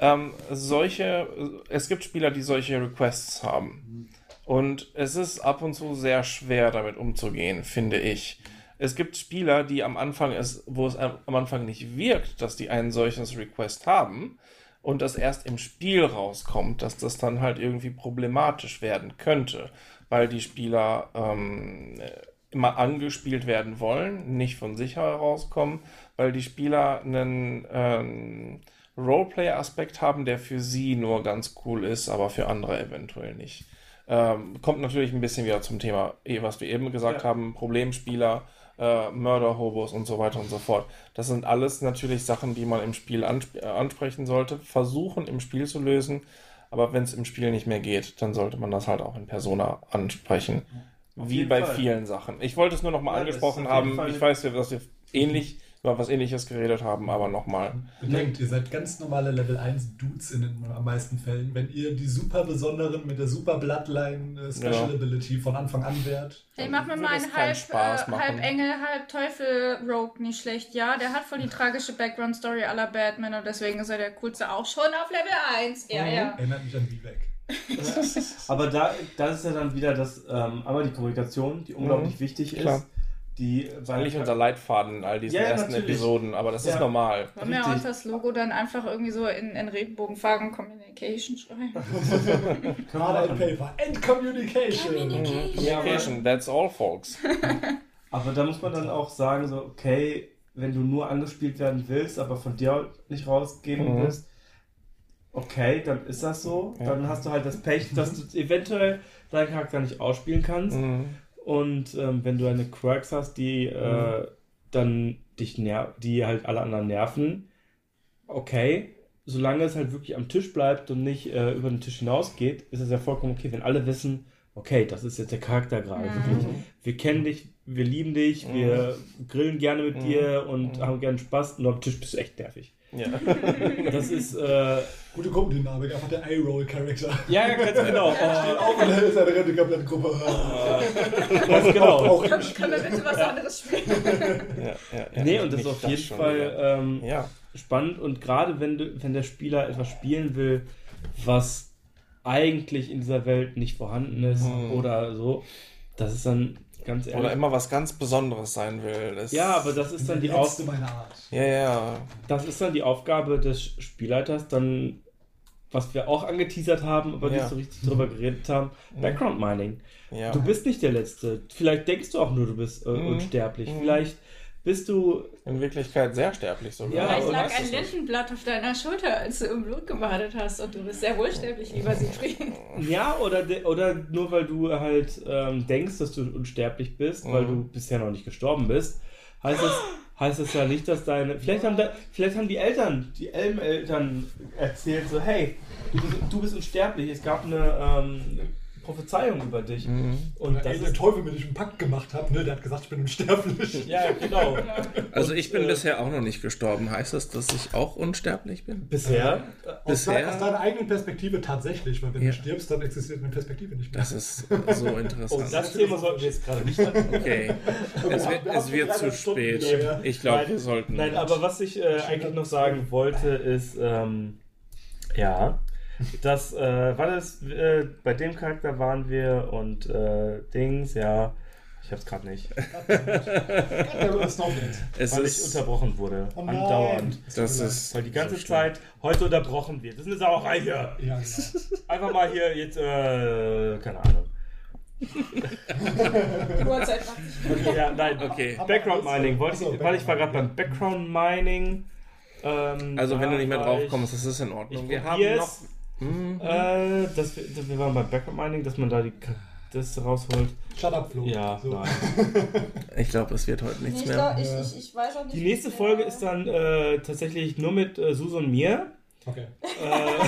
Ähm, solche, es gibt Spieler, die solche Requests haben. Und es ist ab und zu sehr schwer, damit umzugehen, finde ich. Es gibt Spieler, die am Anfang ist, wo es am Anfang nicht wirkt, dass die ein solches Request haben und das erst im Spiel rauskommt, dass das dann halt irgendwie problematisch werden könnte, weil die Spieler ähm, immer angespielt werden wollen, nicht von sich herauskommen, weil die Spieler einen ähm, Roleplay-Aspekt haben, der für sie nur ganz cool ist, aber für andere eventuell nicht. Ähm, kommt natürlich ein bisschen wieder zum Thema, eh, was wir eben gesagt Ja. haben, Problemspieler, äh, Mörder-Hobos und so weiter und so fort. Das sind alles natürlich Sachen, die man im Spiel ansp äh, ansprechen sollte, versuchen im Spiel zu lösen, aber wenn es im Spiel nicht mehr geht, dann sollte man das halt auch in Persona ansprechen. Wie jeden bei Fall. vielen Sachen. Ich wollte es nur noch mal Ja, angesprochen auf haben. Ich weiß, dass wir ähnlich über was ähnliches geredet haben, aber nochmal. Bedenkt, ihr seid ganz normale Level 1 Dudes in den am meisten Fällen. Wenn ihr die super besonderen mit der super Bloodline äh, Special Ja. Ability von Anfang an wärt. Hey, mach mir mal einen halb, Spaß äh, halb Engel, halb Teufel Rogue nicht schlecht. Ja, der hat voll die tragische Background-Story aller Batman und deswegen ist er der coolste auch schon auf Level 1. Ja, Mhm. ja. Erinnert mich an Vivek. Aber da, das ist ja dann wieder das, ähm, einmal die Kommunikation, die unglaublich wichtig klar. ist. Die, Das ist eigentlich unser Leitfaden in all diesen Ja, ersten natürlich. Episoden, aber das Ja. ist normal. Wollen wir uns das Logo dann einfach irgendwie so in, in Regenbogenfarben Communication schreiben? Hard and Paper. And Communication. Communication, that's all, folks. Aber da muss man dann auch sagen, so, okay, wenn du nur angespielt werden willst, aber von dir nicht rausgeben Mhm. willst, okay, dann ist das so. Ja. Dann hast du halt das Pech, dass du eventuell deinen Charakter nicht ausspielen kannst. Mhm. Und ähm, wenn du eine Quirks hast, die äh, dann dich ner die halt alle anderen nerven, okay, solange es halt wirklich am Tisch bleibt und nicht äh, über den Tisch hinausgeht, ist es ja vollkommen okay, wenn alle wissen, okay, das ist jetzt der Charakter gerade. wirklich. Wir kennen dich, wir lieben dich, wir grillen gerne mit dir und haben gerne Spaß, nur am Tisch bist du echt nervig. Ja. Das ist, äh, Gute Gruppendynamik, einfach der Eye-Roll-Charakter. ja, ja, ganz genau. Oh, Auch in der seine Rente komplette Gruppe. ganz genau. Auch im Können, wir bitte was anderes spielen? Ja, ja, ja. Nee, und das ist auf jeden schon Fall ähm, Ja. spannend und gerade wenn, du, wenn der Spieler etwas spielen will, was eigentlich in dieser Welt nicht vorhanden ist Mhm. oder so, das ist dann ganz ehrlich. Oder immer was ganz Besonderes sein will. Das, ja, aber das ist dann die Auf letzte meiner Art. Ja, ja. das ist dann die Aufgabe des Spielleiters, dann was wir auch angeteasert haben, aber Ja. nicht so richtig drüber geredet haben, Background Mining. ja. Du bist nicht der Letzte. Vielleicht denkst du auch nur, du bist äh, Mhm. unsterblich. Mhm. Vielleicht bist du in Wirklichkeit sehr sterblich sogar. Ja, Vielleicht und lag ein es. Lindenblatt auf deiner Schulter, als du im Blut gebadet hast und du bist sehr wohlsterblich, lieber Siegfried. Ja, oder, de- oder nur weil du halt ähm, denkst, dass du unsterblich bist, weil Mhm. du bisher noch nicht gestorben bist, heißt es, heißt es ja nicht, dass deine. Vielleicht haben, da, vielleicht haben die Eltern, die Elm-Eltern erzählt, so, hey, du bist, du bist unsterblich, es gab eine ähm, Prophezeiung über dich. Mhm. Und Ey, das der. Teufel, mit dem ich einen Pakt gemacht habe, ne, der hat gesagt, ich bin unsterblich. Ja, genau. Also Und, ich bin äh, bisher auch noch nicht gestorben. Heißt das, dass ich auch unsterblich bin? Bisher. Aus, Bisher- de aus deiner eigenen Perspektive tatsächlich, weil wenn Ja. du stirbst, dann existiert eine Perspektive nicht mehr. Das ist so Oh, interessant. das Thema sollten wir jetzt gerade nicht hatten. Okay. Es wird, es wird zu spät. wieder, Ich glaube, wir sollten. Nein, aber was ich äh, eigentlich noch sagen wollte, ist, ähm, ja, das, äh, war das, äh, bei dem Charakter waren wir und äh, Dings, ja, ich hab's gerade nicht, es weil ich ist, unterbrochen wurde, Oh andauernd. das ist Weil die ganze so. Zeit heute unterbrochen wird. Das ist eine Sauerei hier. Ja, genau. Einfach mal hier jetzt, äh, keine Ahnung. Ja, nein, Okay. Background Mining, wollte ich, weil ich war gerade beim Background Mining. Ähm, Also wenn du nicht mehr drauf kommst, das ist in Ordnung. Wir haben noch. Mhm. Äh, das, wir wir waren beim Background Mining, dass man da die das rausholt. Shut up, Flo. Ja, so. nein. Ich glaube, es wird heute nichts Ich, mehr. glaub, ich, ich, ich weiß auch nicht. Die nächste Folge ist dann äh, tatsächlich nur mit äh, Sus und mir. Okay. Äh,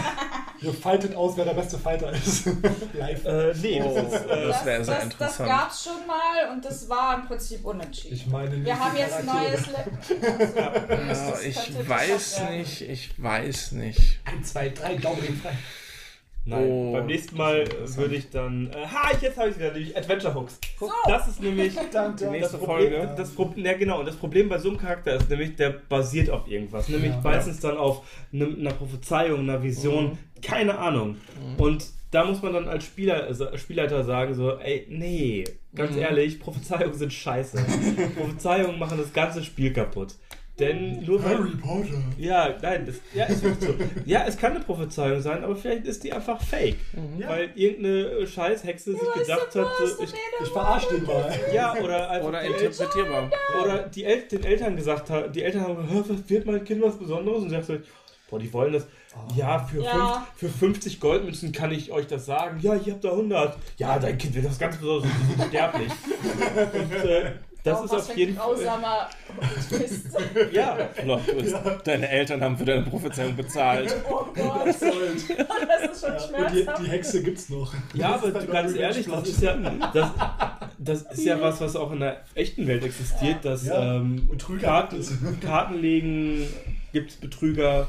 Ihr fightet aus, wer der beste Fighter ist. Live. äh, nee, Oh, das äh, das wäre sehr das, interessant. Das gab's schon mal und das war im Prinzip unentschieden. Ich meine, nicht Wir haben jetzt ein neues Level. Ja, Das ich weiß nicht, ich weiß nicht. 1, 2, 3, glaube den frei. Nein. Oh, Beim nächsten Mal interessant. würde ich dann. Äh, ha, jetzt habe ich wieder nämlich Adventure Hooks. Das ist nämlich. Dann, Die nächste das Folge. Problem, das Problem, ja genau, und das Problem bei so einem Charakter ist nämlich, der basiert auf irgendwas. Nämlich Ja. meistens dann auf einem- einer Prophezeiung, einer Vision, keine Ahnung. Und da muss man dann als Spieler, also Spielleiter sagen so, ey, nee, ganz ehrlich, Prophezeiungen sind scheiße. Prophezeiungen machen das ganze Spiel kaputt. Denn nur weil, Harry Potter. ja, nein, das, ja, ist wirklich so. Ja, es kann eine Prophezeiung sein, aber vielleicht ist die einfach fake. Weil irgendeine Scheißhexe sich gedacht hat, so, ich, Ich verarsche den mal. ja, oder einfach Oder El- interpretierbar. oder die El den Eltern gesagt haben, die Eltern haben gesagt, "Hä, was wird mein Kind was Besonderes? Und sie sagt so, boah, die wollen das. Ja, für, Ja. Fünf, für 50 Goldmünzen kann ich euch das sagen. Ja, ihr habt da 100. Ja, dein Kind wird das ganz Besonderes. Die sind sterblich. Und äh, Das Oh, ist auf jeden Fall. grausamer Twist. Ja, Plot Twist. Deine Eltern haben für deine Prophezeiung bezahlt. Oh Gott, das ist schon Und die, schmerzhaft. die Hexe gibt's noch. ja aber Das du, dann ganz ehrlich, das ist ja, das, das ist ja was, was auch in der echten Welt existiert, dass Ja, ähm, Betrüger Karten, gibt es. Karten legen, gibt es Betrüger.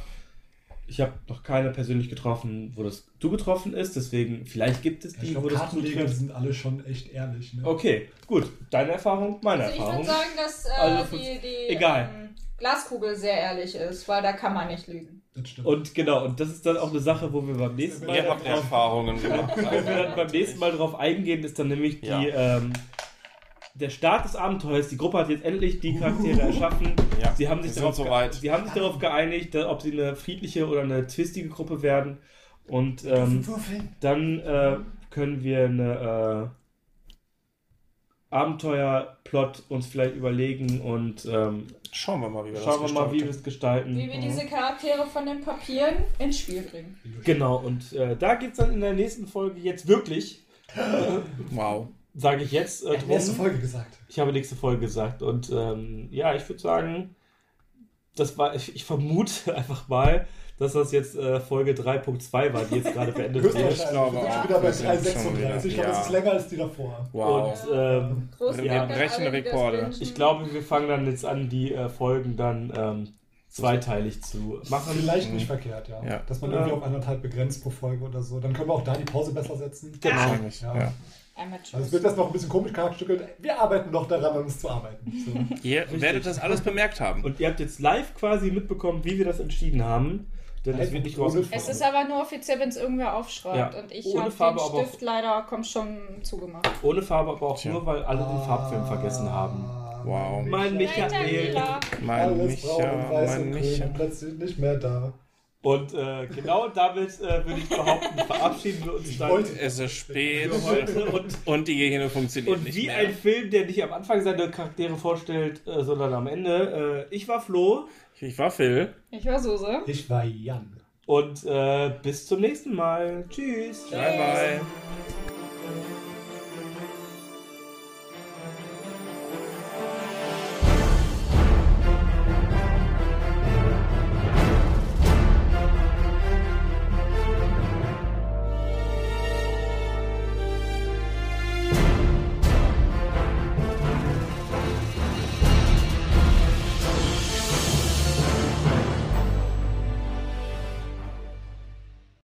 Ich habe noch keine persönlich getroffen, wo das du getroffen ist, deswegen vielleicht gibt es Ich die, glaube, wo das du Kartenleger triffst. sind alle schon echt ehrlich. Ne? Okay, gut. Deine Erfahrung, meine Also ich würde Erfahrung. sagen, dass äh, Also, die, die egal. Ähm, Glaskugel sehr ehrlich ist, weil da kann man nicht lügen. Das stimmt. Und genau, und das ist dann auch eine Sache, wo wir beim nächsten Mal Ihr habt Erfahrungen gemacht. Wenn wir dann beim nächsten Mal drauf eingehen, ist dann nämlich die, Ja. ähm, der Start des Abenteuers. Die Gruppe hat jetzt endlich die Charaktere erschaffen. Ja, Sie haben sich, darauf, soweit. sie haben sich darauf geeinigt, ob sie eine friedliche oder eine twistige Gruppe werden. Und ähm, dann äh, können wir eine äh, Abenteuerplot uns vielleicht überlegen und ähm, Schauen wir mal, wie wir schauen wir das mal, wie wir es gestalten. Wie wir diese Charaktere von den Papieren ins Spiel bringen. Genau, und äh, da geht es dann in der nächsten Folge jetzt wirklich, Wow. Sage ich jetzt, äh, Hat nächste drum. Folge gesagt. Ich habe nächste Folge gesagt. Und ähm, ja, ich würde sagen, das war, ich, ich vermute einfach mal, dass das jetzt äh, Folge 3.2 war, die jetzt gerade beendet wird. Höchstwahrscheinlich. glaube wir sind auch. schon wieder bei Wir sind schon 3,36. Ich glaube, das ja. ist länger als die davor. Wow. Und ähm, Ja, an brechen Rekorde. ich glaube, wir fangen dann jetzt an, die äh, Folgen dann ähm, zweiteilig zu machen. Vielleicht nicht verkehrt, ja. Ja. Dass man Ja. irgendwie auf anderthalb begrenzt pro Folge oder so. Dann können wir auch da die Pause besser setzen. Genau. Ja. Also es wird das noch ein bisschen komisch charakterstückelt. Wir arbeiten noch daran, an uns zu arbeiten. So. Ihr werdet das alles bemerkt haben. Und ihr habt jetzt live quasi mitbekommen, wie wir das entschieden haben. Denn es wird nicht es ist aber nur offiziell, wenn es irgendwer aufschreibt. Ja. Und ich habe Farbe, den Stift leider, komm schon, zugemacht. Ohne Farbe, aber auch Tja. nur, weil alle den Farbfilm vergessen haben. Wow. Mein Michael. Mein Alles braun Micha, und weiß mein und grün Micha. und plötzlich nicht mehr da. Und äh, genau damit äh, würde ich behaupten, verabschieden wir uns dann wollte- Es ist spät. Und, und die Gehirne funktionieren und nicht wie mehr. ein Film, der nicht am Anfang seine Charaktere vorstellt, äh, sondern am Ende. Äh, ich war Flo Ich war Phil. Ich war Suse. Ich war Jan. und äh, bis zum nächsten Mal. Tschüss. Bye bye.